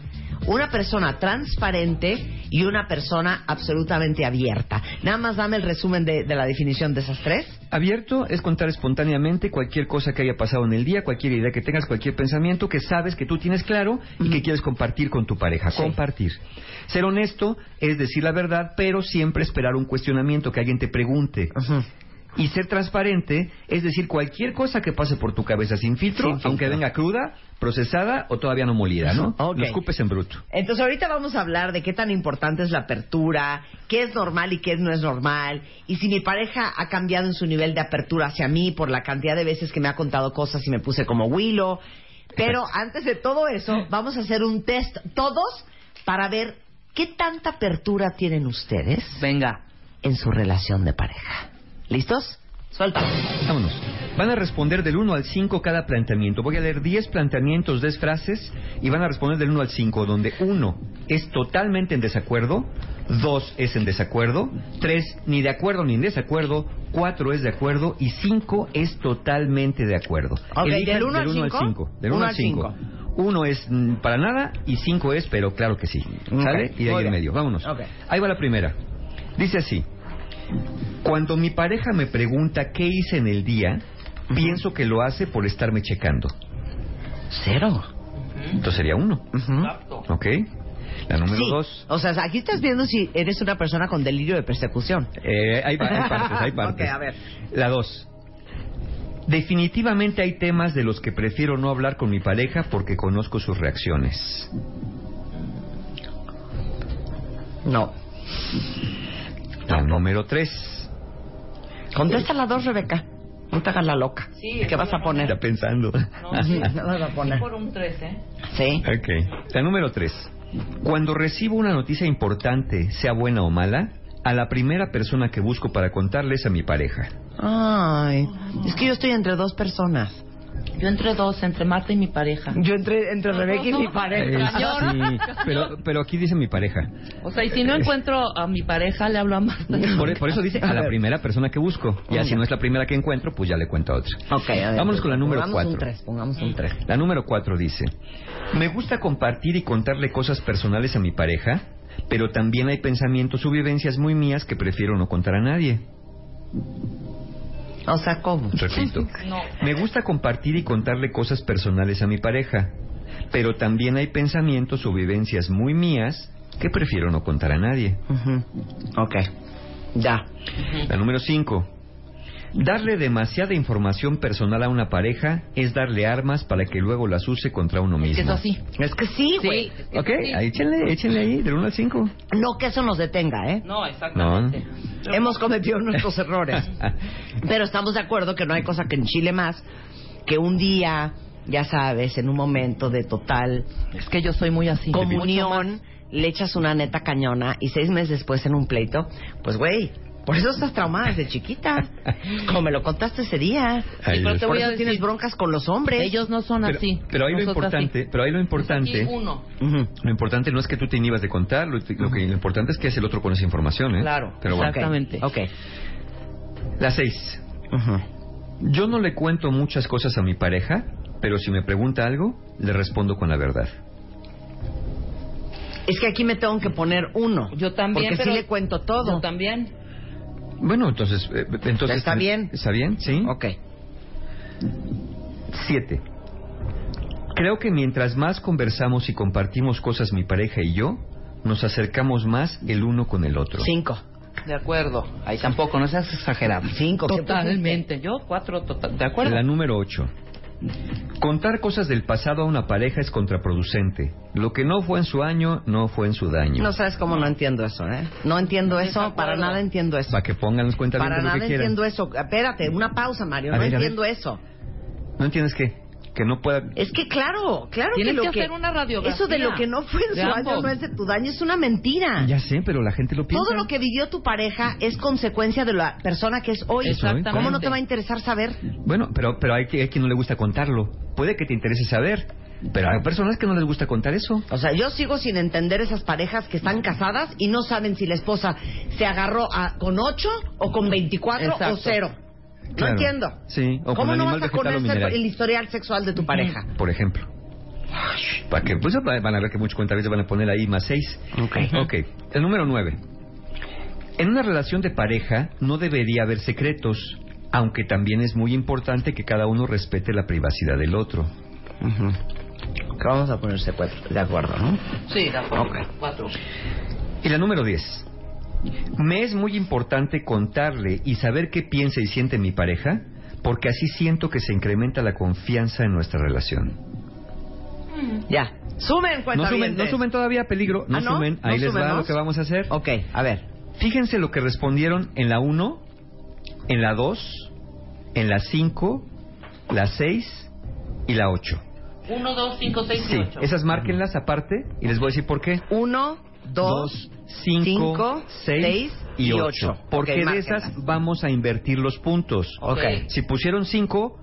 una persona transparente y una persona absolutamente abierta. Nada más dame el resumen de, de la definición de esas tres. Abierto es contar espontáneamente cualquier cosa que haya pasado en el día, cualquier idea que tengas, cualquier pensamiento que sabes que tú tienes claro y que quieres compartir con tu pareja. Compartir. Ser honesto es decir la verdad, pero siempre esperar un cuestionamiento, que alguien te pregunte. Y ser transparente es decir cualquier cosa que pase por tu cabeza sin filtro, Sin filtro. aunque venga cruda, procesada o todavía no molida, ¿no? Ok. Lo escupes en bruto. Entonces ahorita vamos a hablar de qué tan importante es la apertura, qué es normal y qué no es normal, y si mi pareja ha cambiado en su nivel de apertura hacia mí por la cantidad de veces que me ha contado cosas y me puse como Willow. Pero antes de todo eso, vamos a hacer un test todos para ver qué tanta apertura tienen ustedes Venga. en su relación de pareja. ¿Listos? Suelta. Vámonos. Van a responder del 1 al 5 cada planteamiento. Voy a leer 10 planteamientos, 10 frases y van a responder del 1 al 5, donde 1 es totalmente en desacuerdo, 2 es en desacuerdo, 3 ni de acuerdo ni en desacuerdo, 4 es de acuerdo y 5 es totalmente de acuerdo. Ok, Elijan ¿del uno al cinco? cinco. Del Uno 1 al al 5. 1 es mm, para nada y 5 es, pero claro que sí. ¿Sale? Ok, Y de ahí en medio. Vámonos. Ok. Ahí va la primera. Dice así. Cuando mi pareja me pregunta qué hice en el día, pienso que lo hace por estarme checando. Cero. Entonces sería uno. ¿Ok? La número Sí. dos. O sea, aquí estás viendo si eres una persona con delirio de persecución. Eh, hay, pa- hay partes, hay partes. Ok, a ver. La dos. Definitivamente hay temas de los que prefiero no hablar con mi pareja porque conozco sus reacciones. No. La número tres. Contesta la dos, Rebeca. No te hagas la loca. Sí, ¿Qué vas a poner? Está pensando. No, sí. ¿Qué vas a poner? Por un 3, ¿eh? Sí. Ok. La número tres. Cuando recibo una noticia importante, sea buena o mala, a la primera persona que busco para contarle es a mi pareja. Ay, es que yo estoy entre dos personas. Yo entre dos, entre Marta y mi pareja. Yo entre, entre Rebeca y mi Eh, pareja. sí, pero, pero aquí dice mi pareja. O sea, y si no encuentro a mi pareja, le hablo a Marta. Por, por eso dice a la primera persona que busco. Ya si no es la primera que encuentro, pues ya le cuento a otra. Ok, a ver. Vámonos con la número pongamos un cuatro. tres, pongamos un tres. La número cuatro dice, me gusta compartir y contarle cosas personales a mi pareja, pero también hay pensamientos o vivencias muy mías que prefiero no contar a nadie. O sea, ¿cómo? Repito, No. me gusta compartir y contarle cosas personales a mi pareja, pero también hay pensamientos o vivencias muy mías que prefiero no contar a nadie. Ujú. Ok. Ya. La número 5. Darle demasiada información personal a una pareja es darle armas para que luego las use contra uno Es que mismo. eso sí. Es que sí, güey. Sí. Ok, sí. ahí échenle, échenle ahí, del 1 al 5. No que eso nos detenga, ¿eh? No, exactamente. Hemos cometido nuestros errores. Pero estamos de acuerdo que no hay cosa que enchile más que un día, ya sabes, en un momento de total Es que yo soy muy así. Comunión, le echas una neta cañona y seis meses después en un pleito, pues güey, por eso estás traumada desde chiquita. Como me lo contaste ese día. Ay, pero Dios. te Por voy eso a tienes decir- broncas con los hombres. Ellos no son Pero, así. pero ahí lo importante, sí. pero ahí lo importante, uno. Ujú. lo importante no es que tú te inhibas de contar, lo, lo que lo importante es que es el otro con esa información, ¿eh? Claro, Pero bueno. exactamente. Ok. La 6. Ujú. Yo no le cuento muchas cosas a mi pareja, pero si me pregunta algo, le respondo con la verdad. Es que aquí me tengo que poner uno. Yo también, Porque pero- sí le cuento todo. Yo también. Bueno, entonces, eh, entonces ¿Está bien? ¿Está bien? Sí. Ok. 7. Creo que mientras más conversamos y compartimos cosas mi pareja y yo, nos acercamos más el uno con el otro. Cinco. De acuerdo. Ahí tampoco, no seas exagerado. Cinco. ¿qué Totalmente. Yo cuatro, total. ¿De acuerdo? La número 8. Contar cosas del pasado a una pareja es contraproducente. Lo que no fue en su año, no fue en su daño. No sabes cómo no entiendo eso, ¿eh? No entiendo eso, para nada entiendo eso. Para que pongan las cuentas Para de lo nada que quieran. entiendo eso. Espérate, una pausa, Mario. A no ver. entiendo eso. ¿No entiendes qué? que no pueda. Es que claro, claro que, lo que hacer una radiografía. Eso de lo que no fue en su año no es de tu daño, es una mentira. Ya sé, pero la gente lo piensa. Todo lo que vivió tu pareja es consecuencia de la persona que es hoy. ¿Cómo no te va a interesar saber? Bueno, pero, pero hay, hay quien no le gusta contarlo. Puede que te interese saber. Pero hay personas que no les gusta contar eso. O sea, yo sigo sin entender esas parejas que están casadas y no saben si la esposa se agarró a, con 8 o con 24 o 0. Claro. No entiendo. Sí, o ¿Cómo no vas a conocer el historial sexual de tu pareja? Por ejemplo. Para que, pues van a ver que muchos cuentavientes van a poner ahí más seis. Ok. Ok. El número nueve. En una relación de pareja no debería haber secretos, aunque también es muy importante que cada uno respete la privacidad del otro. Uh -huh. Vamos a ponerse cuatro, de acuerdo, ¿no? Sí, de acuerdo. Okay. Cuatro. Y la número diez. Me es muy importante contarle y saber qué piensa y siente mi pareja, porque así siento que se incrementa la confianza en nuestra relación. Ya. Sumen, No sumen, no sumen todavía, peligro. No, ¿Ah, no? sumen. Ahí ¿No les va sumemos? lo que vamos a hacer. Ok, a ver. Fíjense lo que respondieron en la 1, en la 2, en la 5, la 6 y la 8. Uno, dos, cinco, seis y Sí, ocho. esas márquenlas aparte y les voy a decir por qué. Uno, dos, Dos, cinco, cinco, seis, seis y y ocho. ocho. Porque Ok, de márquenlas. esas vamos a invertir los puntos. Ok. Si pusieron cinco,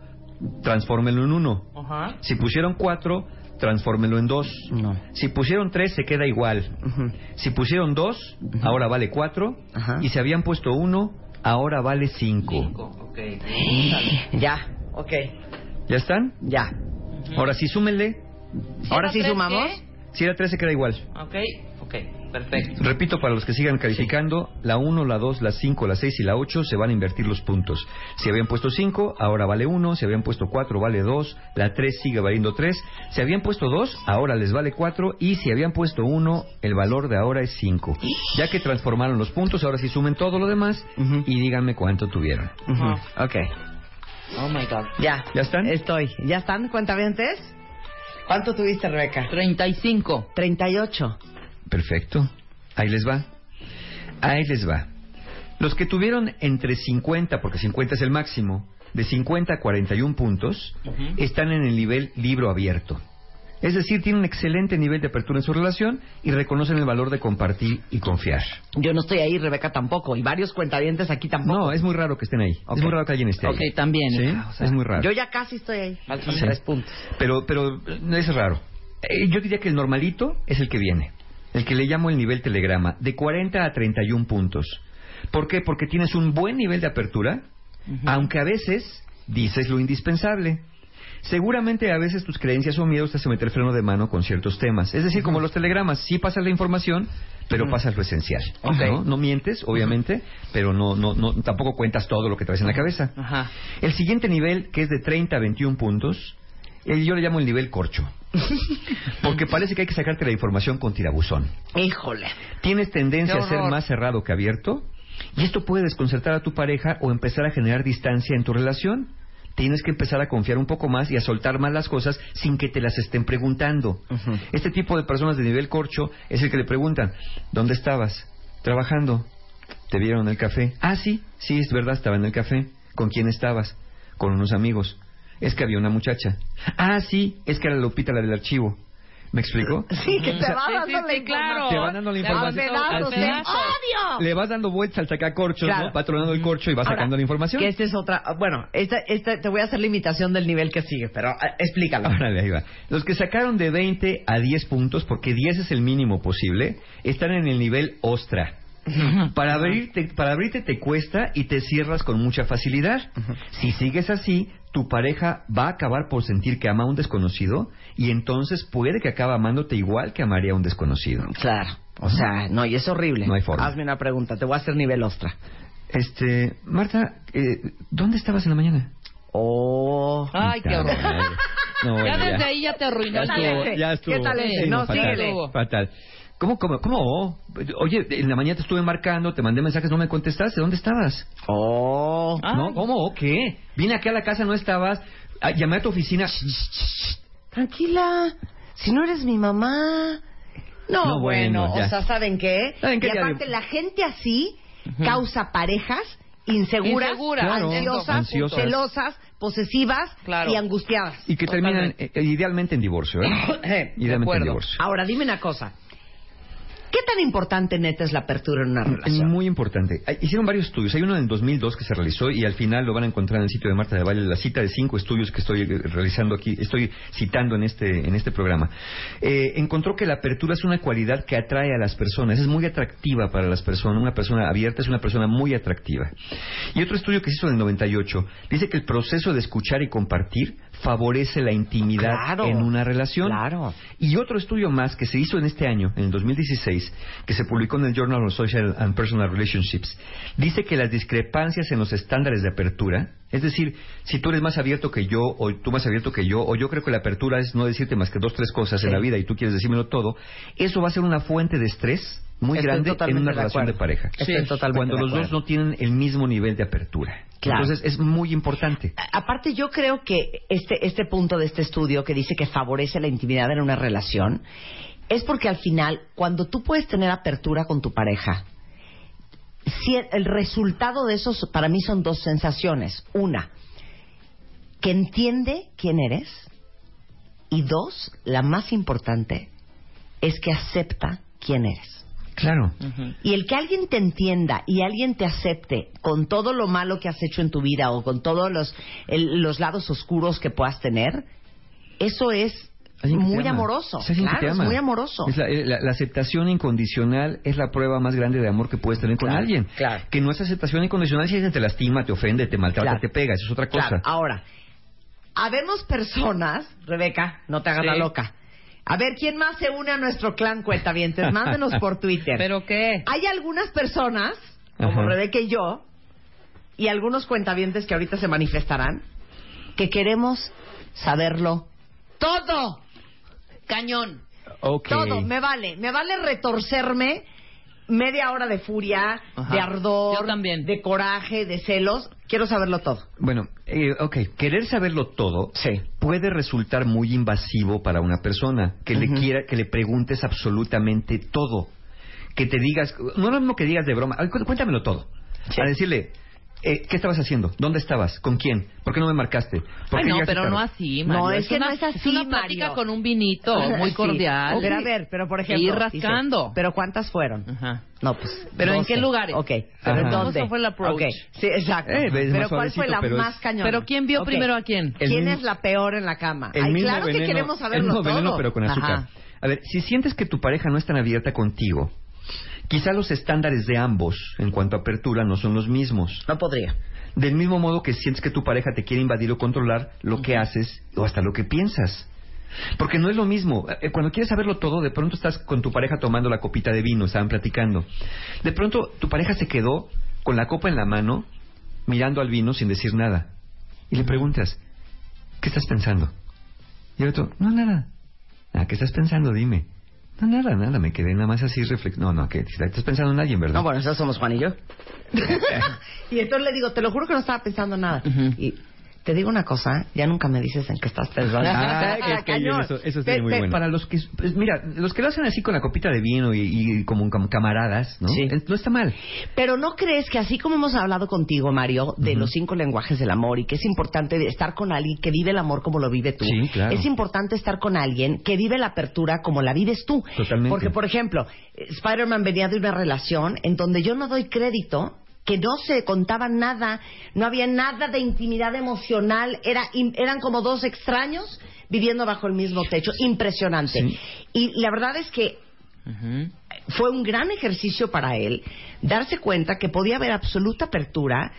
transfórmenlo en uno. Ajá. Si pusieron cuatro, transfórmenlo en dos. No. Si pusieron tres, se queda igual. Ujú. Si pusieron dos, ahora vale cuatro. Ajá. Y si habían puesto uno, ahora vale cinco. Cinco, ok. Ya, ok, ¿Ya están? ya. Ahora sí, súmenle. Ahora sí sumamos. qué? Si era tres, se queda igual. Ok, ok, perfecto. Repito, para los que sigan calificando, la 1, la 2, la 5, la 6 y la 8 se van a invertir los puntos. Si habían puesto 5, ahora vale 1. Si habían puesto 4, vale 2. La 3 sigue valiendo 3. Si habían puesto 2, ahora les vale 4. Y si habían puesto 1, el valor de ahora es 5. Ya que transformaron los puntos, ahora sí sumen todo lo demás Ujú. y díganme cuánto tuvieron. Ujú. Ok, Oh my God. ya. ¿Ya están? Estoy. ¿Ya están, cuentavientes? ¿Cuánto tuviste, Rebeca? 35. 38. Perfecto. Ahí les va. Ahí les va. Los que tuvieron entre 50, porque 50 es el máximo, de 50 a 41 puntos, están en el nivel libro abierto. Es decir, tienen un excelente nivel de apertura en su relación y reconocen el valor de compartir y confiar. Yo no estoy ahí, Rebeca tampoco. Y varios cuentavientes aquí tampoco. No, es muy raro que estén ahí. Es muy raro que alguien esté ahí. Ok, también. ¿Sí? hija, o sea, es muy raro. Yo ya casi estoy ahí. Faltan Sí. tres puntos. Pero, pero es raro. Eh, yo diría que el normalito es el que viene. El que le llamo el nivel telegrama, de 40 a 31 puntos. ¿Por qué? Porque tienes un buen nivel de apertura, aunque a veces dices lo indispensable. Seguramente a veces tus creencias o miedos te hacen meter freno de mano con ciertos temas. Es decir, como los telegramas, sí pasas la información, pero pasas lo esencial. Ok. ¿no? No mientes, obviamente, pero no, no, no, tampoco cuentas todo lo que traes en la cabeza. El siguiente nivel, que es de 30 a 21 puntos, yo le llamo el nivel corcho. Porque parece que hay que sacarte la información con tirabuzón. Híjole. Tienes tendencia a ser más cerrado que abierto y esto puede desconcertar a tu pareja o empezar a generar distancia en tu relación. Tienes que empezar a confiar un poco más y a soltar más las cosas sin que te las estén preguntando. Este tipo de personas de nivel corcho es el que le preguntan, ¿dónde estabas? Trabajando. ¿Te vieron en el café? Ah, sí, sí, es verdad, estaba en el café. ¿Con quién estabas? Con unos amigos. Es que había una muchacha. Ah, sí, es que era Lupita la del archivo. ¿Me explico? Sí, que te va Sí, dando sí, la claro. Te van dando la Te información. le vas dando vueltas al sacacorchos, Claro. ¿no? Va tronando el corcho y va Ahora, sacando la información. Que esta es otra. Bueno, esta, esta, te voy a hacer la imitación del nivel que sigue, pero ah, explícalo. Órale, ahí va. Los que sacaron de 20 a 10 puntos, porque 10 es el mínimo posible, están en el nivel ostra. Para abrirte, para abrirte te cuesta y te cierras con mucha facilidad. Si sigues así, tu pareja va a acabar por sentir que ama a un desconocido y entonces puede que acabe amándote igual que amaría a un desconocido. Claro. O sea, no, y es horrible. No hay forma. Hazme una pregunta, te voy a hacer nivel ostra. Este, Marta, eh, ¿dónde estabas en la mañana? Oh. Ay, qué horror. No, Ya desde ahí ya te arruinó Ya estuvo, ya estuvo. ¿Qué tal ese? Sí, No, fatal, síguele. Fatal. ¿Cómo, cómo, cómo? Oye, en la mañana te estuve marcando, te mandé mensajes, no me contestaste. ¿Dónde estabas? Oh. Ay. ¿No? ¿Cómo? ¿Qué? Vine aquí a la casa, no estabas. Ah, Llamé a tu oficina. Tranquila. Si no eres mi mamá. No, No, bueno, o sea, ¿saben qué? ¿Saben qué? Y aparte, la gente así causa parejas inseguras, Inseguras, Claro, ansiosas, ansiosas. celosas, posesivas Claro. y angustiadas. Y que terminan eh, idealmente en divorcio, ¿eh? idealmente en divorcio. Ahora, dime una cosa. ¿Qué tan importante neta es la apertura en una relación? Muy importante. Hicieron varios estudios. Hay uno en 2002 que se realizó y al final lo van a encontrar en el sitio de Marta de Valle, la cita de cinco estudios que estoy eh, realizando aquí, estoy citando en este, en este programa. Eh, encontró que la apertura es una cualidad que atrae a las personas, es muy atractiva para las personas. Una persona abierta es una persona muy atractiva. Y otro estudio que se hizo en el 98 dice que el proceso de escuchar y compartir favorece la intimidad Claro. en una relación. Claro. Y otro estudio más que se hizo en este año, en el 2016, que se publicó en el Journal of Social and Personal Relationships, dice que las discrepancias en los estándares de apertura, es decir, si tú eres más abierto que yo, o tú más abierto que yo, o yo creo que la apertura es no decirte más que dos, tres cosas en la vida y tú quieres decírmelo todo, eso va a ser una fuente de estrés muy Estoy grande en una de relación de pareja. Estoy totalmente Cuando de los dos no tienen el mismo nivel de apertura. Claro. Entonces es muy importante. A- Aparte, yo creo que este, este punto de este estudio que dice que favorece la intimidad en una relación es porque al final, cuando tú puedes tener apertura con tu pareja, si el resultado de eso para mí son dos sensaciones. Una, que entiende quién eres. Y dos, la más importante, es que acepta quién eres. Claro. Y el que alguien te entienda y alguien te acepte con todo lo malo que has hecho en tu vida o con todos los, el- los lados oscuros que puedas tener, eso es muy amoroso. Es Claro, te es ama. muy amoroso. Es la, eh, la- la aceptación incondicional es la prueba más grande de amor que puedes tener con Claro, alguien. claro. Que no es aceptación incondicional si alguien te lastima, te ofende, te maltrata, Claro. te pega. Eso es otra cosa. Claro, ahora, habemos personas, Rebeca, no te hagas Sí. la loca. A ver, ¿quién más se une a nuestro clan cuentavientes? Mándenos por Twitter. ¿Pero qué? Hay algunas personas, como Ajá. Rebeca y yo, y algunos cuentavientes que ahorita se manifestarán, que queremos saberlo todo. Cañón. Ok. Todo. Me vale. Me vale retorcerme media hora de furia, Ajá. de ardor, también. de coraje, de celos. Quiero saberlo todo. Bueno, eh, ok, querer saberlo todo Sí. Puede resultar muy invasivo para una persona que le quiera, que le preguntes absolutamente todo, que te digas, no lo mismo que digas de broma, "Ay, cu- cuéntamelo todo, Sí. a decirle, eh, ¿qué estabas haciendo? ¿Dónde estabas? ¿Con quién? ¿Por qué no me marcaste? ¿Por Ay, qué no, pero tarde?" no así, No, Mario. es que una, no es así, una plática Mario. con un vinito muy Sí. cordial. Pero a ver, pero por ejemplo. Ir dice, rascando. pero ¿cuántas fueron? Ajá. No, pues. ¿Pero en 12. qué lugares? Ok. ¿Pero en dónde? ¿Cómo fue el approach? Ok. Sí, exacto. Eh, es pero más ¿cuál fue la pero es- más cañona? Pero ¿quién vio Ok. primero a quién? El ¿Quién mismo- es la peor en la cama? El Ay, mismo claro que veneno- queremos el saberlo mismo veneno, pero con azúcar. A ver, si sientes que tu pareja no es tan abierta contigo, quizá los estándares de ambos en cuanto a apertura no son los mismos. No podría. Del mismo modo que sientes que tu pareja te quiere invadir o controlar lo que haces o hasta lo que piensas. Porque no es lo mismo. Eh, Cuando quieres saberlo todo, de pronto estás con tu pareja tomando la copita de vino, estaban platicando. De pronto tu pareja se quedó con la copa en la mano, mirando al vino sin decir nada. Y le preguntas, ¿qué estás pensando? Y el otro, no, nada. Ah, ¿qué estás pensando? Dime. No, nada, nada, me quedé nada más así reflex... No, no, que estás pensando en alguien, ¿verdad? No, bueno, eso somos Juan y yo. y entonces le digo, te lo juro que no estaba pensando en nada. Y te digo una cosa, ya nunca me dices en qué estás pensando. Ah, que- que Cañón. eso, eso muy bueno. Para los que, pues, mira, los que lo hacen así con la copita de vino y, y como cam- camaradas, ¿no? Sí. Eh, No está mal. Pero no crees que así como hemos hablado contigo, Mario, de los cinco lenguajes del amor y que es importante estar con alguien que vive el amor como lo vive tú, Sí, claro. es importante estar con alguien que vive la apertura como la vives tú. Totalmente. Porque, por ejemplo, eh, Spider-Man venía de una relación en donde yo no doy crédito que no se contaba nada, no había nada de intimidad emocional, era, eran como dos extraños viviendo bajo el mismo techo, impresionante. Sí. Y la verdad es que fue un gran ejercicio para él darse cuenta que podía haber absoluta apertura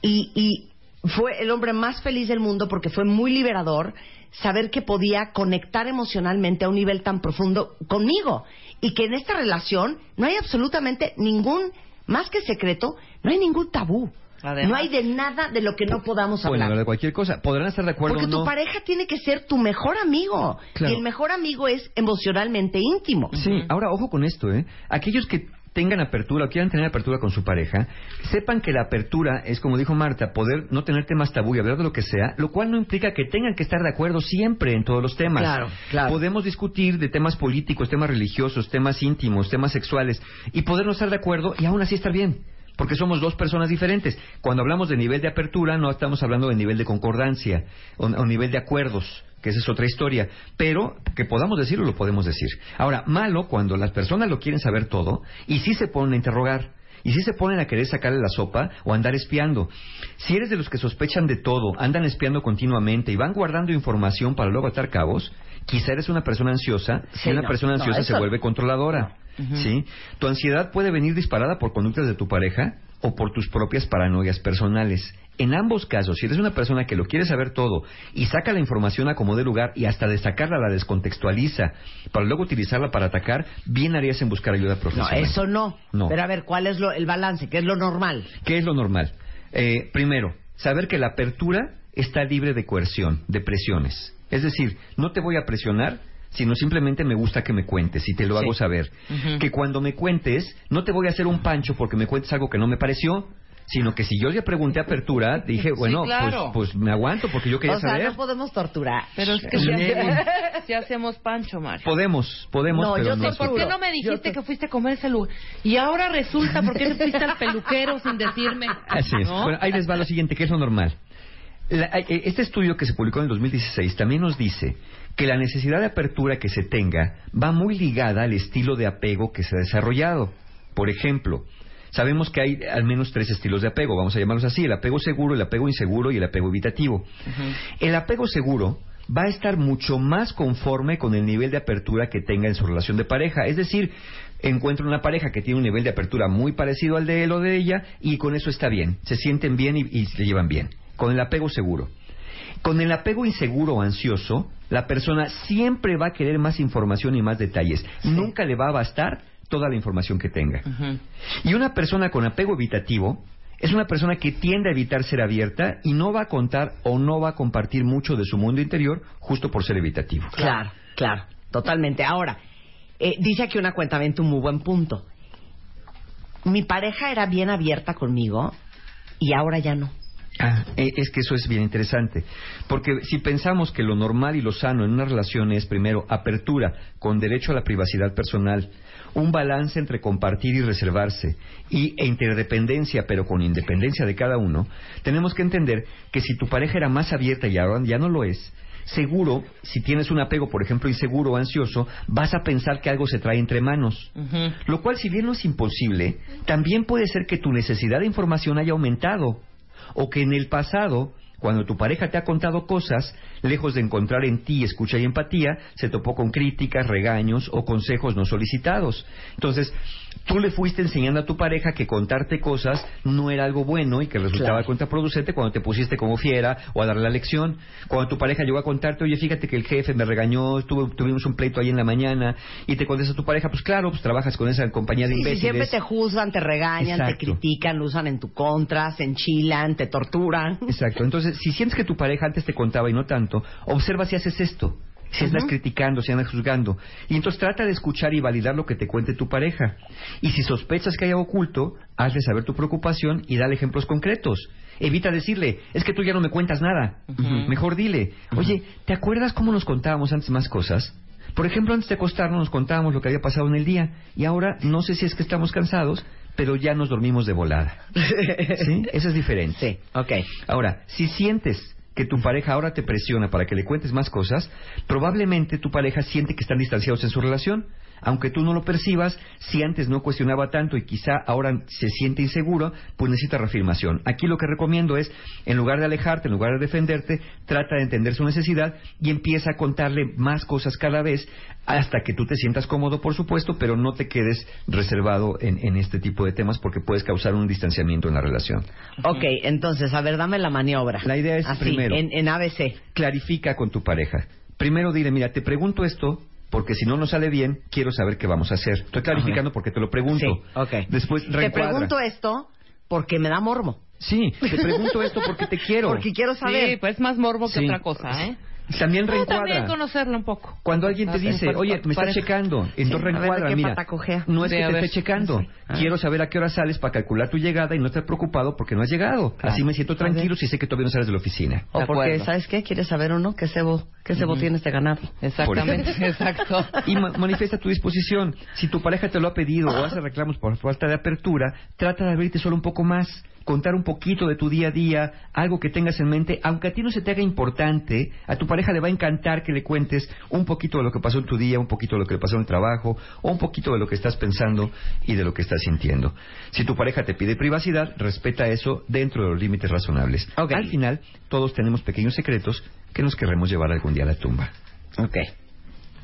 y, y fue el hombre más feliz del mundo porque fue muy liberador saber que podía conectar emocionalmente a un nivel tan profundo conmigo y que en esta relación no hay absolutamente ningún, más que secreto, no hay ningún tabú. Además. no hay de nada de lo que no podamos hablar. hablar de cualquier cosa. Podrán estar de acuerdo Porque o tu pareja tiene que ser tu mejor amigo. Claro. Y el mejor amigo es emocionalmente íntimo. Sí, ahora ojo con esto, ¿eh? Aquellos que tengan apertura o quieran tener apertura con su pareja, sepan que la apertura es, como dijo Marta, poder no tener temas tabú y hablar de lo que sea, lo cual no implica que tengan que estar de acuerdo siempre en todos los temas. Claro, claro. Podemos discutir de temas políticos, temas religiosos, temas íntimos, temas sexuales, y poder no estar de acuerdo y aún así estar bien. Porque somos dos personas diferentes. Cuando hablamos de nivel de apertura, no estamos hablando de nivel de concordancia o, o nivel de acuerdos, que esa es otra historia. Pero que podamos decirlo, lo podemos decir. Ahora, malo cuando las personas lo quieren saber todo y sí se ponen a interrogar. Y si se ponen a querer sacarle la sopa o andar espiando. Si eres de los que sospechan de todo, andan espiando continuamente y van guardando información para luego atar cabos, quizá eres una persona ansiosa Sí, y una no, persona no, ansiosa se vuelve controladora. ¿Sí? Tu ansiedad puede venir disparada por conductas de tu pareja o por tus propias paranoias personales. En ambos casos, si eres una persona que lo quiere saber todo y saca la información a como de lugar y hasta de sacarla la descontextualiza para luego utilizarla para atacar, bien harías en buscar ayuda No, profesional. eso no. No. Pero a ver, ¿cuál es lo, el balance? ¿Qué es lo normal? ¿Qué es lo normal? Eh, primero, saber que la apertura está libre de coerción, de presiones. Es decir, no te voy a presionar, sino simplemente me gusta que me cuentes y te lo Sí. hago saber. Que cuando me cuentes, no te voy a hacer un pancho porque me cuentes algo que no me pareció, sino que si yo ya pregunté apertura, dije, bueno, claro. pues, pues me aguanto porque yo quería o sea, saber. no podemos torturar. Pero es que si hacemos, si hacemos pancho, Mario. Podemos, podemos, No, pero yo no es- ¿Por qué no me dijiste te- que fuiste a comer ese lugar? Y ahora resulta, ¿por qué no fuiste al peluquero sin decirme? Así es. ¿No? Bueno, ahí les va lo siguiente, que es lo normal. La- eh, este estudio que se publicó en el 2016 también nos dice que la necesidad de apertura que se tenga va muy ligada al estilo de apego que se ha desarrollado. Por ejemplo, sabemos que hay al menos tres estilos de apego, vamos a llamarlos así, el apego seguro, el apego inseguro y el apego evitativo. El apego seguro va a estar mucho más conforme con el nivel de apertura que tenga en su relación de pareja. Es decir, encuentra una pareja que tiene un nivel de apertura muy parecido al de él o de ella y con eso está bien. Se sienten bien y, y se llevan bien. Con el apego seguro. Con el apego inseguro o ansioso, la persona siempre va a querer más información y más detalles. Nunca le va a bastar toda la información que tenga. Y una persona con apego evitativo es una persona que tiende a evitar ser abierta y no va a contar o no va a compartir mucho de su mundo interior justo por ser evitativo. Claro, claro, totalmente. Ahora, eh, dice aquí una cuenta un muy buen punto. Mi pareja era bien abierta conmigo y ahora ya no. Ah, eh, es que eso es bien interesante. Porque si pensamos que lo normal y lo sano en una relación es, primero, apertura con derecho a la privacidad personal, un balance entre compartir y reservarse, y, e interdependencia, pero con independencia de cada uno, tenemos que entender que si tu pareja era más abierta y ahora ya no lo es, seguro, si tienes un apego, por ejemplo, inseguro o ansioso, vas a pensar que algo se trae entre manos. Lo cual, si bien no es imposible, también puede ser que tu necesidad de información haya aumentado. O que en el pasado, cuando tu pareja te ha contado cosas, lejos de encontrar en ti escucha y empatía, se topó con críticas, regaños o consejos no solicitados. Entonces, tú le fuiste enseñando a tu pareja que contarte cosas no era algo bueno y que resultaba Claro. contraproducente cuando te pusiste como fiera o a darle la lección. Cuando tu pareja llegó a contarte, oye, fíjate que el jefe me regañó, tuve- tuvimos un pleito ahí en la mañana, y te contesta tu pareja, pues claro, pues trabajas con esa compañía de Sí, sí, imbéciles. siempre te juzgan, te regañan, te critican, lo usan en tu contra, se enchilan, te torturan. Exacto. Entonces, si sientes que tu pareja antes te contaba y no tanto, observa si haces esto. Si andas Ujú. criticando, si andas juzgando. Y entonces trata de escuchar y validar lo que te cuente tu pareja. Y si sospechas que hay algo oculto, hazle saber tu preocupación y dale ejemplos concretos. Evita decirle, es que tú ya no me cuentas nada. Mejor dile, oye, ¿te acuerdas cómo nos contábamos antes más cosas? Por ejemplo, antes de acostarnos nos contábamos lo que había pasado en el día y ahora no sé si es que estamos cansados, pero ya nos dormimos de volada. ¿Sí? Eso es diferente. Sí, ok. Ahora, si sientes que tu pareja ahora te presiona para que le cuentes más cosas, probablemente tu pareja siente que están distanciados en su relación. Aunque tú no lo percibas, si antes no cuestionaba tanto y quizá ahora se siente inseguro, pues necesita reafirmación. Aquí lo que recomiendo es, en lugar de alejarte, en lugar de defenderte, trata de entender su necesidad y empieza a contarle más cosas cada vez hasta que tú te sientas cómodo, por supuesto, pero no te quedes reservado en, en este tipo de temas porque puedes causar un distanciamiento en la relación. Ok, entonces, a ver, dame la maniobra. La idea es, Así, primero, en, en ABC. clarifica con tu pareja. Primero dile, mira, te pregunto esto porque si no nos sale bien, quiero saber qué vamos a hacer. Estoy clarificando porque te lo pregunto. Sí, ok. Después Te pregunto esto porque me da mormo. Sí, te pregunto esto porque te quiero. Porque quiero saber. Sí, pues es más morbo que Sí. otra cosa, ¿eh? También reencuadra. también conocerlo un poco. Cuando alguien te No sé, dice, oye, me está pareja. checando, entonces ¿de reencuadra, mira, no es que te esté checando. Ah. quiero saber a qué hora sales para calcular tu llegada y no estar preocupado porque no has llegado. Así me siento tranquilo si sé que todavía no sales de la oficina. O De porque. ¿sabes qué? ¿Quieres saber uno? ¿Qué cebo, qué cebo tiene este ganado? Exactamente, exacto. Y ma- manifiesta tu disposición. Si tu pareja te lo ha pedido o hace reclamos por falta de apertura, trata de abrirte solo un poco más, contar un poquito de tu día a día, algo que tengas en mente, aunque a ti no se te haga importante, a tu pareja le va a encantar que le cuentes un poquito de lo que pasó en tu día, un poquito de lo que le pasó en el trabajo, o un poquito de lo que estás pensando y de lo que estás sintiendo. Si tu pareja te pide privacidad, respeta eso dentro de los límites razonables. Ok. Al final, todos tenemos pequeños secretos que nos querremos llevar algún día a la tumba. Ok.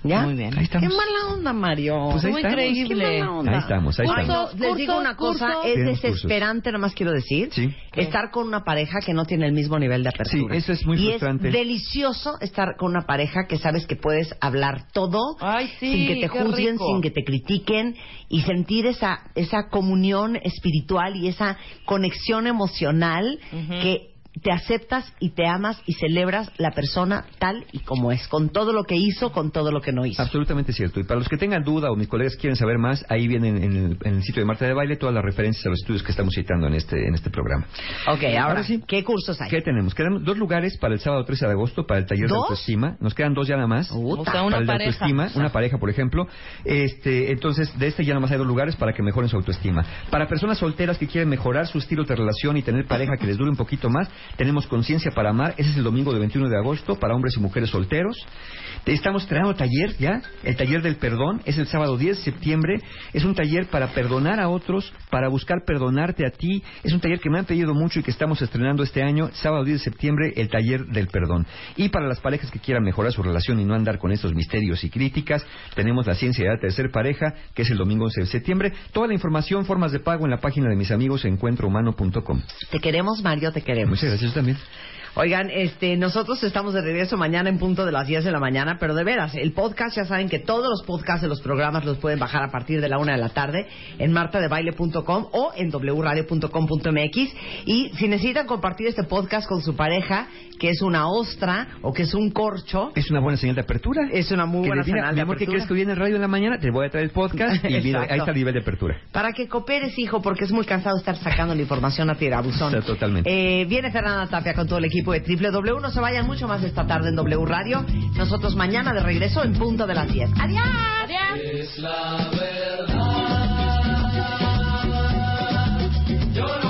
¿Ya? Muy bien. Ahí estamos. Qué mala onda, Mario. Pues ahí estamos. increíble. Qué mala onda. Ahí estamos, ahí Ay, estamos. les digo una cosa, curso. es Tenemos cursos. desesperante, nomás quiero decir, Sí. estar con una pareja que no tiene el mismo nivel de apertura. Sí, eso es muy y frustrante. es delicioso estar con una pareja que sabes que puedes hablar todo Ay, sí, sin que te juzguen, rico. sin que te critiquen y sentir esa esa comunión espiritual y esa conexión emocional que te aceptas y te amas y celebras la persona tal y como es, con todo lo que hizo, con todo lo que no hizo. Absolutamente cierto. Y para los que tengan duda o mis colegas quieren saber más, ahí vienen en el, en el sitio de Marta de Baile todas las referencias a los estudios que estamos citando en este, en este programa. Ok, ahora, Ahora sí. ¿qué cursos hay? ¿Qué tenemos? Quedan dos lugares para el sábado 13 de agosto para el taller ¿Dos? de autoestima. Nos quedan dos ya nada más. O sea, una para el de pareja. autoestima, una pareja, por ejemplo. Este, entonces, de este ya nada más hay dos lugares para que mejoren su autoestima. Para personas solteras que quieren mejorar su estilo de relación y tener pareja que les dure un poquito más, tenemos Conciencia para Amar. Ese es el domingo de 21 de agosto para hombres y mujeres solteros. Estamos estrenando taller ya, el taller del perdón. Es el sábado 10 de septiembre. Es un taller para perdonar a otros, para buscar perdonarte a ti. Es un taller que me han pedido mucho y que estamos estrenando este año, sábado 10 de septiembre, el taller del perdón. Y para las parejas que quieran mejorar su relación y no andar con estos misterios y críticas, tenemos la ciencia de la tercer pareja, que es el domingo 11 de septiembre. Toda la información, formas de pago en la página de mis amigos encuentrohumano.com. Te queremos, Mario, te queremos. Muchas gracias también. Oigan, este, nosotros estamos de regreso mañana en punto de las 10 de la mañana, pero de veras, el podcast, ya saben que todos los podcasts de los programas los pueden bajar a partir de la una de la tarde en martadebaile.com o en wradio.com.mx. Y si necesitan compartir este podcast con su pareja, que es una ostra o que es un corcho, Es una buena señal de apertura. es una muy buena señal de amor, ¿qué apertura. crees que viene el radio en la mañana? Te voy a traer el podcast y mira, ahí está el nivel de apertura. Para que cooperes, hijo, porque es muy cansado estar sacando la información a tirabuzón. Sí, totalmente. Eh, viene Fernanda Tapia con todo el equipo de Triple W. No se vayan mucho más esta tarde en W Radio. Nosotros mañana de regreso en punto de las 10. ¡Adiós! Es la verdad. Yo no